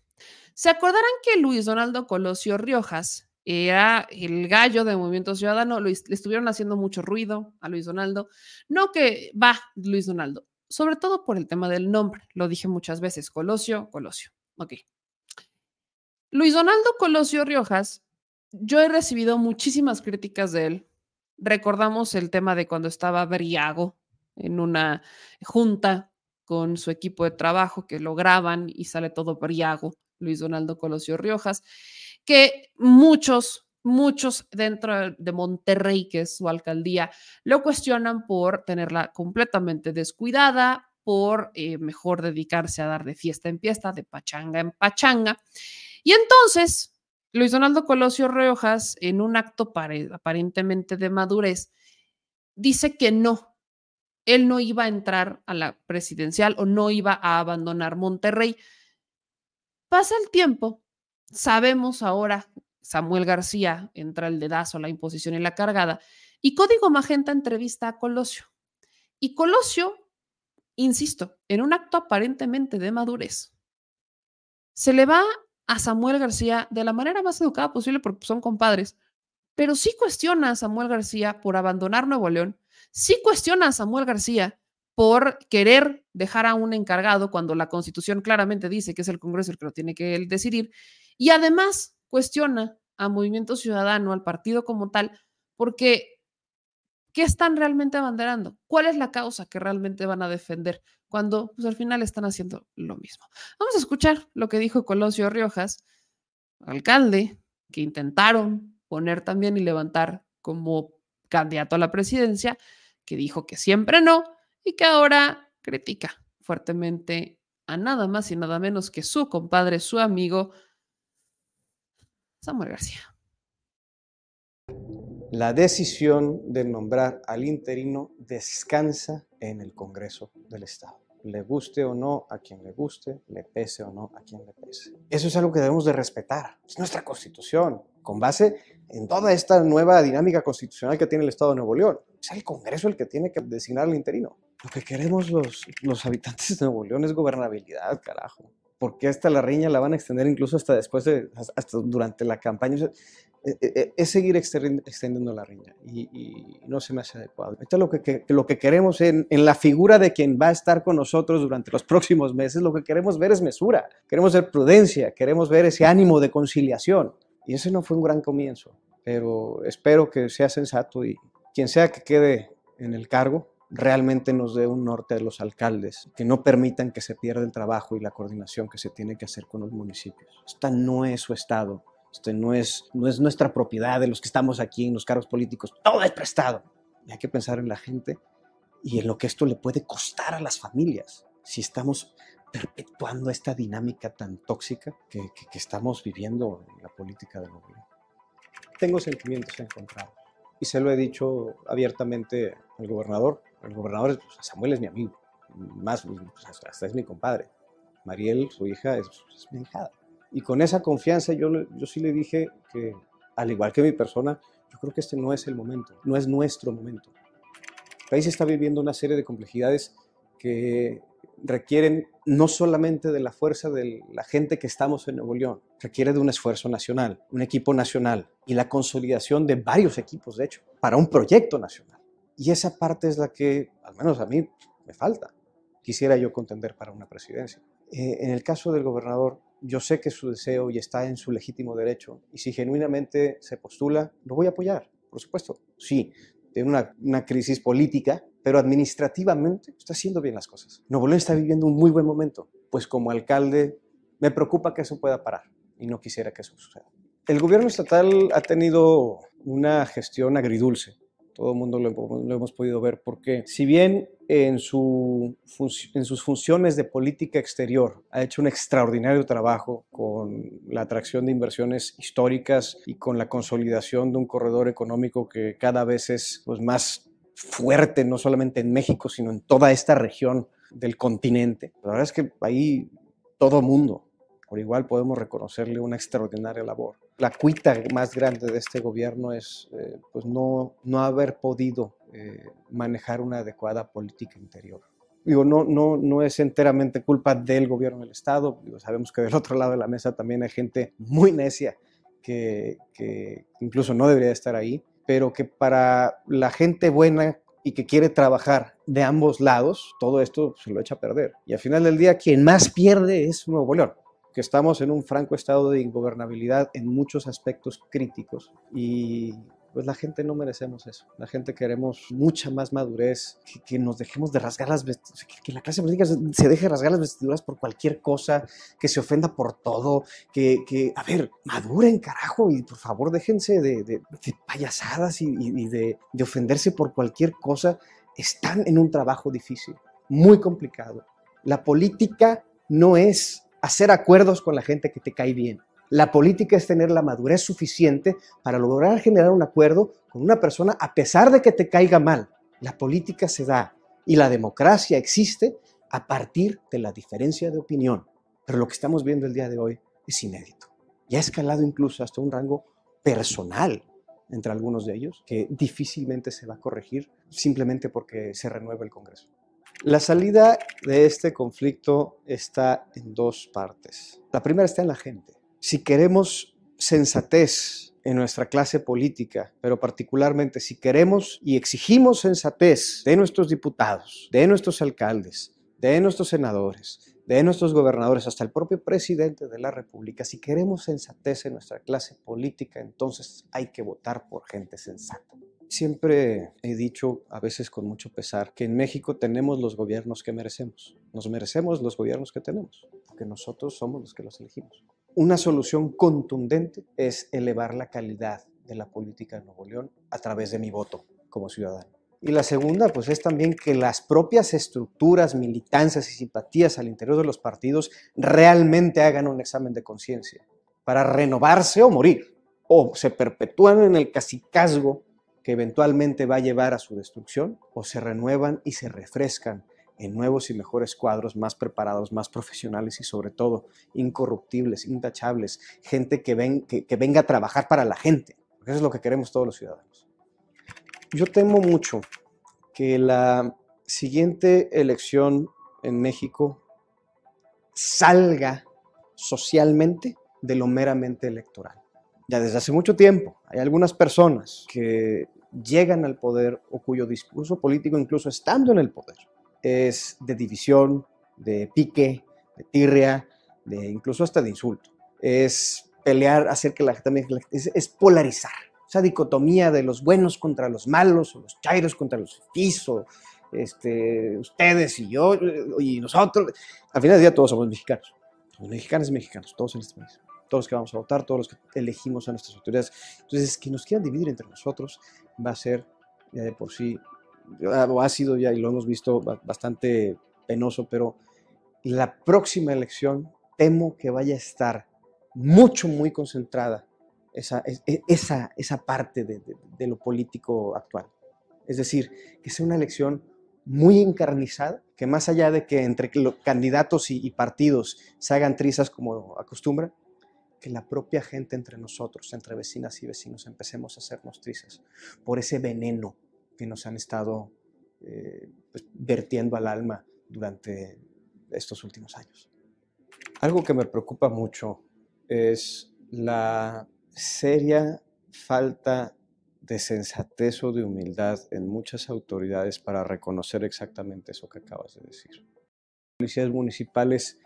¿Se acordarán que Luis Donaldo Colosio Riojas era el gallo de Movimiento Ciudadano, le estuvieron haciendo mucho ruido a Luis Donaldo. No que va Luis Donaldo, sobre todo por el tema del nombre, lo dije muchas veces, Colosio, Colosio. Ok. Luis Donaldo Colosio Riojas, yo he recibido muchísimas críticas de él. Recordamos el tema de cuando estaba briago en una junta con su equipo de trabajo que lo graban y sale todo briago, Luis Donaldo Colosio Riojas que muchos, muchos dentro de Monterrey, que es su alcaldía, lo cuestionan por tenerla completamente descuidada, por eh, mejor dedicarse a dar de fiesta en fiesta, de pachanga en pachanga. Y entonces, Luis Donaldo Colosio Riojas, en un acto aparentemente de madurez, dice que no, él no iba a entrar a la presidencial o no iba a abandonar Monterrey. Pasa el tiempo Sabemos ahora, Samuel García entra el dedazo, la imposición y la cargada, y Código Magenta entrevista a Colosio. Y Colosio, insisto, en un acto aparentemente de madurez, se le va a Samuel García de la manera más educada posible porque son compadres, pero sí cuestiona a Samuel García por abandonar Nuevo León, sí cuestiona a Samuel García por querer dejar a un encargado cuando la constitución claramente dice que es el Congreso el que lo tiene que decidir, y además cuestiona a Movimiento Ciudadano, al partido como tal, porque ¿qué están realmente abanderando? ¿Cuál es la causa que realmente van a defender cuando pues, al final están haciendo lo mismo? Vamos a escuchar lo que dijo Colosio Riojas, alcalde, que intentaron poner también y levantar como candidato a la presidencia, que dijo que siempre no y que ahora critica fuertemente a nada más y nada menos que su compadre, su amigo, Samuel García. La decisión de nombrar al interino descansa en el Congreso del Estado. Le guste o no a quien le guste, le pese o no a quien le pese. Eso es algo que debemos de respetar. Es nuestra constitución, con base en toda esta nueva dinámica constitucional que tiene el Estado de Nuevo León. Es el Congreso el que tiene que designar al interino. Lo que queremos los, los habitantes de Nuevo León es gobernabilidad, carajo porque esta la riña la van a extender incluso hasta después de, hasta durante la campaña. E, e, e, es, seguir extendiendo la riña y, no se me hace adecuado. Esto es lo que, lo que queremos en, en, la figura de quien va a estar con nosotros durante los próximos meses, lo que queremos ver es mesura, queremos ver prudencia, queremos ver ese ánimo de conciliación. Y ese no fue un gran comienzo, pero espero que sea sensato y quien sea que quede en el cargo, realmente nos dé un norte a los alcaldes, que no permitan que se pierda el trabajo y la coordinación que se tiene que hacer con los municipios. Esta no es su estado, este no es, no es nuestra propiedad de los que estamos aquí en los cargos políticos, todo es prestado. Y hay que pensar en la gente y en lo que esto le puede costar a las familias si estamos perpetuando esta dinámica tan tóxica que, estamos viviendo en la política del gobierno. Tengo sentimientos encontrados y se lo he dicho abiertamente al gobernador el gobernador, pues, Samuel es mi amigo, más, pues, hasta es mi compadre. Mariel, su hija, es, mi hija. Y con esa confianza yo, yo sí le dije que, al igual que mi persona, yo creo que este no es el momento, no es nuestro momento. El país está viviendo una serie de complejidades que requieren no solamente de la fuerza de la gente que estamos en Nuevo León, requiere de un esfuerzo nacional, un equipo nacional y la consolidación de varios equipos, de hecho, para un proyecto nacional. Y esa parte es la que, al menos a mí, me falta. Quisiera yo contender para una presidencia. Eh, en el caso del gobernador, yo sé que su deseo y está en su legítimo derecho, y si genuinamente se postula, lo voy a apoyar, por supuesto. Sí, tiene una, crisis política, pero administrativamente está haciendo bien las cosas. Nuevo León está viviendo un muy buen momento, pues como alcalde me preocupa que eso pueda parar y no quisiera que eso suceda. El gobierno estatal ha tenido una gestión agridulce todo el mundo lo, hemos podido ver, porque si bien en, su, en sus funciones de política exterior ha hecho un extraordinario trabajo con la atracción de inversiones históricas y con la consolidación de un corredor económico que cada vez es pues, más fuerte, no solamente en México, sino en toda esta región del continente. La verdad es que ahí todo mundo, por igual podemos reconocerle una extraordinaria labor la cuita más grande de este gobierno es eh, pues no, no haber podido eh, manejar una adecuada política interior. Digo, no, no, no es enteramente culpa del gobierno del Estado. sabemos que del otro lado de la mesa también hay gente muy necia que, que incluso no debería estar ahí, pero que para la gente buena y que quiere trabajar de ambos lados, todo esto se lo echa a perder. Y al final del día, quien más pierde es Nuevo León que estamos en un franco estado de ingobernabilidad en muchos aspectos críticos y pues la gente no merecemos eso. La gente queremos mucha más madurez, que, nos dejemos de rasgar las vestiduras, que, la clase política se, deje rasgar las vestiduras por cualquier cosa, que se ofenda por todo, que, que a ver, maduren carajo y por favor déjense de, de, payasadas y, y de, de ofenderse por cualquier cosa. Están en un trabajo difícil, muy complicado. La política no es hacer acuerdos con la gente que te cae bien. La política es tener la madurez suficiente para lograr generar un acuerdo con una persona a pesar de que te caiga mal. La política se da y la democracia existe a partir de la diferencia de opinión. Pero lo que estamos viendo el día de hoy es inédito. Ya ha escalado incluso hasta un rango personal entre algunos de ellos, que difícilmente se va a corregir simplemente porque se renueva el Congreso. La salida de este conflicto está en dos partes. La primera está en la gente. Si queremos sensatez en nuestra clase política, pero particularmente si queremos y exigimos sensatez de nuestros diputados, de nuestros alcaldes, de nuestros senadores, de nuestros gobernadores, hasta el propio presidente de la República, si queremos sensatez en nuestra clase política, entonces hay que votar por gente sensata. Siempre he dicho, a veces con mucho pesar, que en México tenemos los gobiernos que merecemos. Nos merecemos los gobiernos que tenemos, porque nosotros somos los que los elegimos. Una solución contundente es elevar la calidad de la política de Nuevo León a través de mi voto como ciudadano. Y la segunda, pues es también que las propias estructuras, militancias y simpatías al interior de los partidos realmente hagan un examen de conciencia para renovarse o morir, o se perpetúan en el cacicazgo que eventualmente va a llevar a su destrucción o se renuevan y se refrescan en nuevos y mejores cuadros, más preparados, más profesionales y sobre todo incorruptibles, intachables, gente que, ven, que, venga a trabajar para la gente, porque eso es lo que queremos todos los ciudadanos. Yo temo mucho que la siguiente elección en México salga socialmente de lo meramente electoral ya desde hace mucho tiempo hay algunas personas que llegan al poder o cuyo discurso político, incluso estando en el poder, es de división, de pique, de tirria, de incluso hasta de insulto. Es pelear, hacer que la gente es, es polarizar. Esa dicotomía de los buenos contra los malos, o los chairos contra los pisos, este, ustedes y yo y nosotros. Al final del día todos somos mexicanos. Los mexicanos y mexicanos, todos en este país todos los que vamos a votar, todos los que elegimos a nuestras autoridades. Entonces, que nos quieran dividir entre nosotros va a ser ya de por sí, o ha sido ya, y lo hemos visto, bastante penoso, pero la próxima elección temo que vaya a estar mucho, muy concentrada esa, e, esa, esa parte de, lo político actual. Es decir, que sea una elección muy encarnizada, que más allá de que entre candidatos y, partidos se hagan trizas como acostumbran, que la propia gente entre nosotros, entre vecinas y vecinos, empecemos a hacernos trizas por ese veneno que nos han estado eh, pues, vertiendo al alma durante estos últimos años. Algo que me preocupa mucho es la seria falta de sensatez o de humildad en muchas autoridades para reconocer exactamente eso que acabas de decir. Policías municipales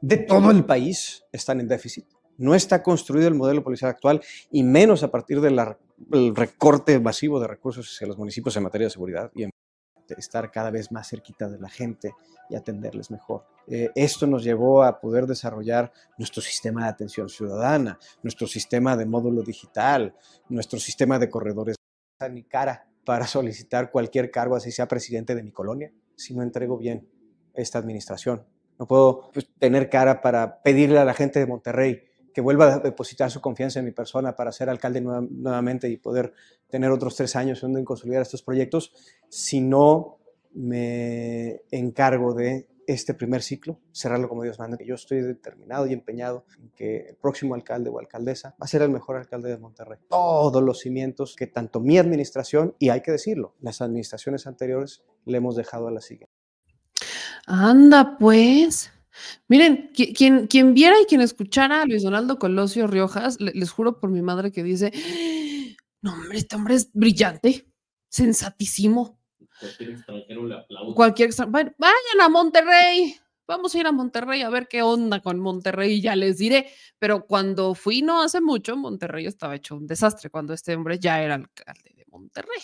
de todo el país están en déficit. No está construido el modelo policial actual y menos a partir del recorte masivo de recursos hacia los municipios en materia de seguridad y en estar cada vez más cerquita de la gente y atenderles mejor. Eh, esto nos llevó a poder desarrollar nuestro sistema de atención ciudadana, nuestro sistema de módulo digital, nuestro sistema de corredores. Ni cara para solicitar cualquier cargo, así sea presidente de mi colonia, si no entrego bien esta administración. No puedo pues, tener cara para pedirle a la gente de Monterrey que vuelva a depositar su confianza en mi persona para ser alcalde nuevamente y poder tener otros tres años en consolidar estos proyectos, si no me encargo de este primer ciclo, cerrarlo como Dios manda, yo estoy determinado y empeñado en que el próximo alcalde o alcaldesa va a ser el mejor alcalde de Monterrey. Todos los cimientos que tanto mi administración, y hay que decirlo, las administraciones anteriores le hemos dejado a la siguiente. Anda, pues. Miren, quien, quien viera y quien escuchara a Luis Donaldo Colosio Riojas, les juro por mi madre que dice, no, hombre, este hombre es brillante, sensatísimo. Cualquier extranjero le aplaude. Cualquier extranjero. Vayan a Monterrey. Vamos a ir a Monterrey a ver qué onda con Monterrey, ya les diré. Pero cuando fui no hace mucho, Monterrey estaba hecho un desastre, cuando este hombre ya era alcalde de Monterrey.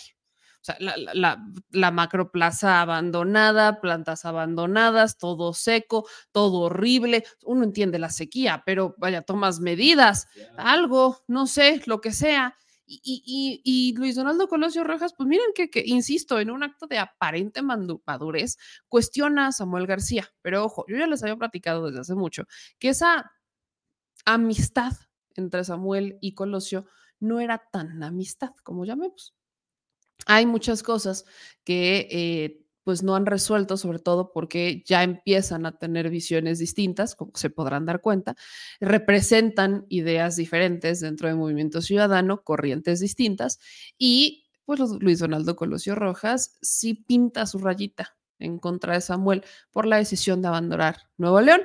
O sea, la, la, la, macroplaza abandonada, plantas abandonadas, todo seco, todo horrible. Uno entiende la sequía, pero vaya, tomas medidas, algo, no sé, lo que sea. Y, y, Luis Donaldo Colosio Rojas, pues miren que, que, insisto, en un acto de aparente madurez, cuestiona a Samuel García. Pero ojo, yo ya les había platicado desde hace mucho que esa amistad entre Samuel y Colosio no era tan amistad como llamemos hay muchas cosas que eh, pues no han resuelto, sobre todo porque ya empiezan a tener visiones distintas, como se podrán dar cuenta, representan ideas diferentes dentro del movimiento ciudadano, corrientes distintas, y pues Luis Donaldo Colosio Rojas sí pinta su rayita en contra de Samuel por la decisión de abandonar Nuevo León.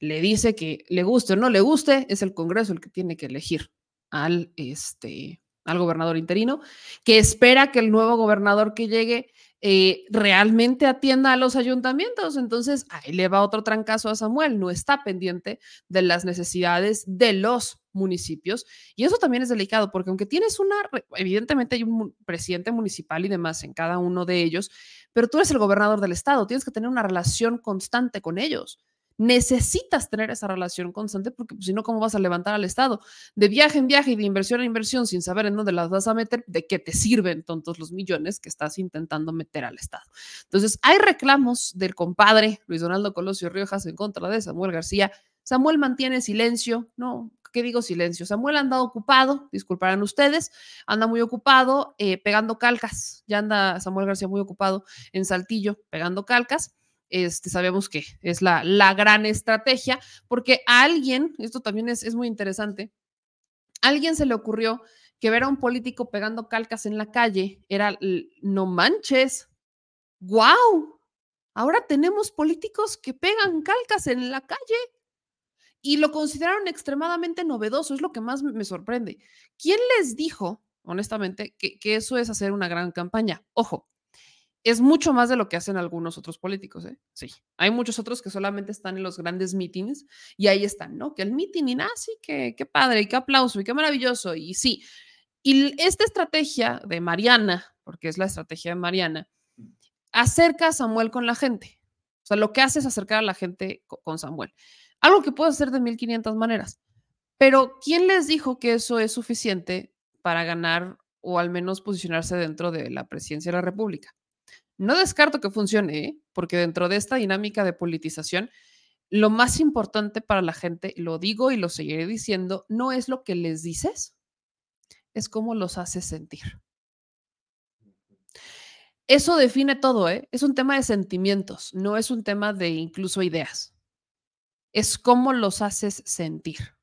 Le dice que le guste o no le guste, es el Congreso el que tiene que elegir al, este, al gobernador interino, que espera que el nuevo gobernador que llegue eh, realmente atienda a los ayuntamientos. Entonces, ahí le va otro trancazo a Samuel, no está pendiente de las necesidades de los municipios. Y eso también es delicado, porque aunque tienes una, evidentemente hay un presidente municipal y demás en cada uno de ellos, pero tú eres el gobernador del estado, tienes que tener una relación constante con ellos necesitas tener esa relación constante porque pues, si no, ¿cómo vas a levantar al Estado? De viaje en viaje y de inversión en inversión sin saber en dónde las vas a meter, ¿de qué te sirven tontos los millones que estás intentando meter al Estado? Entonces, hay reclamos del compadre Luis Donaldo Colosio Riojas en contra de Samuel García. Samuel mantiene silencio, no, ¿qué digo silencio? Samuel anda ocupado, disculparán ustedes, anda muy ocupado eh, pegando calcas, ya anda Samuel García muy ocupado en Saltillo pegando calcas este, sabemos que es la, la gran estrategia, porque a alguien, esto también es, es muy interesante, alguien se le ocurrió que ver a un político pegando calcas en la calle era, no manches, wow, ahora tenemos políticos que pegan calcas en la calle y lo consideraron extremadamente novedoso, es lo que más me sorprende. ¿Quién les dijo, honestamente, que, que eso es hacer una gran campaña? Ojo, es mucho más de lo que hacen algunos otros políticos, ¿eh? Sí. Hay muchos otros que solamente están en los grandes meetings y ahí están, ¿no? Que el meeting y nada, sí, que qué padre y qué aplauso y qué maravilloso y sí. Y esta estrategia de Mariana, porque es la estrategia de Mariana, acerca a Samuel con la gente. O sea, lo que hace es acercar a la gente con Samuel. Algo que puede hacer de 1500 maneras. Pero ¿quién les dijo que eso es suficiente para ganar o al menos posicionarse dentro de la presidencia de la República? No descarto que funcione, porque dentro de esta dinámica de politización, lo más importante para la gente, lo digo y lo seguiré diciendo, no es lo que les dices, es cómo los haces sentir. Eso define todo, ¿eh? Es un tema de sentimientos, no es un tema de incluso ideas. Es cómo los haces sentir.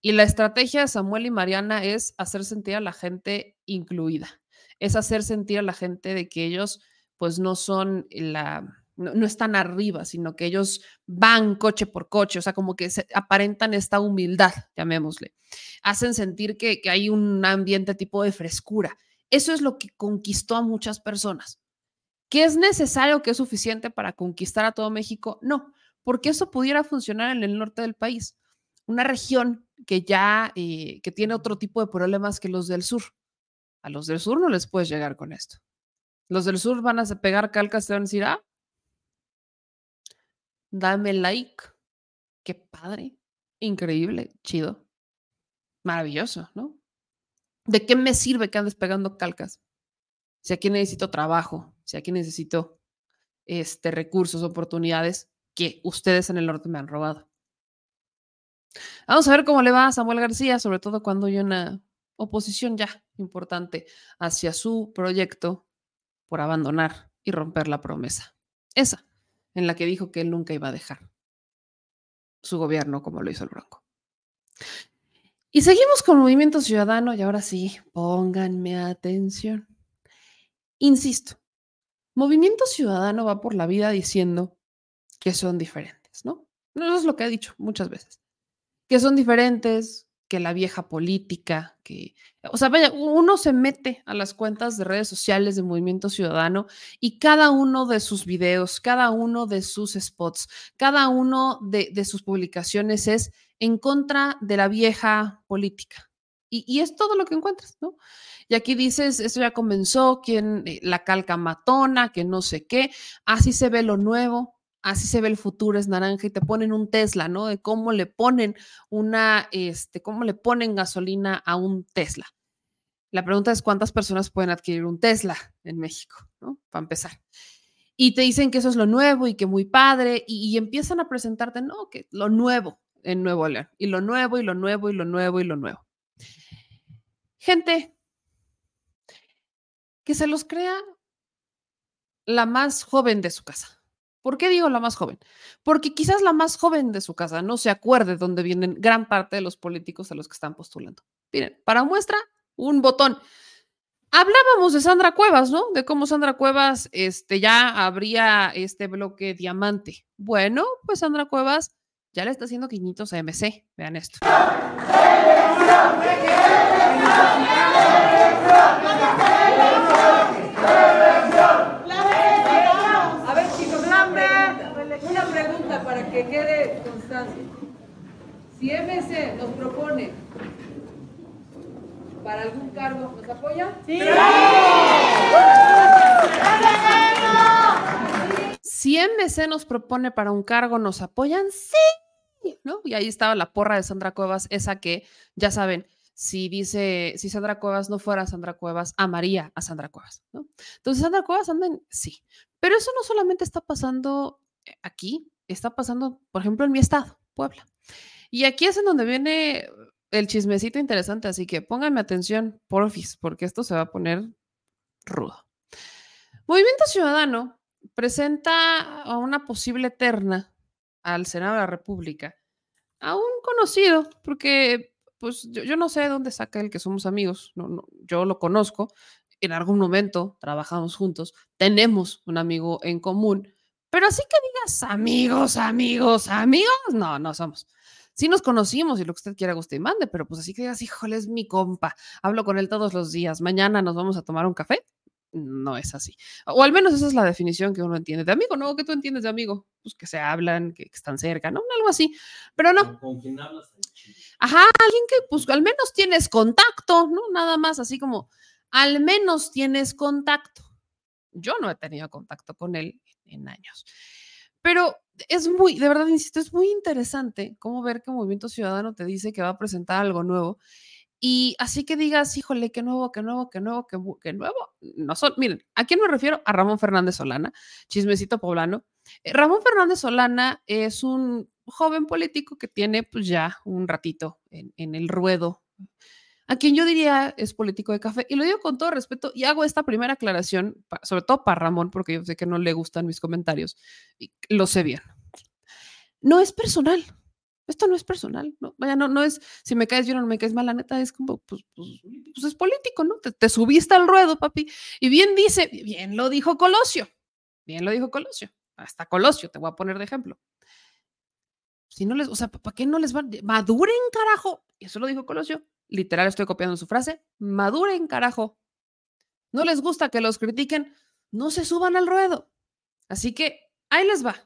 Y la estrategia de Samuel y Mariana es hacer sentir a la gente incluida, es hacer sentir a la gente de que ellos pues no son la, no, están arriba, sino que ellos van coche por coche, o sea, como que se aparentan esta humildad, llamémosle. Hacen sentir que, hay un ambiente tipo de frescura. Eso es lo que conquistó a muchas personas. ¿Que es necesario, que es suficiente para conquistar a todo México? No, porque eso pudiera funcionar en el norte del país, una región que ya eh, que tiene otro tipo de problemas que los del sur. A los del sur no les puedes llegar con esto. Los del sur van a pegar calcas, te van a decir, ah, dame like. Qué padre, increíble, chido, maravilloso, ¿no? ¿De qué me sirve que andes pegando calcas? Si aquí necesito trabajo, si aquí necesito este, recursos, oportunidades que ustedes en el norte me han robado. Vamos a ver cómo le va a Samuel García, sobre todo cuando hay una oposición ya importante hacia su proyecto por abandonar y romper la promesa. Esa, en la que dijo que él nunca iba a dejar su gobierno como lo hizo el Bronco. Y seguimos con Movimiento Ciudadano y ahora sí, pónganme atención. Insisto, Movimiento Ciudadano va por la vida diciendo que son diferentes, ¿no? Eso es lo que ha dicho muchas veces. Que son diferentes, que la vieja política, que, o sea, vaya, uno se mete a las cuentas de redes sociales de Movimiento Ciudadano y cada uno de sus videos, cada uno de sus spots, cada uno de, sus publicaciones es en contra de la vieja política. Y, y, es todo lo que encuentras, ¿no? Y aquí dices, esto ya comenzó, quien eh, la calca matona, que no sé qué, así se ve lo nuevo, así se ve el futuro, es naranja y te ponen un Tesla, ¿no? De cómo le ponen una, este, cómo le ponen gasolina a un Tesla. La pregunta es cuántas personas pueden adquirir un Tesla en México, ¿no? Para empezar. Y te dicen que eso es lo nuevo y que muy padre y, y empiezan a presentarte, no, que lo nuevo en Nuevo León y lo nuevo y lo nuevo y lo nuevo y lo nuevo. Gente, que se los crea la más joven de su casa. ¿Por qué digo la más joven? Porque quizás la más joven de su casa no se acuerde dónde vienen gran parte de los políticos a los que están postulando. Miren, para muestra, un botón. Hablábamos de Sandra Cuevas, ¿no? De cómo Sandra Cuevas este, ya habría este bloque diamante. Bueno, pues Sandra Cuevas ya le está haciendo quiñitos a MC. Vean esto. Que quede constancia. Si MC nos propone para algún cargo, ¿nos apoya? Sí. Si MC nos propone para un cargo, ¿nos apoyan? Sí. ¿No? Y ahí estaba la porra de Sandra Cuevas, esa que, ya saben, si dice, si Sandra Cuevas no fuera Sandra Cuevas, amaría a Sandra Cuevas, ¿no? Entonces, Sandra Cuevas anda en, sí. Pero eso no solamente está pasando aquí, está pasando, por ejemplo, en mi estado, Puebla. Y aquí es en donde viene el chismecito interesante, así que pónganme atención, porfis, porque esto se va a poner rudo. Movimiento Ciudadano presenta a una posible terna al Senado de la República a un conocido, porque pues yo, yo no sé de dónde saca el que somos amigos, no, no, yo lo conozco, en algún momento trabajamos juntos, tenemos un amigo en común, pero así que digas amigos, amigos, amigos, no, no somos. Sí nos conocimos y lo que usted quiera, guste y mande, pero pues así que digas, híjole, es mi compa, hablo con él todos los días, mañana nos vamos a tomar un café. No es así. O al menos esa es la definición que uno entiende de amigo, ¿no? ¿Qué tú entiendes de amigo? Pues que se hablan, que, que están cerca, ¿no? Algo así. Pero no. ¿Con quién hablas? Ajá, alguien que pues al menos tienes contacto, ¿no? Nada más así como, al menos tienes contacto. Yo no he tenido contacto con él en años. Pero es muy, de verdad, insisto, es muy interesante cómo ver que Movimiento Ciudadano te dice que va a presentar algo nuevo. Y así que digas, híjole, qué nuevo, qué nuevo, qué nuevo, qué, nuevo. No son, miren, ¿a quién me refiero? A Ramón Fernández Solana, chismecito poblano. Eh, Ramón Fernández Solana es un joven político que tiene pues ya un ratito en el ruedo a quien yo diría es político de café. Y lo digo con todo respeto y hago esta primera aclaración, sobre todo para Ramón, porque yo sé que no le gustan mis comentarios, y lo sé bien. No es personal. Esto no es personal, ¿no? Vaya, no, no es, si me caes bien o no me caes mal, la neta es como, pues, pues, pues es político, ¿no? Te, te, subiste al ruedo, papi. Y bien dice, bien lo dijo Colosio, bien lo dijo Colosio, hasta Colosio, te voy a poner de ejemplo. Si no les, o sea, ¿para qué no les van? Maduren, carajo. Y eso lo dijo Colosio literal estoy copiando su frase, maduren carajo. no les gusta que los critiquen, no se suban al ruedo. Así que ahí les va,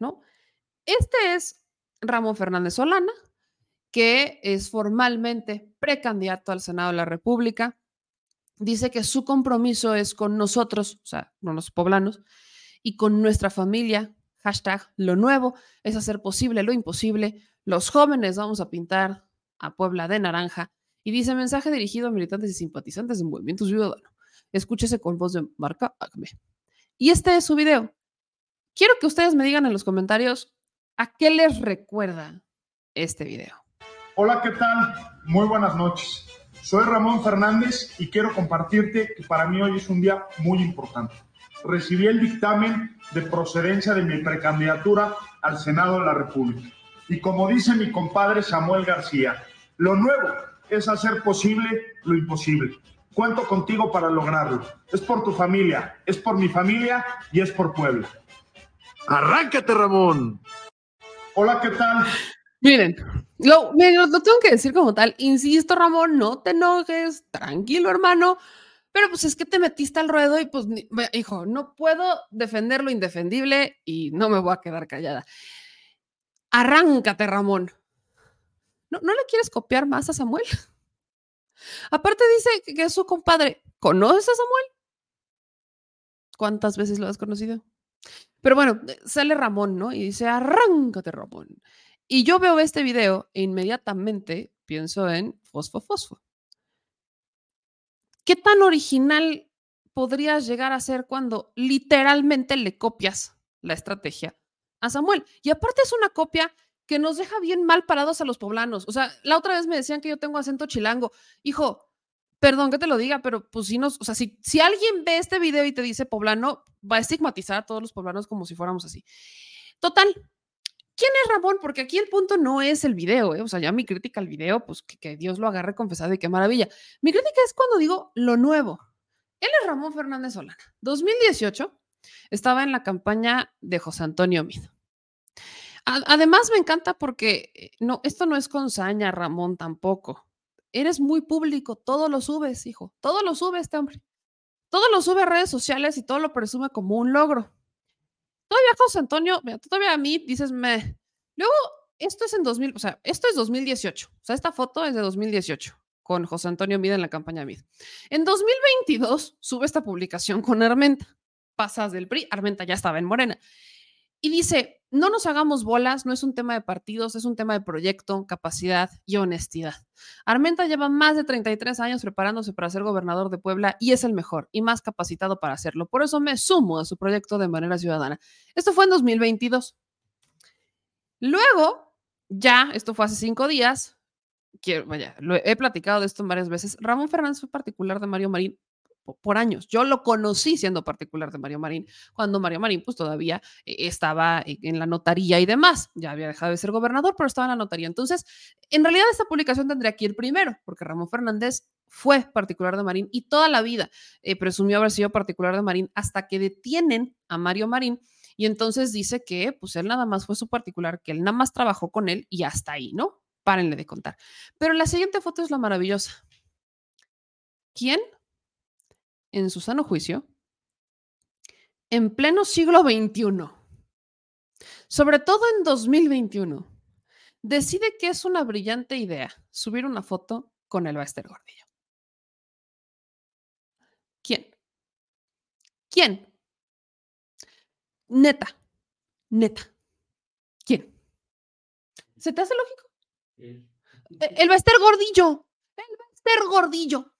¿no? Este es Ramón Fernández Solana, que es formalmente precandidato al Senado de la República. Dice que su compromiso es con nosotros, o sea, con los poblanos, y con nuestra familia. Hashtag lo nuevo es hacer posible lo imposible. Los jóvenes vamos a pintar a Puebla de naranja. Y dice mensaje dirigido a militantes y simpatizantes del movimiento ciudadano. Escúchese con voz de marca Acme. Y este es su video. Quiero que ustedes me digan en los comentarios a qué les recuerda este video. Hola, ¿qué tal? Muy buenas noches. Soy Ramón Fernández y quiero compartirte que para mí hoy es un día muy importante. Recibí el dictamen de procedencia de mi precandidatura al Senado de la República. Y como dice mi compadre Samuel García, lo nuevo es hacer posible lo imposible. Cuento contigo para lograrlo. Es por tu familia, es por mi familia y es por Puebla. Arráncate, Ramón. Hola, ¿qué tal? Miren, lo, lo, tengo que decir como tal. Insisto, Ramón, no te enojes, tranquilo, hermano. Pero pues es que te metiste al ruedo y pues, hijo, no puedo defender lo indefendible y no me voy a quedar callada. Arráncate, Ramón. ¿No, ¿No le quieres copiar más a Samuel? Aparte dice que es su compadre. ¿Conoces a Samuel? ¿Cuántas veces lo has conocido? Pero bueno, sale Ramón, ¿no? Y dice, arráncate, Ramón. Y yo veo este video e inmediatamente pienso en Fosfo Fosfo. ¿Qué tan original podrías llegar a ser cuando literalmente le copias la estrategia a Samuel? Y aparte es una copia que nos deja bien mal parados a los poblanos. O sea, la otra vez me decían que yo tengo acento chilango. Hijo, perdón que te lo diga, pero pues si nos, o sea, si, si alguien ve este video y te dice poblano, va a estigmatizar a todos los poblanos como si fuéramos así. Total, ¿quién es Ramón? Porque aquí el punto no es el video, ¿eh? o sea, ya mi crítica al video, pues que, Dios lo agarre confesado y qué maravilla. Mi crítica es cuando digo lo nuevo. Él es Ramón Fernández Solana. 2018 estaba en la campaña de José Antonio Mido. Además, me encanta porque eh, no, esto no es con saña, Ramón, tampoco. Eres muy público, todo lo subes, hijo, todo lo sube este hombre. Todo lo sube a redes sociales y todo lo presume como un logro. Todavía José Antonio, todavía a mí dices, me. Luego, esto es en 2000, o sea, esto es 2018. O sea, esta foto es de 2018 con José Antonio Mida en la campaña Mid. En 2022 sube esta publicación con Armenta. Pasas del PRI, Armenta ya estaba en Morena. Y dice, no nos hagamos bolas, no es un tema de partidos, es un tema de proyecto, capacidad y honestidad. Armenta lleva más de 33 años preparándose para ser gobernador de Puebla y es el mejor y más capacitado para hacerlo. Por eso me sumo a su proyecto de manera ciudadana. Esto fue en 2022. Luego, ya, esto fue hace cinco días, quiero, vaya, lo he platicado de esto varias veces. Ramón Fernández fue particular de Mario Marín por años. Yo lo conocí siendo particular de Mario Marín, cuando Mario Marín pues todavía eh, estaba en la notaría y demás. Ya había dejado de ser gobernador, pero estaba en la notaría. Entonces, en realidad esta publicación tendría que ir primero, porque Ramón Fernández fue particular de Marín y toda la vida eh, presumió haber sido particular de Marín hasta que detienen a Mario Marín y entonces dice que pues él nada más fue su particular, que él nada más trabajó con él y hasta ahí, ¿no? Párenle de contar. Pero la siguiente foto es la maravillosa. ¿Quién en su sano juicio, en pleno siglo XXI, sobre todo en 2021, decide que es una brillante idea subir una foto con el Baester Gordillo. ¿Quién? ¿Quién? Neta, neta. ¿Quién? ¿Se te hace lógico? E, el Baester Gordillo. El Baester Gordillo.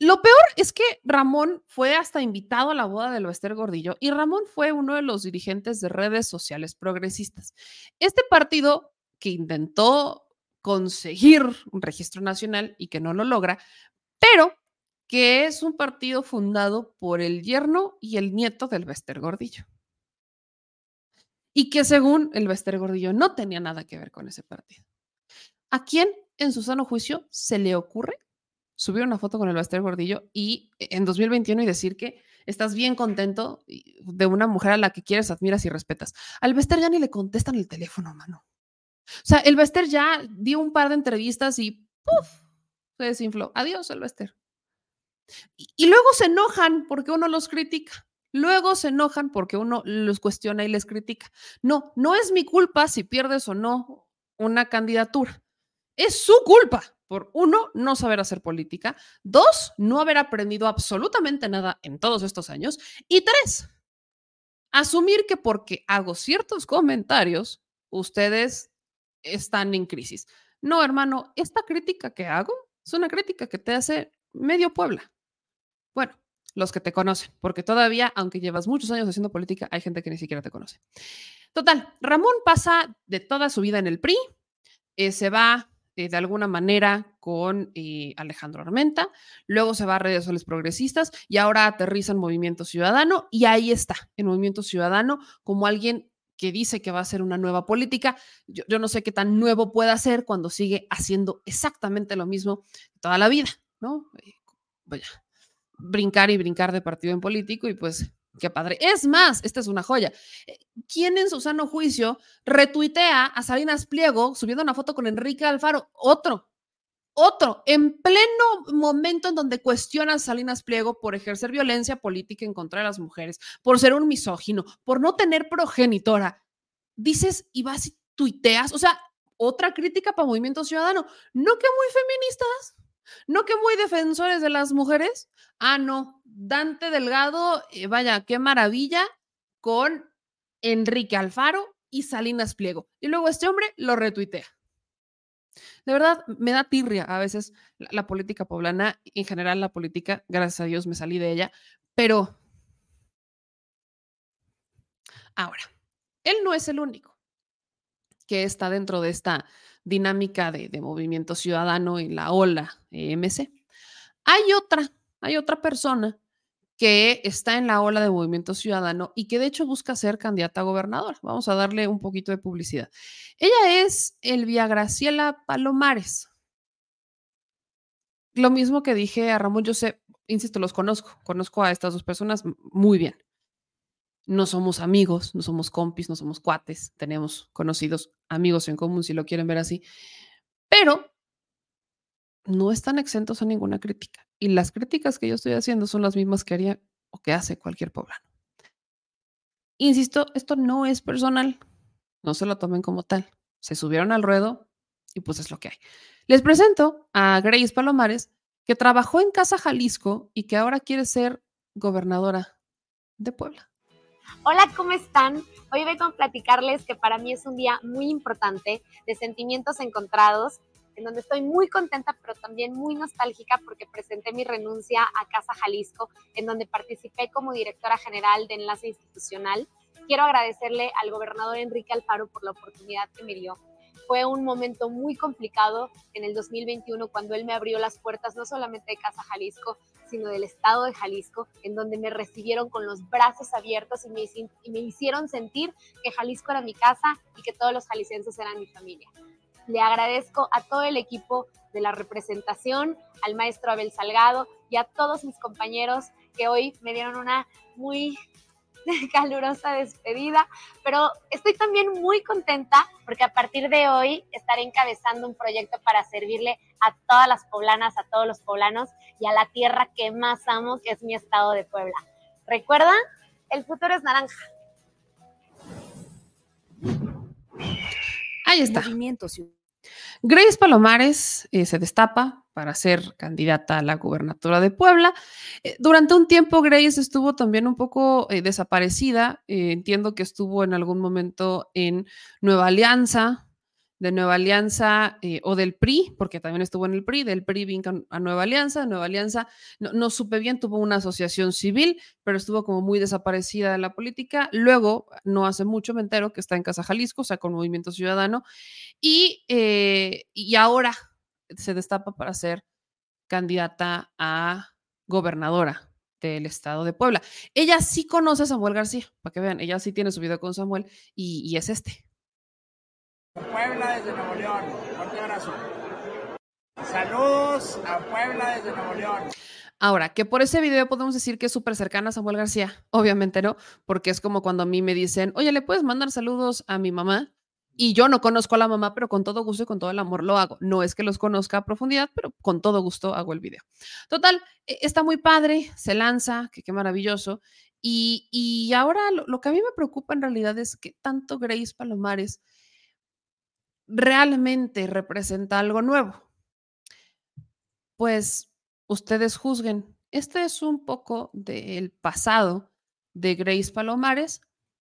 Lo peor es que Ramón fue hasta invitado a la boda del Bester Gordillo y Ramón fue uno de los dirigentes de redes sociales progresistas. Este partido que intentó conseguir un registro nacional y que no lo logra, pero que es un partido fundado por el yerno y el nieto del Bester Gordillo. Y que según el Bester Gordillo no tenía nada que ver con ese partido. ¿A quién en su sano juicio se le ocurre subir una foto con el Baster Gordillo y en 2021 y decir que estás bien contento de una mujer a la que quieres, admiras y respetas. Al Bester ya ni le contestan el teléfono, mano. O sea, el Bester ya dio un par de entrevistas y ¡puf! se desinfló. Adiós, el Bester. Y, y luego se enojan porque uno los critica. Luego se enojan porque uno los cuestiona y les critica. No, no es mi culpa si pierdes o no una candidatura. Es su culpa por uno, no saber hacer política, dos, no haber aprendido absolutamente nada en todos estos años, y tres, asumir que porque hago ciertos comentarios, ustedes están en crisis. No, hermano, esta crítica que hago es una crítica que te hace medio Puebla. Bueno, los que te conocen, porque todavía, aunque llevas muchos años haciendo política, hay gente que ni siquiera te conoce. Total, Ramón pasa de toda su vida en el PRI, eh, se va eh, de alguna manera con eh, Alejandro Armenta, luego se va a redes sociales progresistas y ahora aterriza en Movimiento Ciudadano y ahí está, en Movimiento Ciudadano, como alguien que dice que va a hacer una nueva política. Yo, yo no sé qué tan nuevo pueda ser cuando sigue haciendo exactamente lo mismo toda la vida, ¿no? vaya, brincar y brincar de partido en político y pues Qué padre. Es más, esta es una joya. Eh, ¿Quién en su sano juicio retuitea a Salinas Pliego subiendo una foto con Enrique Alfaro? Otro, otro, en pleno momento en donde cuestiona a Salinas Pliego por ejercer violencia política en contra de las mujeres, por ser un misógino, por no tener progenitora. Dices y vas y tuiteas. O sea, otra crítica para Movimiento Ciudadano. No que muy feministas, no que muy defensores de las mujeres. Ah, no, Dante Delgado, eh, vaya, qué maravilla, con Enrique Alfaro y Salinas Pliego. Y luego este hombre lo retuitea. De verdad, me da tirria a veces la, la, política poblana, en general la política, gracias a Dios me salí de ella, pero ahora, él no es el único que está dentro de esta dinámica de, de movimiento ciudadano y la ola EMC. Hay otra, hay otra persona que está en la ola de movimiento ciudadano y que de hecho busca ser candidata a gobernadora. Vamos a darle un poquito de publicidad. Ella es Elvia Graciela Palomares. Lo mismo que dije a Ramón, yo sé, insisto, los conozco, conozco a estas dos personas muy bien. No somos amigos, no somos compis, no somos cuates, tenemos conocidos amigos en común, si lo quieren ver así, pero no están exentos a ninguna crítica. Y las críticas que yo estoy haciendo son las mismas que haría o que hace cualquier poblano. Insisto, esto no es personal, no se lo tomen como tal. Se subieron al ruedo y pues es lo que hay. Les presento a Grace Palomares, que trabajó en Casa Jalisco y que ahora quiere ser gobernadora de Puebla. Hola, ¿cómo están? Hoy vengo a platicarles que para mí es un día muy importante de sentimientos encontrados en donde estoy muy contenta, pero también muy nostálgica porque presenté mi renuncia a Casa Jalisco, en donde participé como directora general de Enlace Institucional. Quiero agradecerle al gobernador Enrique Alfaro por la oportunidad que me dio. Fue un momento muy complicado en el 2021 cuando él me abrió las puertas no solamente de Casa Jalisco, sino del estado de Jalisco, en donde me recibieron con los brazos abiertos y me, hicieron sentir que Jalisco era mi casa y que todos los jaliscienses eran mi familia. Le agradezco a todo el equipo de la representación, al maestro Abel Salgado y a todos mis compañeros que hoy me dieron una muy calurosa despedida, pero estoy también muy contenta porque a partir de hoy estaré encabezando un proyecto para servirle a todas las poblanas, a todos los poblanos y a la tierra que más amo, que es mi estado de Puebla. Recuerda, el futuro es naranja. Ahí está. Grace Palomares eh, se destapa para ser candidata a la gubernatura de Puebla. Eh, durante un tiempo Grace estuvo también un poco eh, desaparecida. Entiendo que estuvo en algún momento en Nueva Alianza, de Nueva Alianza eh, o del PRI, porque también estuvo en el PRI, del PRI vino a Nueva Alianza, Nueva Alianza, no, no, supe bien, tuvo una asociación civil, pero estuvo como muy desaparecida de la política. Luego, no hace mucho me entero que está en Casa Jalisco, o sea, con Movimiento Ciudadano, y, eh, y ahora se destapa para ser candidata a gobernadora del estado de Puebla. Ella sí conoce a Samuel García, para que vean, ella sí tiene su video con Samuel y, y es este. Puebla desde Nuevo León. Fuerte abrazo. Saludos a Puebla desde Nuevo León. Ahora, que por ese video podemos decir que es súper cercana a Samuel García. Obviamente no, porque es como cuando a mí me dicen, oye, ¿le puedes mandar saludos a mi mamá? Y yo no conozco a la mamá, pero con todo gusto y con todo el amor lo hago. No es que los conozca a profundidad, pero con todo gusto hago el video. Total, e, está muy padre, se lanza, que qué maravilloso. Y, y ahora lo, lo, que a mí me preocupa en realidad es que tanto Grace Palomares realmente representa algo nuevo. Pues ustedes juzguen. Este es un poco del pasado de Grace Palomares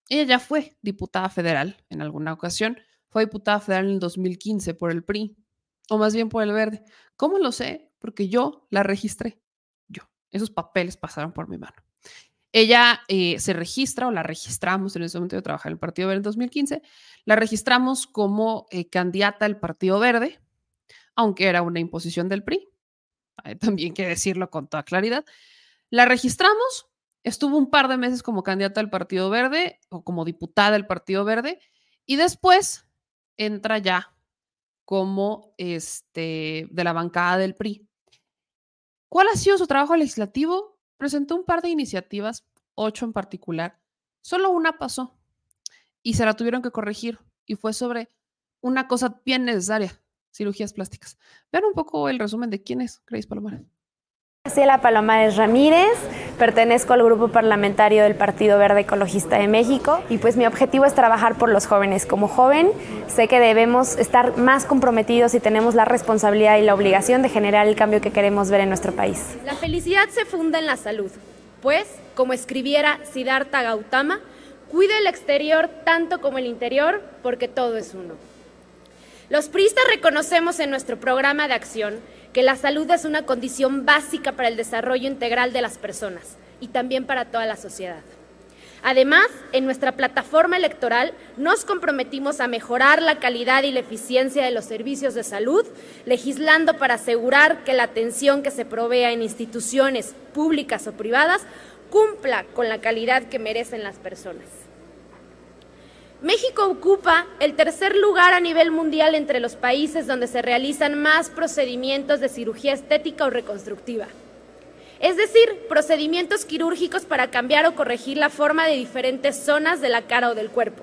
ella ya fue diputada federal en alguna ocasión. Fue diputada federal en el 2015 por el PRI, o más bien por el Verde. ¿Cómo lo sé? Porque yo la registré. Yo. Esos papeles pasaron por mi mano. Ella eh, se registra o la registramos en ese momento de trabajar en el Partido Verde en 2015. La registramos como eh, candidata al Partido Verde, aunque era una imposición del PRI. también que decirlo con toda claridad. La registramos Estuvo un par de meses como candidata al Partido Verde o como diputada del Partido Verde y después entra ya como este, de la bancada del PRI. ¿Cuál ha sido su trabajo legislativo? Presentó un par de iniciativas, ocho en particular. Solo una pasó y se la tuvieron que corregir y fue sobre una cosa bien necesaria, cirugías plásticas. Vean un poco el resumen de quién es Grace Palomares. Graciela Palomares Ramírez, pertenezco al grupo parlamentario del Partido Verde Ecologista de México y pues mi objetivo es trabajar por los jóvenes. Como joven sé que debemos estar más comprometidos y tenemos la responsabilidad y la obligación de generar el cambio que queremos ver en nuestro país. La felicidad se funda en la salud, pues, como escribiera Siddhartha Gautama, cuide el exterior tanto como el interior porque todo es uno. Los priistas reconocemos en nuestro programa de acción que la salud es una condición básica para el desarrollo integral de las personas y también para toda la sociedad. Además, en nuestra plataforma electoral nos comprometimos a mejorar la calidad y la eficiencia de los servicios de salud, legislando para asegurar que la atención que se provea en instituciones públicas o privadas cumpla con la calidad que merecen las personas. México ocupa el tercer lugar a nivel mundial entre los países donde se realizan más procedimientos de cirugía estética o reconstructiva. Es decir, procedimientos quirúrgicos para cambiar o corregir la forma de diferentes zonas de la cara o del cuerpo.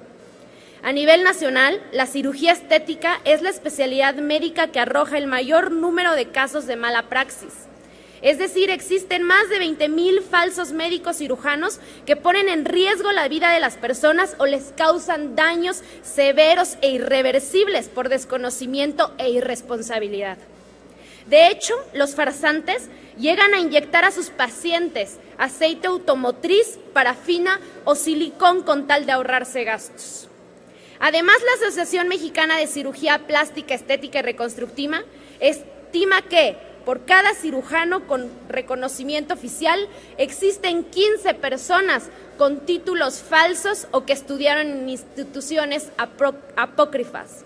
A nivel nacional, la cirugía estética es la especialidad médica que arroja el mayor número de casos de mala praxis es decir, existen más de 20.000 falsos médicos cirujanos que ponen en riesgo la vida de las personas o les causan daños severos e irreversibles por desconocimiento e irresponsabilidad. De hecho, los farsantes llegan a inyectar a sus pacientes aceite automotriz, parafina o silicón con tal de ahorrarse gastos. Además, la Asociación Mexicana de Cirugía Plástica, Estética y Reconstructiva estima que por cada cirujano con reconocimiento oficial existen 15 personas con títulos falsos o que estudiaron en instituciones apócrifas.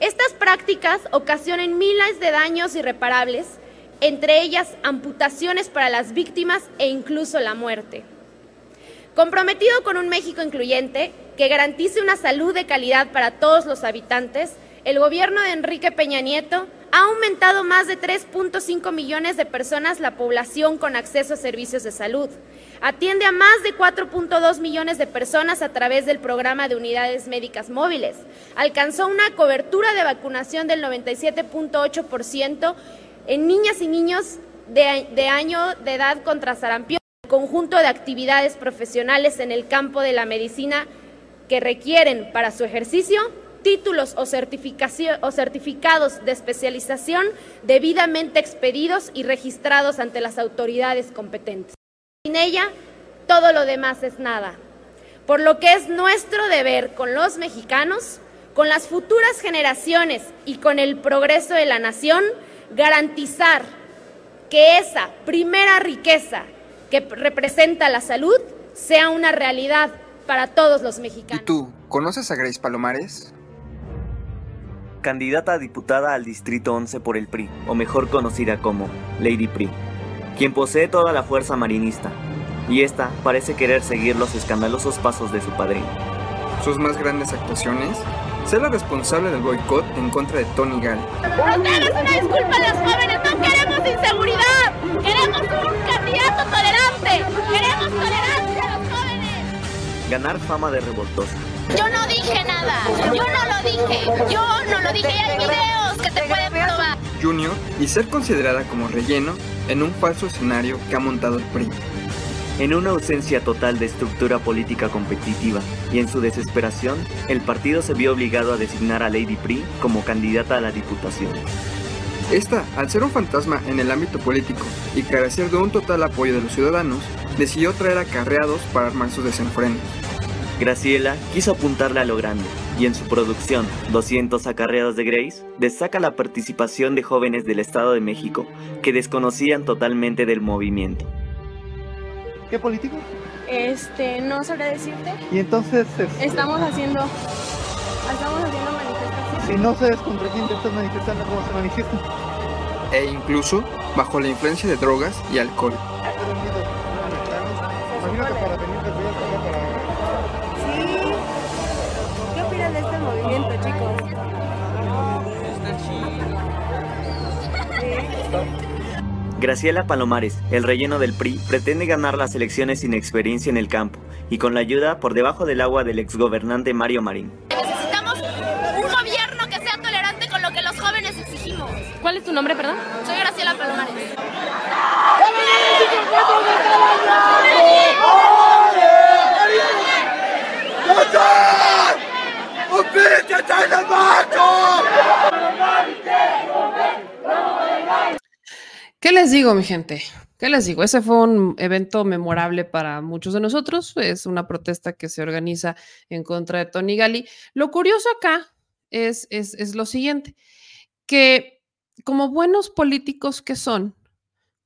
Estas prácticas ocasionan miles de daños irreparables, entre ellas amputaciones para las víctimas e incluso la muerte. Comprometido con un México incluyente que garantice una salud de calidad para todos los habitantes, el gobierno de Enrique Peña Nieto ha aumentado más de 3.5 millones de personas la población con acceso a servicios de salud. Atiende a más de 4.2 millones de personas a través del programa de unidades médicas móviles. Alcanzó una cobertura de vacunación del 97.8% en niñas y niños de, año de edad contra sarampión. El conjunto de actividades profesionales en el campo de la medicina que requieren para su ejercicio títulos o, o certificados de especialización debidamente expedidos y registrados ante las autoridades competentes. Sin ella, todo lo demás es nada. Por lo que es nuestro deber con los mexicanos, con las futuras generaciones y con el progreso de la nación, garantizar que esa primera riqueza que representa la salud sea una realidad para todos los mexicanos. ¿Y tú, conoces a Grace Palomares? Candidata a diputada al Distrito 11 por el PRI, o mejor conocida como Lady PRI, quien posee toda la fuerza marinista, y esta parece querer seguir los escandalosos pasos de su padrino. Sus más grandes actuaciones ser la responsable del boicot en contra de Tony Gall. ¡Ustedes una disculpa a los jóvenes! ¡No queremos inseguridad! ¡Queremos un candidato tolerante! ¡Queremos tolerancia a los jóvenes! Ganar fama de revoltosa Yo no dije nada. Yo no lo dije. Yo no lo dije. Hay videos que te pueden probar. Junior y ser considerada como relleno en un falso escenario que ha montado el PRI. En una ausencia total de estructura política competitiva y en su desesperación, el partido se vio obligado a designar a Lady Pri como candidata a la diputación. Esta, al ser un fantasma en el ámbito político y carecer de un total apoyo de los ciudadanos, decidió traer acarreados para armar sus desenfrenos. Graciela quiso apuntarle a lo grande y en su producción 200 acarreados de Grace destaca la participación de jóvenes del Estado de México que desconocían totalmente del movimiento. ¿Qué político? Este, no sabré decirte. Y entonces... este, Estamos haciendo, estamos haciendo manifestaciones. Si no sabes contra quién te estás manifestando, ¿cómo se manifiesta? E incluso bajo la influencia de drogas y alcohol. Imagino que para venir de Graciela Palomares, el relleno del PRI, pretende ganar las elecciones sin experiencia en el campo y con la ayuda por debajo del agua del exgobernante Mario Marín. Necesitamos un gobierno que sea tolerante con lo que los jóvenes exigimos. ¿Cuál es tu nombre, perdón? Soy Graciela Palomares. ¿Qué les digo, mi gente? ¿Qué les digo? Ese fue un evento memorable para muchos de nosotros. Es una protesta que se organiza en contra de Tony Gali. Lo curioso acá es, es, es lo siguiente, que como buenos políticos que son,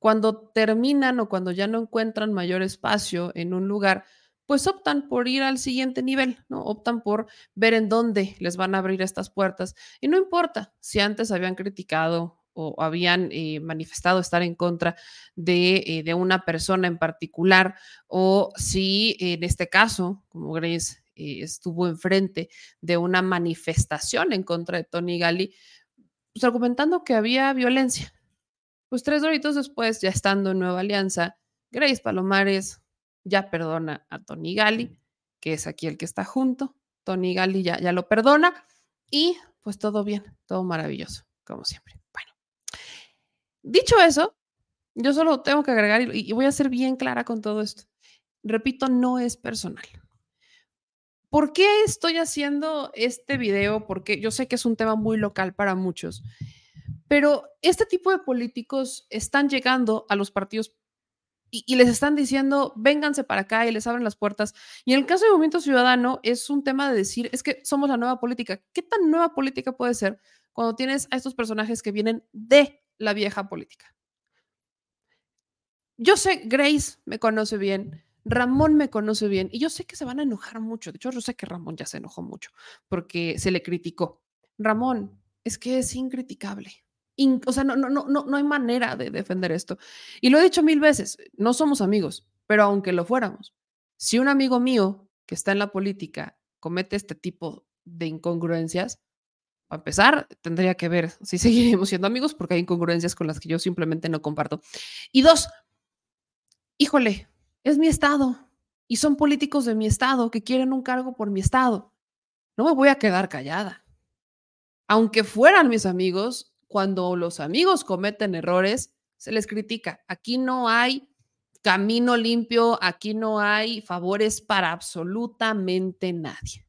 cuando terminan o cuando ya no encuentran mayor espacio en un lugar, pues optan por ir al siguiente nivel, ¿no? Optan por ver en dónde les van a abrir estas puertas. Y no importa si antes habían criticado o habían eh, manifestado estar en contra de, eh, de, una persona en particular, o si en este caso, como Grace eh, estuvo enfrente de una manifestación en contra de Tony Gali, pues argumentando que había violencia. Pues tres horitos después, ya estando en Nueva Alianza, Grace Palomares ya perdona a Tony Gali, que es aquí el que está junto. Tony Gali ya, ya lo perdona y pues todo bien, todo maravilloso, como siempre. Dicho eso, yo solo tengo que agregar y, y voy a ser bien clara con todo esto. Repito, no es personal. ¿Por qué estoy haciendo este video? Porque yo sé que es un tema muy local para muchos, pero este tipo de políticos están llegando a los partidos y, y, les están diciendo, vénganse para acá y les abren las puertas. Y en el caso de Movimiento Ciudadano es un tema de decir, es que somos la nueva política. ¿Qué tan nueva política puede ser cuando tienes a estos personajes que vienen de la vieja política? Yo sé, Grace me conoce bien, Ramón me conoce bien y yo sé que se van a enojar mucho. De hecho, yo sé que Ramón ya se enojó mucho porque se le criticó. Ramón, es que es incriticable. In, o sea, no, no, no, no hay manera de defender esto. Y lo he dicho mil veces, no somos amigos, pero aunque lo fuéramos, si un amigo mío que está en la política comete este tipo de incongruencias, a empezar, tendría que ver si seguiremos siendo amigos porque hay incongruencias con las que yo simplemente no comparto. Y dos, híjole, es mi estado y son políticos de mi estado que quieren un cargo por mi estado. No me voy a quedar callada. Aunque fueran mis amigos, cuando los amigos cometen errores, se les critica. Aquí no hay camino limpio, aquí no hay favores para absolutamente nadie.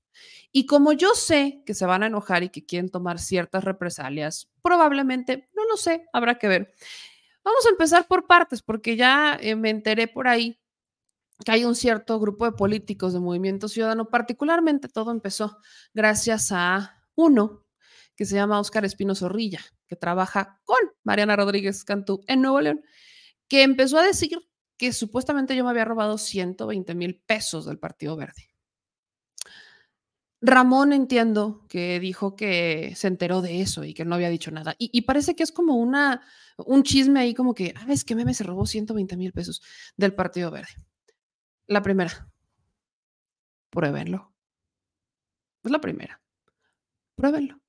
Y como yo sé que se van a enojar y que quieren tomar ciertas represalias, probablemente, no lo sé, habrá que ver. Vamos a empezar por partes, porque ya eh, me enteré por ahí que hay un cierto grupo de políticos de Movimiento Ciudadano, particularmente todo empezó gracias a uno que se llama Óscar Espino Zorrilla, que trabaja con Mariana Rodríguez Cantú en Nuevo León, que empezó a decir que supuestamente yo me había robado 120 mil pesos del Partido Verde. Ramón entiendo que dijo que se enteró de eso y que no había dicho nada. Y, parece que es como una, un chisme ahí como que, ah, es que Meme se robó 120 mil pesos del Partido Verde. La primera, pruébenlo. Es la primera. Pruébenlo.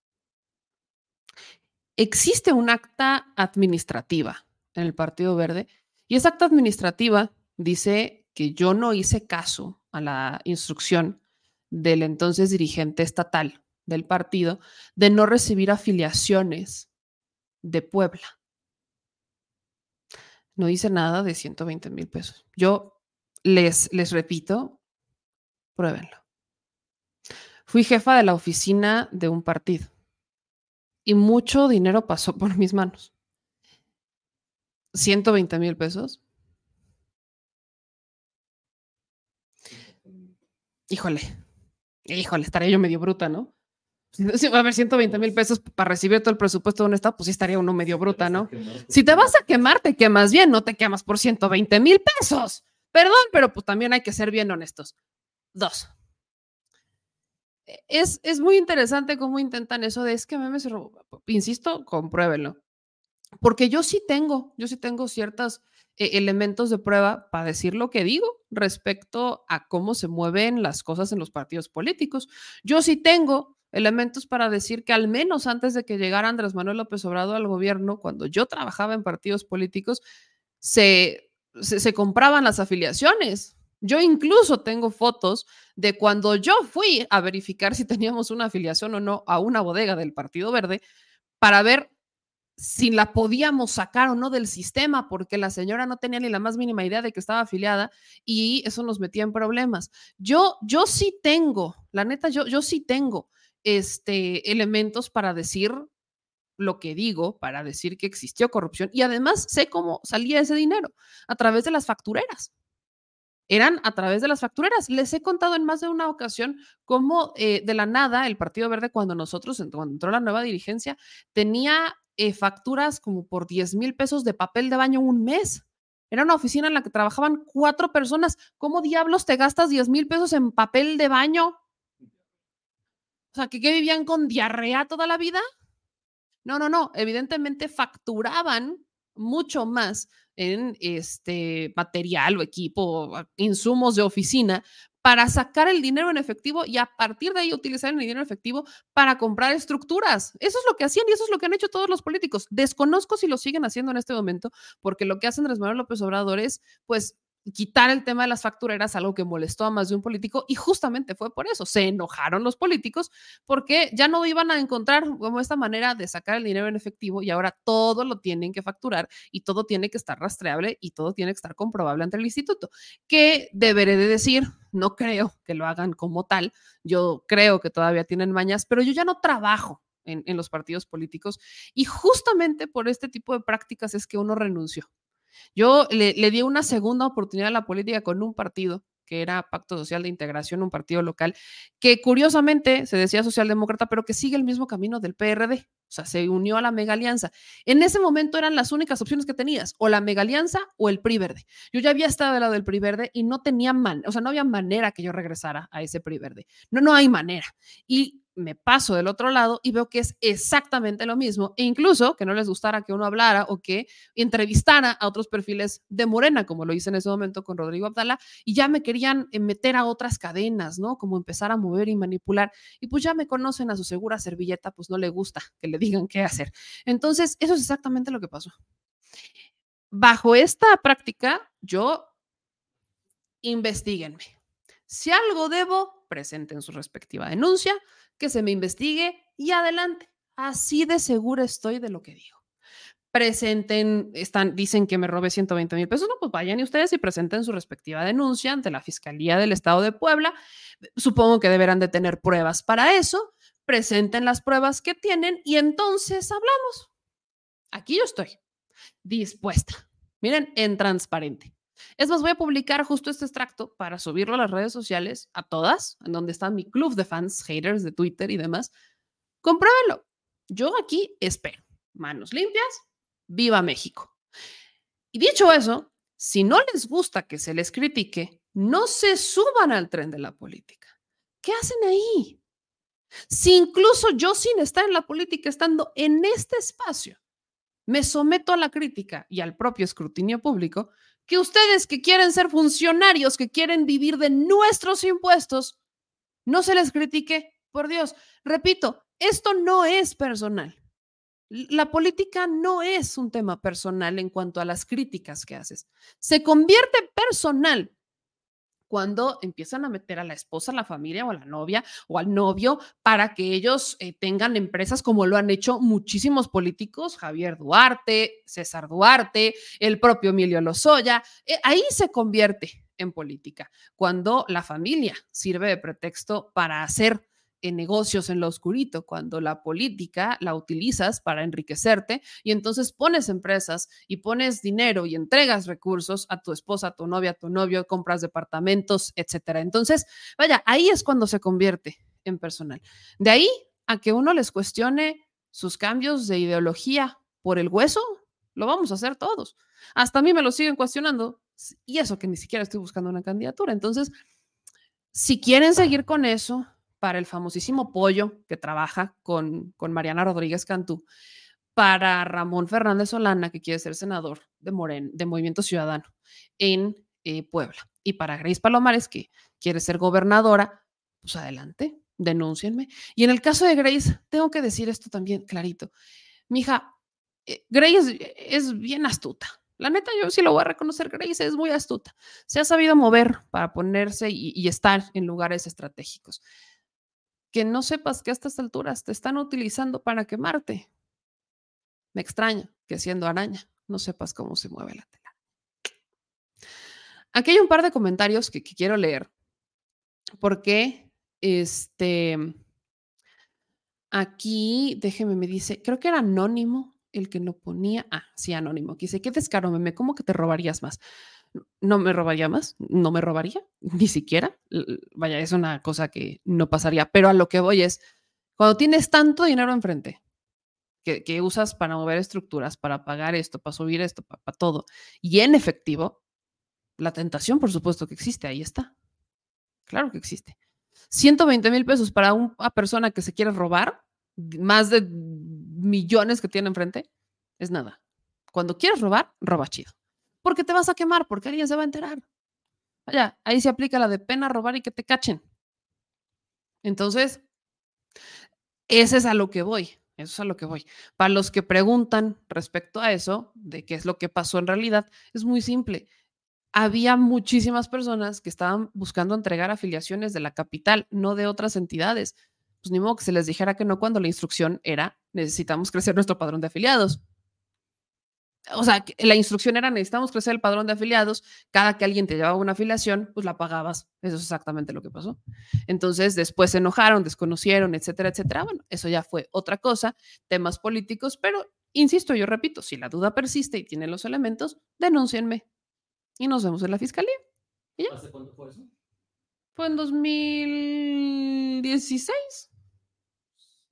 Existe un acta administrativa en el Partido Verde y esa acta administrativa dice que yo no hice caso a la instrucción del entonces dirigente estatal del partido de no recibir afiliaciones de Puebla. No dice nada de 120 mil pesos. Yo les, les repito, pruébenlo. Fui jefa de la oficina de un partido y mucho dinero pasó por mis manos. 120 mil pesos. Híjole, híjole, estaría yo medio bruta, ¿no? Si va a haber 120 mil pesos para recibir todo el presupuesto de un estado, pues sí estaría uno medio bruta, ¿no? Si te vas a quemar, te quemas bien, no te quemas por 120 mil pesos. Perdón, pero pues también hay que ser bien honestos. Dos. Es, es muy interesante cómo intentan eso de es que me se robó. Insisto, compruébenlo. Porque yo sí tengo, yo sí tengo ciertos elementos de prueba para decir lo que digo respecto a cómo se mueven las cosas en los partidos políticos. Yo sí tengo elementos para decir que al menos antes de que llegara Andrés Manuel López Obrador al gobierno, cuando yo trabajaba en partidos políticos, se, se, compraban las afiliaciones. Yo incluso tengo fotos de cuando yo fui a verificar si teníamos una afiliación o no a una bodega del Partido Verde para ver si la podíamos sacar o no del sistema, porque la señora no tenía ni la más mínima idea de que estaba afiliada y eso nos metía en problemas. Yo, yo sí tengo, la neta, yo, yo sí tengo este, elementos para decir lo que digo, para decir que existió corrupción y además sé cómo salía ese dinero a través de las factureras. Eran a través de las factureras. Les he contado en más de una ocasión cómo eh, de la nada el Partido Verde, cuando nosotros, cuando entró la nueva dirigencia, tenía eh, facturas como por 10 mil pesos de papel de baño un mes. Era una oficina en la que trabajaban cuatro personas. ¿Cómo diablos te gastas 10 mil pesos en papel de baño? O sea, ¿que, vivían con diarrea toda la vida? No, no, no. Evidentemente facturaban mucho más en este material o equipo, insumos de oficina para sacar el dinero en efectivo y a partir de ahí utilizar el dinero en efectivo para comprar estructuras. Eso es lo que hacían y eso es lo que han hecho todos los políticos. Desconozco si lo siguen haciendo en este momento, porque lo que hacen Andrés Manuel López Obrador es, pues, quitar el tema de las factureras, algo que molestó a más de un político, y justamente fue por eso, se enojaron los políticos porque ya no iban a encontrar como esta manera de sacar el dinero en efectivo y ahora todo lo tienen que facturar y todo tiene que estar rastreable y todo tiene que estar comprobable ante el instituto. ¿Qué deberé de decir? No creo que lo hagan como tal, yo creo que todavía tienen mañas, pero yo ya no trabajo en, los partidos políticos y justamente por este tipo de prácticas es que uno renunció. Yo le, di una segunda oportunidad a la política con un partido que era Pacto Social de Integración, un partido local, que curiosamente se decía socialdemócrata, pero que sigue el mismo camino del PRD. O sea, se unió a la mega alianza. En ese momento eran las únicas opciones que tenías, o la mega alianza o el PRI verde. Yo ya había estado del lado del PRI verde y no tenía man, o sea, no había manera que yo regresara a ese PRI verde. No, no hay manera. Y me paso del otro lado y veo que es exactamente lo mismo, e incluso que no les gustara que uno hablara o que entrevistara a otros perfiles de Morena, como lo hice en ese momento con Rodrigo Abdala, y ya me querían eh, meter a otras cadenas, ¿no? Como empezar a mover y manipular, y pues ya me conocen a su segura servilleta, pues no le gusta que le digan qué hacer. Entonces, eso es exactamente lo que pasó. Bajo esta práctica, yo, investiguenme. Si algo debo, presenten su respectiva denuncia que se me investigue y adelante. Así de segura estoy de lo que digo. Presenten, están, dicen que me robé 120 mil pesos, no, pues vayan y ustedes y presenten su respectiva denuncia ante la Fiscalía del Estado de Puebla. Supongo que deberán de tener pruebas para eso. Presenten las pruebas que tienen y entonces hablamos. Aquí yo estoy, dispuesta. Miren, en transparente. Es más, voy a publicar justo este extracto para subirlo a las redes sociales, a todas, en donde está mi club de fans, haters de Twitter y demás. Compruébenlo. Yo aquí espero. Manos limpias, viva México. Y dicho eso, si no les gusta que se les critique, no se suban al tren de la política. ¿Qué hacen ahí? Si incluso yo sin estar en la política, estando en este espacio, me someto a la crítica y al propio escrutinio público, que ustedes que quieren ser funcionarios, que quieren vivir de nuestros impuestos, no se les critique. Por Dios, repito, esto no es personal. La política no es un tema personal en cuanto a las críticas que haces. Se convierte personal cuando empiezan a meter a la esposa, a la familia o a la novia o al novio para que ellos eh, tengan empresas como lo han hecho muchísimos políticos, Javier Duarte, César Duarte, el propio Emilio Lozoya. eh, ahí se convierte en política, cuando la familia sirve de pretexto para hacer negocios en lo oscurito, cuando la política la utilizas para enriquecerte y entonces pones empresas y pones dinero y entregas recursos a tu esposa, a tu novia, a tu novio, compras departamentos, etcétera. Entonces, vaya, ahí es cuando se convierte en personal. De ahí a que uno les cuestione sus cambios de ideología por el hueso, lo vamos a hacer todos. Hasta a mí me lo siguen cuestionando y eso que ni siquiera estoy buscando una candidatura. Entonces, si quieren seguir con eso, para el famosísimo Pollo que trabaja con, con Mariana Rodríguez Cantú, para Ramón Fernández Solana, que quiere ser senador de, Moren, de Movimiento Ciudadano en eh, Puebla, y para Grace Palomares, que quiere ser gobernadora, pues adelante, denúncienme. Y en el caso de Grace, tengo que decir esto también clarito. Mija, eh, Grace es, bien astuta. La neta, yo sí lo voy a reconocer, Grace es muy astuta. Se ha sabido mover para ponerse y estar en lugares estratégicos que no sepas que a estas alturas te están utilizando para quemarte. Me extraña que siendo araña no sepas cómo se mueve la tela. Aquí hay un par de comentarios que, quiero leer porque este aquí, déjeme, me dice, creo que era anónimo el que lo ponía. Ah, sí, anónimo. Que dice, qué descaro, meme, ¿cómo que te robarías más? No me robaría más, no me robaría, ni siquiera. Vaya, es una cosa que no pasaría, pero a lo que voy es, cuando tienes tanto dinero enfrente, que, que usas para mover estructuras, para pagar esto, para subir esto, para, para todo, y en efectivo, la tentación, por supuesto que existe, ahí está. Claro que existe. 120 mil pesos para una persona que se quiere robar, más de millones que tiene enfrente, es nada. Cuando quieres robar, roba chido porque te vas a quemar, porque alguien se va a enterar. Vaya, ahí se aplica la de pena robar y que te cachen. Entonces, ese es a lo que voy, eso es a lo que voy. Para los que preguntan respecto a eso, de qué es lo que pasó en realidad, es muy simple. Había muchísimas personas que estaban buscando entregar afiliaciones de la capital, no de otras entidades. Pues ni modo que se les dijera que no cuando la instrucción era necesitamos crecer nuestro padrón de afiliados o sea, la instrucción era necesitamos crecer el padrón de afiliados, cada que alguien te llevaba una afiliación, pues la pagabas. Eso es exactamente lo que pasó. Entonces, después se enojaron, desconocieron, etcétera, etcétera. Bueno, eso ya fue otra cosa, temas políticos, pero insisto, yo repito, si la duda persiste y tiene los elementos, denúncienme y nos vemos en la fiscalía. ¿Hace cuánto fue eso? Fue en 2016.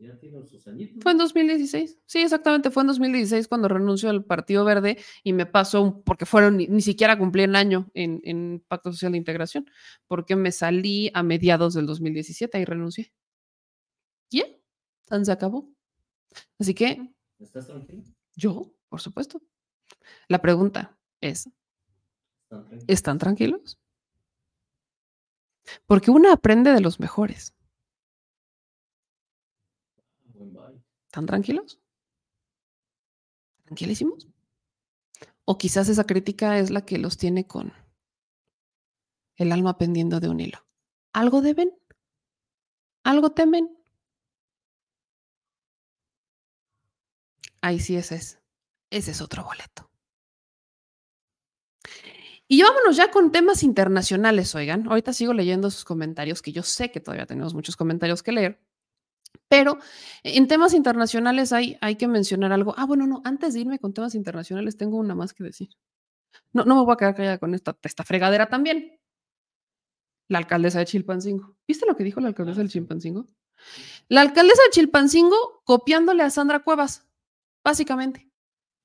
Ya tiene sus añitos. Fue en 2016. Sí, exactamente. Fue en 2016 cuando renunció al Partido Verde y me pasó, un, porque fueron, ni, ni, siquiera cumplí el año en, en, Pacto Social de Integración, porque me salí a mediados del 2017 y renuncié. ¿Y ya? Tan se acabó. Así que. ¿Estás tranquilo? Yo, por supuesto. La pregunta es. ¿están tranquilos? Porque uno aprende de los mejores. ¿Están tranquilos? ¿Tranquilísimos? O quizás esa crítica es la que los tiene con el alma pendiendo de un hilo. ¿Algo deben? ¿Algo temen? Ahí sí, ese es. Ese es otro boleto. Y vámonos ya con temas internacionales, oigan. Ahorita sigo leyendo sus comentarios, que yo sé que todavía tenemos muchos comentarios que leer. Pero en temas internacionales hay, hay que mencionar algo. Ah, bueno, no, antes de irme con temas internacionales, tengo una más que decir. No, no me voy a quedar callada con esta, esta fregadera también. La alcaldesa de Chilpancingo. ¿Viste lo que dijo la alcaldesa de Chilpancingo? La alcaldesa de Chilpancingo copiándole a Sandra Cuevas, básicamente.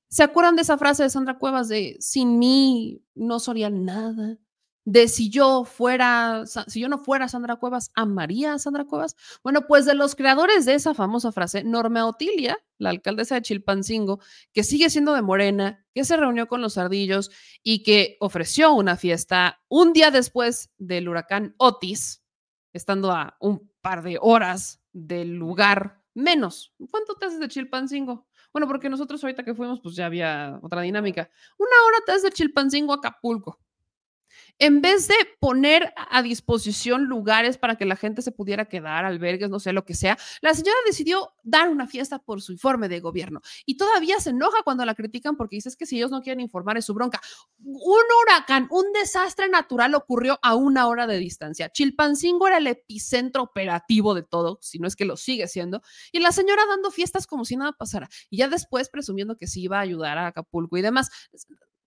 ¿Se acuerdan de esa frase de Sandra Cuevas de sin mí no sería nada? De si yo fuera, si yo no fuera Sandra Cuevas, ¿amaría a Sandra Cuevas? Bueno, pues de los creadores de esa famosa frase, Norma Otilia, la alcaldesa de Chilpancingo, que sigue siendo de Morena, que se reunió con los ardillos y que ofreció una fiesta un día después del huracán Otis, estando a un par de horas del lugar menos. ¿Cuánto te haces de Chilpancingo? Bueno, porque nosotros ahorita que fuimos, pues ya había otra dinámica. Una hora te haces de Chilpancingo a Acapulco. En vez de poner a disposición lugares para que la gente se pudiera quedar, albergues, no sé, lo que sea, la señora decidió dar una fiesta por su informe de gobierno. Y todavía se enoja cuando la critican porque dices que si ellos no quieren informar es su bronca. Un huracán, un desastre natural ocurrió a una hora de distancia. Chilpancingo era el epicentro operativo de todo, si no es que lo sigue siendo. Y la señora dando fiestas como si nada pasara. Y ya después presumiendo que sí iba a ayudar a Acapulco y demás.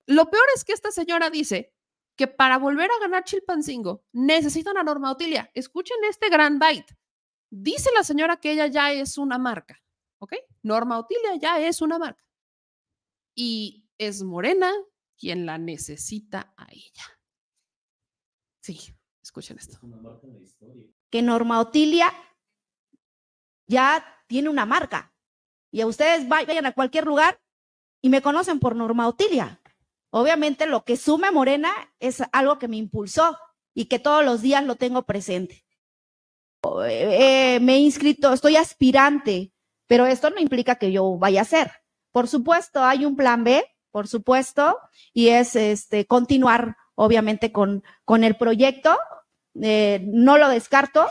Lo peor es que esta señora dice que para volver a ganar Chilpancingo necesitan a Norma Otilia. Escuchen este gran bite. Dice la señora que ella ya es una marca, ¿ok? Norma Otilia ya es una marca. Y es Morena quien la necesita a ella. Sí, escuchen esto. que Norma Otilia ya tiene una marca. Y a ustedes vayan a cualquier lugar y me conocen por Norma Otilia. Obviamente lo que sume Morena es algo que me impulsó y que todos los días lo tengo presente. Eh, me he inscrito, estoy aspirante, pero esto no implica que yo vaya a ser. Por supuesto, hay un plan B, por supuesto, y es este continuar, obviamente, con, con el proyecto. Eh, no lo descarto,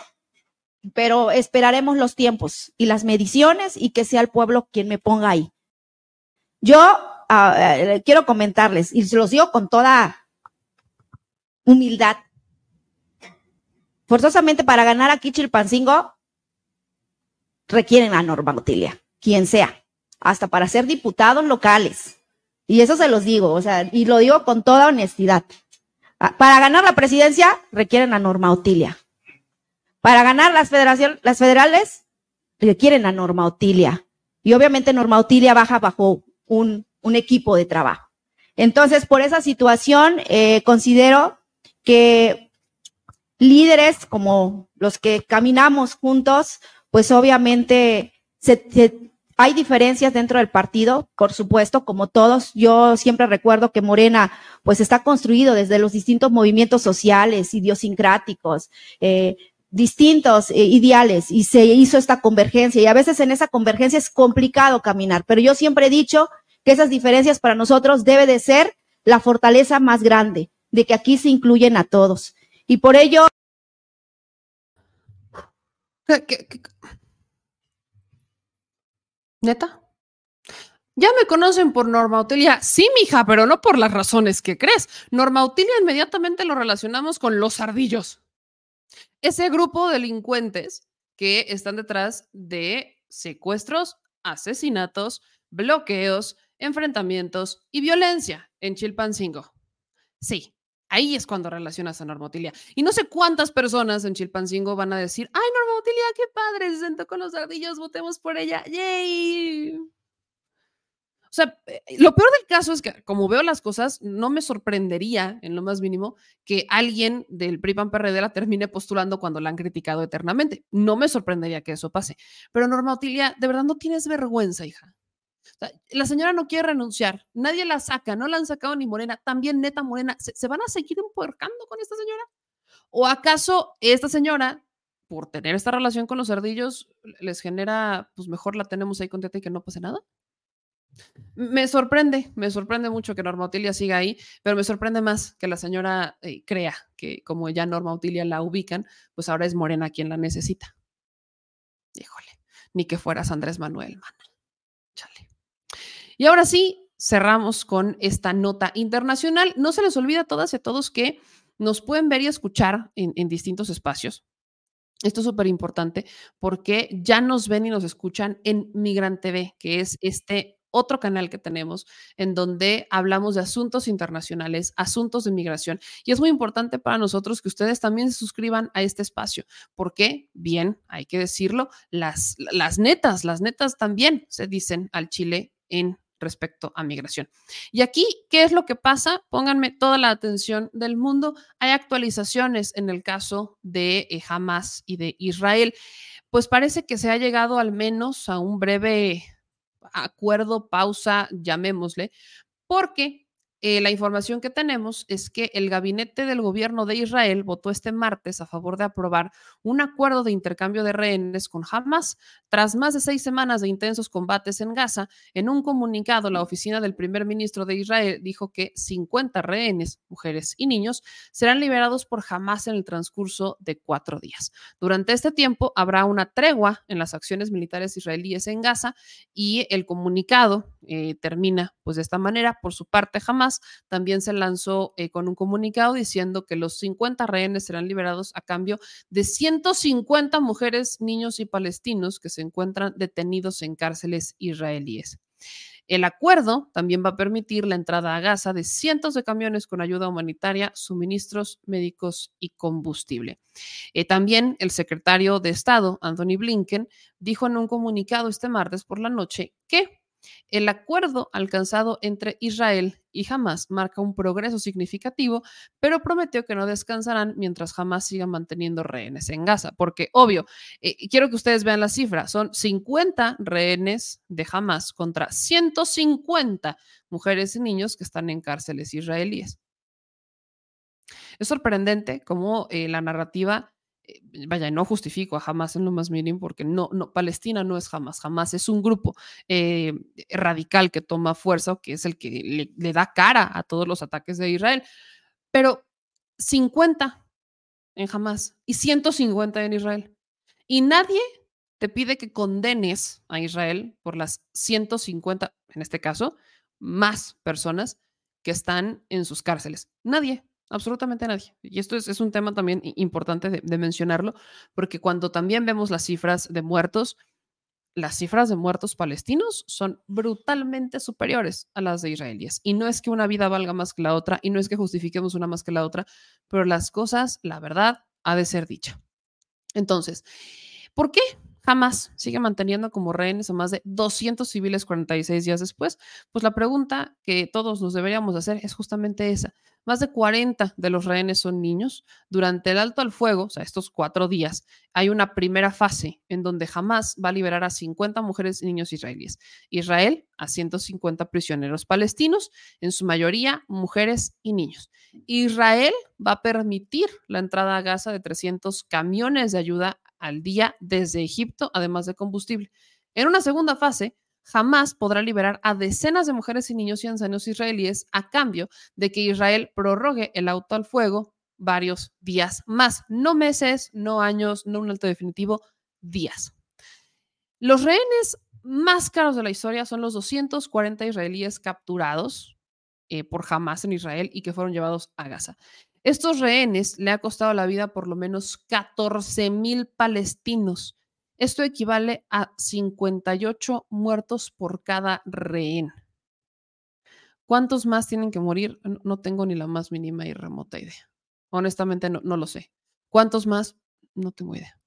pero esperaremos los tiempos y las mediciones y que sea el pueblo quien me ponga ahí. Yo quiero comentarles, y se los digo con toda humildad, forzosamente para ganar aquí Chilpancingo requieren a Norma Otilia, quien sea, hasta para ser diputados locales. Y eso se los digo, o sea, y lo digo con toda honestidad. Ah, Para ganar la presidencia requieren a Norma Otilia. Para ganar las, federación, las federales requieren a Norma Otilia. Y obviamente Norma Otilia baja bajo un, un equipo de trabajo. Entonces, por esa situación, eh, considero que líderes como los que caminamos juntos, pues obviamente hay diferencias dentro del partido, por supuesto, como todos. Yo siempre recuerdo que Morena, pues está construido desde los distintos movimientos sociales, idiosincráticos, eh, distintos eh, ideales y se hizo esta convergencia y a veces en esa convergencia es complicado caminar, pero yo siempre he dicho que esas diferencias para nosotros debe de ser la fortaleza más grande, de que aquí se incluyen a todos. Y por ello, ¿Qué- qué- qué- ¿Neta? Ya me conocen por Norma Otilia. Sí, mija, pero no por las razones que crees. Norma Otilia inmediatamente lo relacionamos con los ardillos. Ese grupo de delincuentes que están detrás de secuestros, asesinatos, bloqueos, enfrentamientos y violencia en Chilpancingo. Sí, ahí es cuando relacionas a Norma Otilia. Y no sé cuántas personas en Chilpancingo van a decir, ay, Norma Otilia, qué padre, se sentó con los ardillos, votemos por ella. ¡Yay! O sea, eh, lo peor del caso es que, como veo las cosas, no me sorprendería en lo más mínimo que alguien del PRI la termine postulando cuando la han criticado eternamente. No me sorprendería que eso pase. Pero Norma Otilia, de verdad no tienes vergüenza, hija. La señora no quiere renunciar, nadie la saca, no la han sacado ni Morena, también neta Morena, ¿se, van a seguir empuercando con esta señora? ¿O acaso esta señora, por tener esta relación con los ardillos, les genera, pues mejor la tenemos ahí contenta y que no pase nada? Me sorprende, me sorprende mucho que Norma Otilia siga ahí, pero me sorprende más que la señora eh, crea que como ya Norma Otilia la ubican, pues ahora es Morena quien la necesita. Híjole, ni que fueras Andrés Manuel, man. Chale. Y ahora sí, cerramos con esta nota internacional. No se les olvida a todas y a todos que nos pueden ver y escuchar en, distintos espacios. Esto es súper importante porque ya nos ven y nos escuchan en Migrant TV, que es este otro canal que tenemos en donde hablamos de asuntos internacionales, asuntos de migración. Y es muy importante para nosotros que ustedes también se suscriban a este espacio, porque, bien, hay que decirlo, las, las netas, las netas también se dicen al Chile en respecto a migración. Y aquí, ¿qué es lo que pasa? Pónganme toda la atención del mundo. Hay actualizaciones en el caso de eh, Hamas y de Israel. Pues parece que se ha llegado al menos a un breve acuerdo, pausa, llamémosle, porque eh, la información que tenemos es que el gabinete del gobierno de Israel votó este martes a favor de aprobar un acuerdo de intercambio de rehenes con Hamas. Tras más de seis semanas de intensos combates en Gaza, en un comunicado, la oficina del primer ministro de Israel dijo que 50 rehenes, mujeres y niños, serán liberados por Hamas en el transcurso de cuatro días. Durante este tiempo habrá una tregua en las acciones militares israelíes en Gaza y el comunicado eh, termina pues de esta manera. Por su parte, También se lanzó eh, con un comunicado diciendo que los 50 rehenes serán liberados a cambio de 150 mujeres, niños y palestinos que se encuentran detenidos en cárceles israelíes. El acuerdo también va a permitir la entrada a Gaza de cientos de camiones con ayuda humanitaria, suministros médicos y combustible. Eh, también el secretario de Estado, Anthony Blinken, dijo en un comunicado este martes por la noche que el acuerdo alcanzado entre Israel y Hamas marca un progreso significativo, pero prometió que no descansarán mientras Hamas siga manteniendo rehenes en Gaza, porque obvio, eh, quiero que ustedes vean la cifra, son 50 rehenes de Hamas contra 150 mujeres y niños que están en cárceles israelíes. Es sorprendente cómo eh, la narrativa vaya, no justifico a Hamas en lo más mínimo porque no, no, Palestina no es Hamas, Hamas es un grupo eh, radical que toma fuerza o que es el que le, da cara a todos los ataques de Israel. Pero 50 en Hamas y 150 en Israel. Y nadie te pide que condenes a Israel por las 150, en este caso, más personas que están en sus cárceles. Nadie absolutamente nadie. Y esto es, un tema también importante de, mencionarlo, porque cuando también vemos las cifras de muertos, las cifras de muertos palestinos son brutalmente superiores a las de israelíes. Y no es que una vida valga más que la otra, y no es que justifiquemos una más que la otra, pero las cosas, la verdad, ha de ser dicha. Entonces, ¿por qué jamás sigue manteniendo como rehenes a más de 200 civiles 46 días después? Pues la pregunta que todos nos deberíamos hacer es justamente esa. Más de 40 de los rehenes son niños. Durante el alto al fuego, o sea, estos cuatro días, hay una primera fase en donde jamás va a liberar a 50 mujeres y niños israelíes. Israel a 150 prisioneros palestinos, en su mayoría mujeres y niños. Israel va a permitir la entrada a Gaza de 300 camiones de ayuda al día desde Egipto, además de combustible. En una segunda fase, jamás podrá liberar a decenas de mujeres y niños y ancianos israelíes a cambio de que Israel prorrogue el auto al fuego varios días más, no meses, no años, no un alto definitivo, días. Los rehenes más caros de la historia son los 240 israelíes capturados eh, por Hamas en Israel y que fueron llevados a Gaza. Estos rehenes le ha costado la vida por lo menos 14 mil palestinos esto equivale a 58 muertos por cada rehén. ¿Cuántos más tienen que morir? No tengo ni la más mínima y remota idea. Honestamente no, lo sé. ¿Cuántos más? No tengo idea.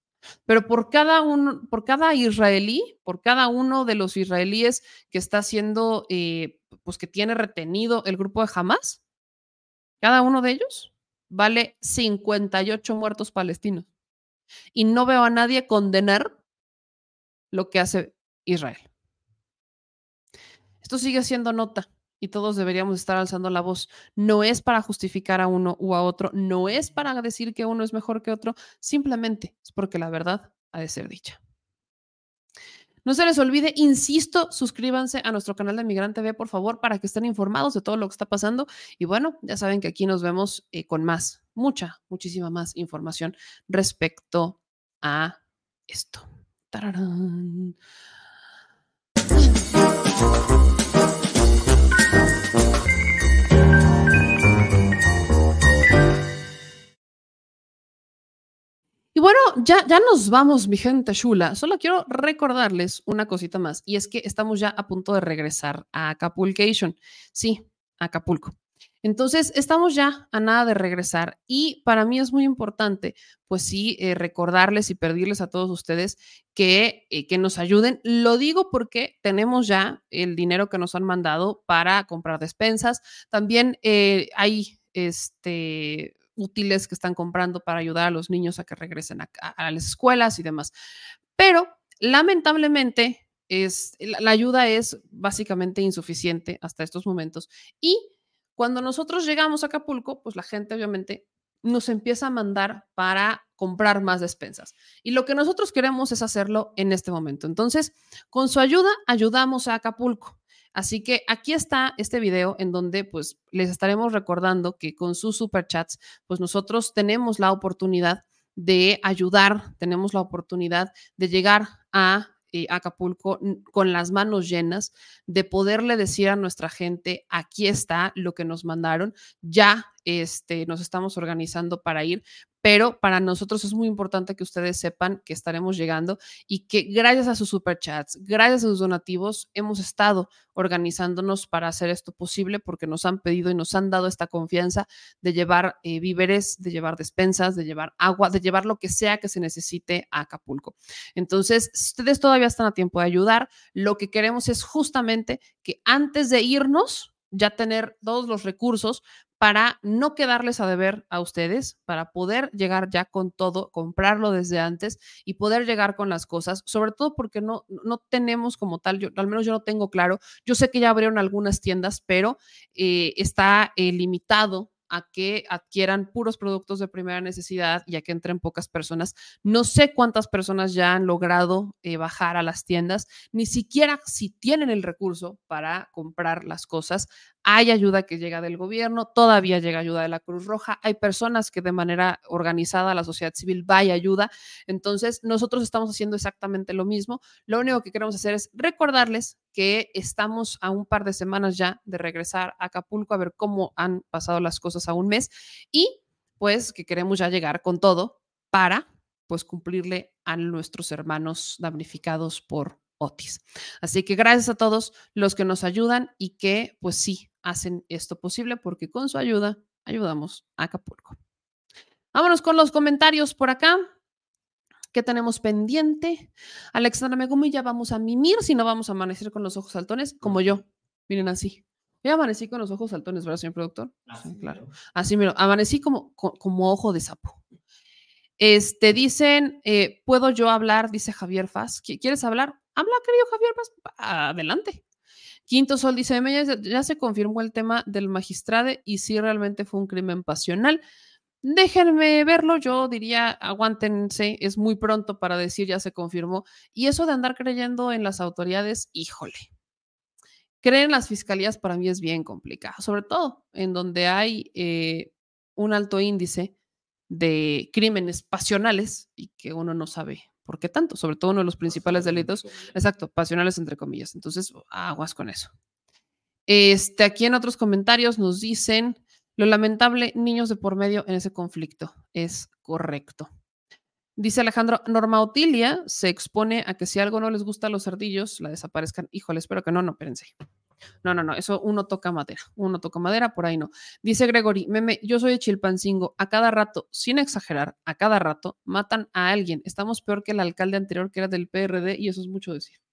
Pero por cada uno, por cada israelí, por cada uno de los israelíes que está siendo, eh, pues que tiene retenido el grupo de Hamas, cada uno de ellos vale 58 muertos palestinos. Y no veo a nadie condenar lo que hace Israel. Esto sigue siendo nota y todos deberíamos estar alzando la voz. No es para justificar a uno u a otro, no es para decir que uno es mejor que otro, simplemente es porque la verdad ha de ser dicha. No se les olvide, insisto, suscríbanse a nuestro canal de Migrante TV, por favor, para que estén informados de todo lo que está pasando. Y bueno, ya saben que aquí nos vemos eh, con más, mucha, muchísima más información respecto a esto. Y bueno, ya, ya nos vamos, mi gente chula. Solo quiero recordarles una cosita más, y es que estamos ya a punto de regresar a Acapulcation. Sí, Acapulco. Entonces, estamos ya a nada de regresar y para mí es muy importante, pues sí, eh, recordarles y pedirles a todos ustedes que, eh, que nos ayuden. Lo digo porque tenemos ya el dinero que nos han mandado para comprar despensas. También eh, hay este, útiles que están comprando para ayudar a los niños a que regresen a, las escuelas y demás. Pero lamentablemente, es, la ayuda es básicamente insuficiente hasta estos momentos y Cuando nosotros llegamos a Acapulco, pues la gente obviamente nos empieza a mandar para comprar más despensas. Y lo que nosotros queremos es hacerlo en este momento. Entonces, con su ayuda, ayudamos a Acapulco. Así que aquí está este video en donde pues les estaremos recordando que con sus superchats, pues nosotros tenemos la oportunidad de ayudar, tenemos la oportunidad de llegar a eh, Acapulco con las manos llenas, de poderle decir a nuestra gente, aquí está lo que nos mandaron, ya este, nos estamos organizando para ir, pero para nosotros es muy importante que ustedes sepan que estaremos llegando y que gracias a sus superchats, gracias a sus donativos, hemos estado organizándonos para hacer esto posible porque nos han pedido y nos han dado esta confianza de llevar eh, víveres, de llevar despensas, de llevar agua, de llevar lo que sea que se necesite a Acapulco. Entonces, ustedes todavía están a tiempo de ayudar. Lo que queremos es justamente que antes de irnos, ya tener todos los recursos para no quedarles a deber a ustedes, para poder llegar ya con todo, comprarlo desde antes y poder llegar con las cosas, sobre todo porque no, no tenemos como tal, yo, al menos yo no tengo claro, yo sé que ya abrieron algunas tiendas, pero eh, está eh, limitado a que adquieran puros productos de primera necesidad y a que entren pocas personas. No sé cuántas personas ya han logrado eh, bajar a las tiendas, ni siquiera si tienen el recurso para comprar las cosas. Hay ayuda que llega del gobierno, todavía llega ayuda de la Cruz Roja, hay personas que de manera organizada, la sociedad civil va y ayuda. Entonces, nosotros estamos haciendo exactamente lo mismo. Lo único que queremos hacer es recordarles que estamos a un par de semanas ya de regresar a Acapulco a ver cómo han pasado las cosas a un mes y pues que queremos ya llegar con todo para pues cumplirle a nuestros hermanos damnificados por Otis. Así que gracias a todos los que nos ayudan y que pues sí hacen esto posible porque con su ayuda ayudamos a Acapulco. Vámonos con los comentarios por acá. ¿Qué tenemos pendiente? Alexandra Megumi, ya vamos a mimir si no vamos a amanecer con los ojos saltones, como yo. Miren así. Yo amanecí con los ojos saltones, ¿verdad, señor productor? Sí, claro. Así, mira, amanecí como, co- como ojo de sapo. Este, dicen, eh, ¿puedo yo hablar? Dice Javier Faz. ¿Qui- ¿Quieres hablar? Habla, querido Javier. Adelante. Quinto Sol dice, "Meme, ya, ya se confirmó el tema del magistrade y si realmente fue un crimen pasional. Déjenme verlo, yo diría, aguántense, es muy pronto para decir ya se confirmó. Y eso de andar creyendo en las autoridades, híjole. Creer en las fiscalías para mí es bien complicado, sobre todo en donde hay eh, un alto índice de crímenes pasionales y que uno no sabe por qué tanto, sobre todo uno de los principales delitos, exacto, pasionales entre comillas. Entonces, aguas con eso. Este, aquí en otros comentarios nos dicen, lo lamentable, niños de por medio en ese conflicto. Es correcto. Dice Alejandro, Norma Otilia se expone a que si algo no les gusta a los cerdillos, la desaparezcan. Híjole, espero que no, no, espérense. No, no, no, eso uno toca madera, uno toca madera, por ahí no. Dice Gregory, meme, yo soy de Chilpancingo, a cada rato, sin exagerar, a cada rato matan a alguien. Estamos peor que el alcalde anterior que era del PRD y eso es mucho decir.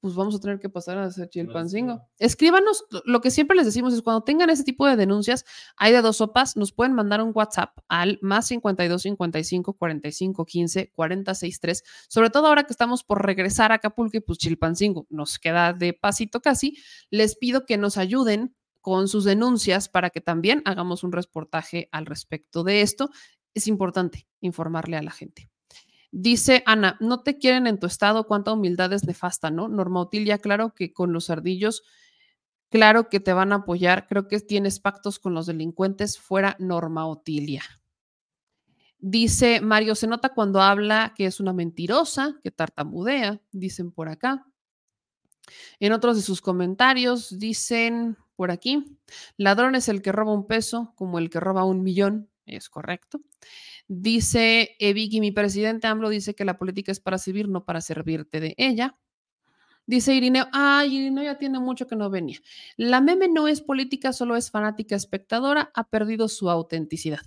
Pues vamos a tener que pasar a ser Chilpancingo. Escríbanos, lo- que siempre les decimos es cuando tengan ese tipo de denuncias, hay de dos sopas, nos pueden mandar un WhatsApp al más 52 55 45 15 46 3, sobre todo ahora que estamos por regresar a Acapulco y pues Chilpancingo nos queda de pasito casi, les pido que nos ayuden con sus denuncias para que también hagamos un reportaje al respecto de esto. Es importante informarle a la gente. Dice Ana, no te quieren en tu estado, cuánta humildad es nefasta, ¿no? Norma Otilia, claro que con los ardillos, claro que te van a apoyar, creo que tienes pactos con los delincuentes, fuera Norma Otilia. Dice Mario, se nota cuando habla que es una mentirosa, que tartamudea, dicen por acá. En otros de sus comentarios dicen por aquí, ladrón es el que roba un peso como el que roba un millón, es correcto. Dice eh, Vicky, mi presidente AMLO dice que la política es para servir, no para servirte de ella. Dice Irineo, ay, Irineo ya tiene mucho que no venía. La meme no es política, solo es fanática espectadora, ha perdido su autenticidad.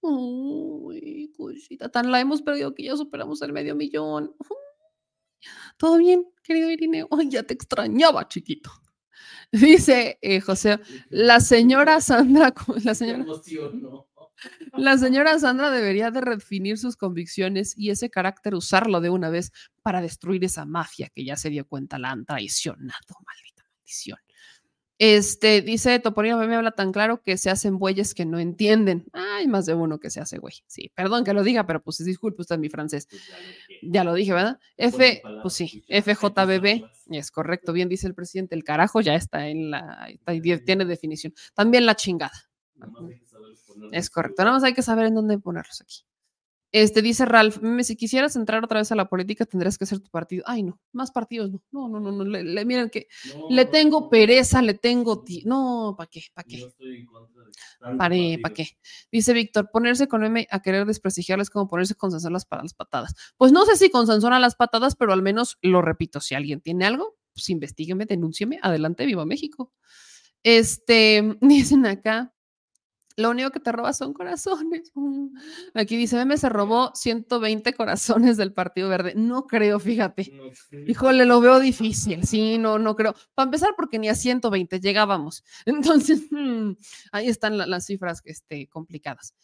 Uy, cosita, tan la hemos perdido que ya superamos el medio millón. ¿Todo bien, querido Irineo? Ay, ya te extrañaba, chiquito. Dice eh, José, la señora Sandra, la señora, la señora Sandra debería de redefinir sus convicciones y ese carácter usarlo de una vez para destruir esa mafia que ya se dio cuenta la han traicionado, maldita maldición. Este, dice Toporino, me habla tan claro que se hacen bueyes que no entienden. Hay más de uno que se hace güey. Sí, perdón que lo diga, pero pues disculpe usted mi francés. Ya lo dije, ¿verdad? F, pues sí, FJBB, es correcto, bien dice el presidente, el carajo ya está en la, está- tiene definición. También la chingada. Es correcto, nada más hay que saber en dónde ponerlos aquí. Este dice Ralph, "Meme, si quisieras entrar otra vez a la política tendrías que hacer tu partido. Ay, no, más partidos no. No, no, no, no. Le, le- miren que le tengo pereza, le tengo ti- No, ¿para qué? ¿Para qué? ¿para qué? Dice Víctor, ponerse con M a querer desprestigiarles es como ponerse con las, pa- las patadas. Pues no sé si con a las patadas, pero al menos lo repito, si alguien tiene algo, pues investígueme, denúncieme, adelante, viva México. Este, dicen acá, lo único que te roba son corazones. Mm. Aquí dice, Meme se robó 120 corazones del Partido Verde. No creo, fíjate. Híjole, lo veo difícil. Sí, no, no creo. Para empezar, porque ni a 120 llegábamos. Entonces, mm, ahí están la- las cifras este, complicadas.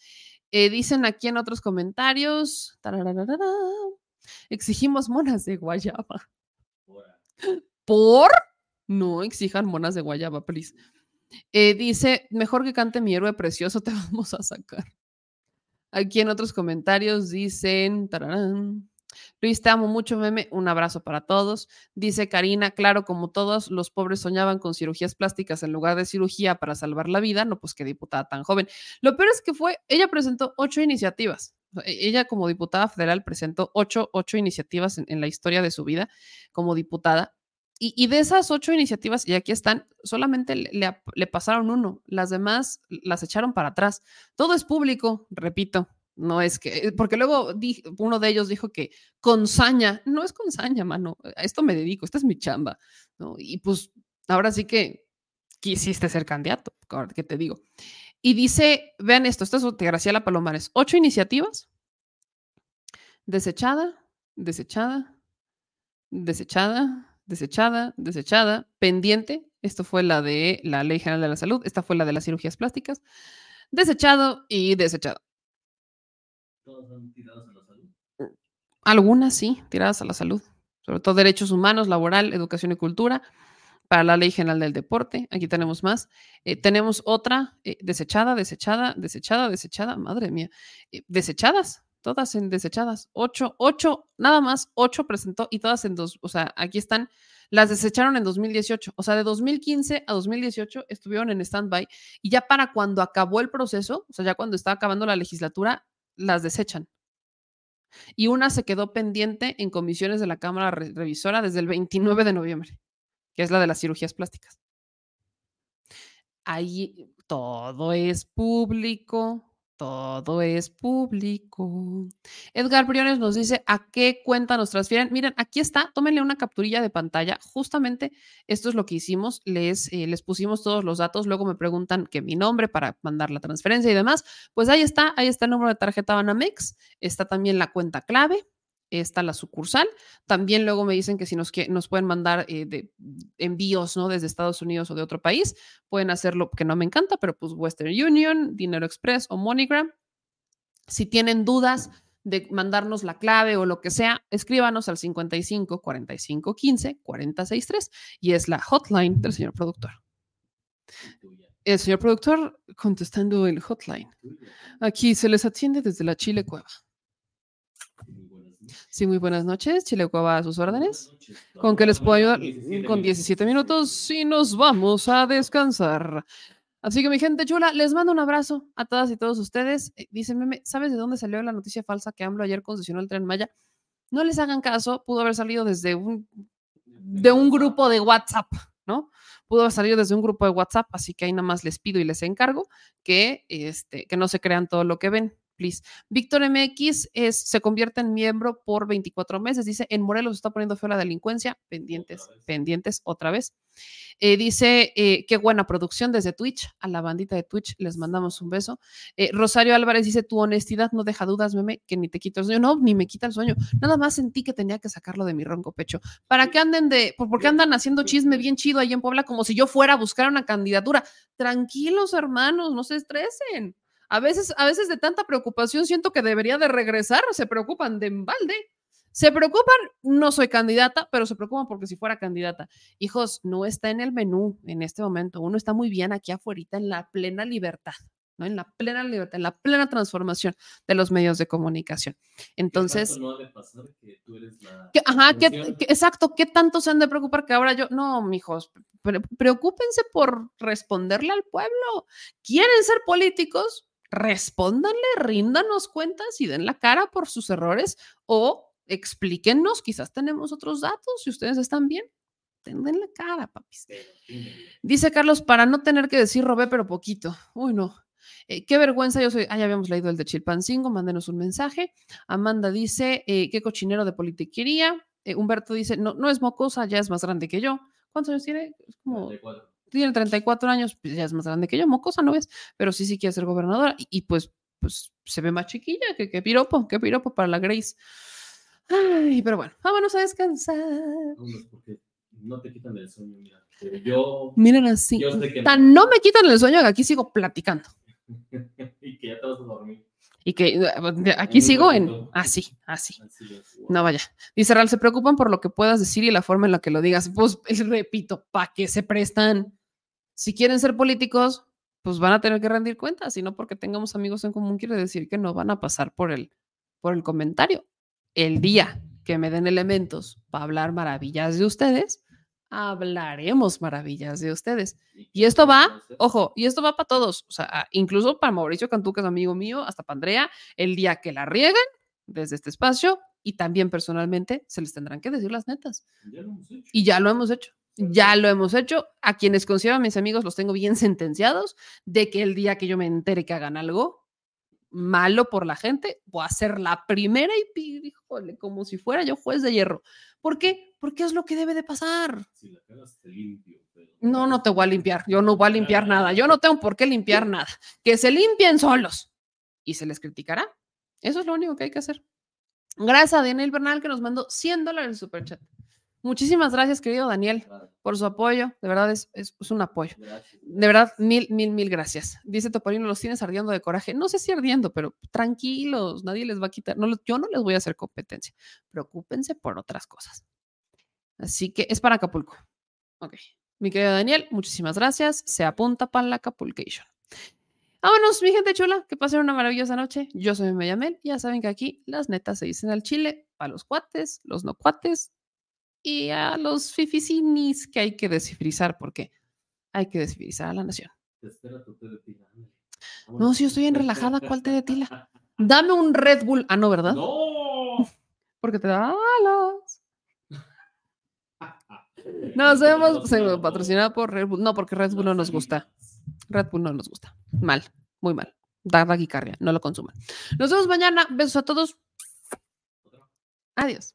Eh, dicen aquí en otros comentarios, exigimos monas de guayaba. ¿Por? No exijan monas de guayaba, please. Eh, dice, mejor que cante mi héroe precioso, te vamos a sacar. Aquí en otros comentarios dicen, tararán, Luis, te amo mucho, meme. Un abrazo para todos. Dice Karina, claro, como todos los pobres soñaban con cirugías plásticas en lugar de cirugía para salvar la vida, no, pues qué diputada tan joven. Lo peor es que fue, ella presentó ocho iniciativas. E- Ella como diputada federal presentó ocho, ocho iniciativas en la historia de su vida como diputada. Y, de esas ocho iniciativas, y aquí están, solamente le, le pasaron uno, las demás las echaron para atrás. Todo es público, repito, no es que, porque luego uno de ellos dijo que con saña, no es con saña, mano, a esto me dedico, esta es mi chamba, ¿no? Y pues ahora sí que quisiste ser candidato, ¿qué te digo? Y dice, vean esto, esto es de Graciela Palomares, ocho iniciativas, desechada, desechada, desechada, desechada, desechada, pendiente. Esto fue la de la Ley General de la Salud, esta fue la de las cirugías plásticas, desechado y desechado. Todas son tiradas a la salud. Algunas sí, tiradas a la salud, sobre todo derechos humanos, laboral, educación y cultura, para la Ley General del Deporte. Aquí tenemos más. Eh, tenemos otra eh, desechada, desechada, desechada, desechada, madre mía, eh, desechadas, todas en desechadas. Ocho, ocho, nada más, ocho presentó y todas en dos, o sea, aquí están, las desecharon en 2018, o sea, de 2015 a 2018 estuvieron en stand-by y ya para cuando acabó el proceso, o sea, ya cuando estaba acabando la legislatura, las desechan y una se quedó pendiente en comisiones de la Cámara Re- Revisora desde el 29 de noviembre, que es la de las cirugías plásticas. Ahí todo es público, todo es público. Edgar Briones nos dice a qué cuenta nos transfieren. Miren, aquí está, tómenle una capturilla de pantalla. Justamente esto es lo que hicimos. Les, eh, les pusimos todos los datos. Luego me preguntan que mi nombre para mandar la transferencia y demás. Pues ahí está, ahí está el número de tarjeta Banamex. Está también la cuenta clave. Está la sucursal. También luego me dicen que si nos, nos pueden mandar eh, envíos ¿no? desde Estados Unidos o de otro país, pueden hacerlo, que no me encanta, pero pues Western Union, Dinero Express o MoneyGram. Si tienen dudas de mandarnos la clave o lo que sea, escríbanos al 55 45 15 40 63 y es la hotline del señor productor. El señor productor contestando el hotline. Aquí se les atiende desde la Chile Cueva. Sí, muy buenas noches. Chile Cueva a sus órdenes. ¿Con qué les puedo ayudar? Con 17 minutos y nos vamos a descansar. Así que mi gente chula, les mando un abrazo a todas y todos ustedes. Eh, Dice Meme, ¿sabes de dónde salió la noticia falsa que AMLO ayer concesionó el Tren Maya? No les hagan caso, pudo haber salido desde un, de un grupo de WhatsApp, ¿no? Pudo haber salido desde un grupo de WhatsApp, así que ahí nada más les pido y les encargo que, este, que no se crean todo lo que ven. Please. Víctor MX es, se convierte en miembro por 24 meses. Dice, en Morelos se está poniendo feo la delincuencia. Pendientes, pendientes otra vez. Eh, dice, eh, qué buena producción desde Twitch. A la bandita de Twitch les mandamos un beso. Eh, Rosario Álvarez dice, tu honestidad no deja dudas, meme, que ni te quito el sueño. No, ni me quita el sueño. Nada más sentí que tenía que sacarlo de mi ronco pecho. ¿Para qué anden de, por, por qué andan haciendo chisme bien chido ahí en Puebla como si yo fuera a buscar una candidatura? Tranquilos, hermanos, no se estresen. A veces, a veces de tanta preocupación siento que debería de regresar, se preocupan de embalde. Se preocupan, no soy candidata, pero se preocupan porque si fuera candidata. Hijos, no está en el menú en este momento. Uno está muy bien aquí afuera, en la plena libertad, ¿no? En la plena libertad, en la plena transformación de los medios de comunicación. Entonces, No de pasar que tú eres la ¿Qué- ajá, ¿qué- función. qué- exacto, ¿qué tanto se han de preocupar que ahora yo? No, mijos, pre- preocúpense por responderle al pueblo. ¿Quieren ser políticos? Respóndanle, ríndanos cuentas y den la cara por sus errores o explíquennos, quizás tenemos otros datos, si ustedes están bien, den la cara, papis. Dice Carlos, para no tener que decir robé, pero poquito. Uy, no. Eh, qué vergüenza, yo soy. Ah, ya habíamos leído el de Chilpancingo, mándenos un mensaje. Amanda dice, eh, qué cochinero de politiquería. Eh, Humberto dice, no, no es mocosa, ya es más grande que yo. ¿Cuántos años tiene? Es como, tiene 34 años, pues ya es más grande que yo, mocosa no es, pero sí, sí quiere ser gobernadora. Y, y pues, pues se ve más chiquilla que, que piropo, que piropo para la Grace. Ay, pero bueno, vámonos a descansar. Vámonos, porque no te quitan el sueño, mira. Pero yo. Miren así. Yo sé que no. Tan no me quitan el sueño que aquí sigo platicando. y que ya te vas a dormir. Y que eh, aquí sigo en así, así. Así es. No vaya. Dice Real, se preocupan por lo que puedas decir y la forma en la que lo digas. Pues repito, ¿para qué se prestan? Si quieren ser políticos, pues van a tener que rendir cuentas. Y no porque tengamos amigos en común quiere decir que no van a pasar por el, por el comentario. El día que me den elementos para hablar maravillas de ustedes, hablaremos maravillas de ustedes. Y esto va, ojo, y esto va para todos, o sea, incluso para Mauricio Cantú, que es amigo mío, hasta para Andrea, el día que la rieguen desde este espacio y también personalmente se les tendrán que decir las netas. Ya lo hemos hecho. Y ya lo hemos hecho. Ya lo hemos hecho. A quienes considero mis amigos los tengo bien sentenciados de que el día que yo me entere que hagan algo malo por la gente, voy a ser la primera y híjole, como si fuera yo juez de hierro. ¿Por qué? Porque es lo que debe de pasar. Si la cagas, te limpio. Pero... No, no te voy a limpiar. Yo no voy a limpiar nada. Yo no tengo por qué limpiar nada. Que se limpien solos. Y se les criticará. Eso es lo único que hay que hacer. Gracias a Daniel Bernal que nos mandó 100 dólares en superchat. Muchísimas gracias, querido Daniel, por su apoyo. De verdad es, es- es un apoyo. De verdad, mil, mil, mil gracias. Dice Topolino, los tienes ardiendo de coraje. No sé si ardiendo, pero tranquilos, nadie les va a quitar. No, yo no les voy a hacer competencia. Preocúpense por otras cosas. Así que es para Acapulco. Ok. Mi querido Daniel, muchísimas gracias. Se apunta para la Acapulcation. Vámonos, mi gente chula, que pasen una maravillosa noche. Yo soy Mayamel. Ya saben que aquí las netas se dicen al chile, para los cuates, los no cuates y a los fificinis que hay que descifrizar porque hay que descifrizar a la nación. Te espera tu té de tila. ándale. No, si yo estoy en relajada, ¿cuál té de tila? Dame un Red Bull. Ah, no, ¿verdad? ¡No! Porque te da alas. Nos vemos se- patrocinado por Red Bull. No, porque Red Bull no nos gusta. Red Bull no nos gusta. Mal, muy mal. Da taquicardia, no lo consuman. Nos vemos mañana. Besos a todos. Adiós.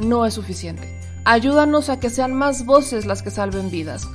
no es suficiente. Ayúdanos a que sean más voces las que salven vidas.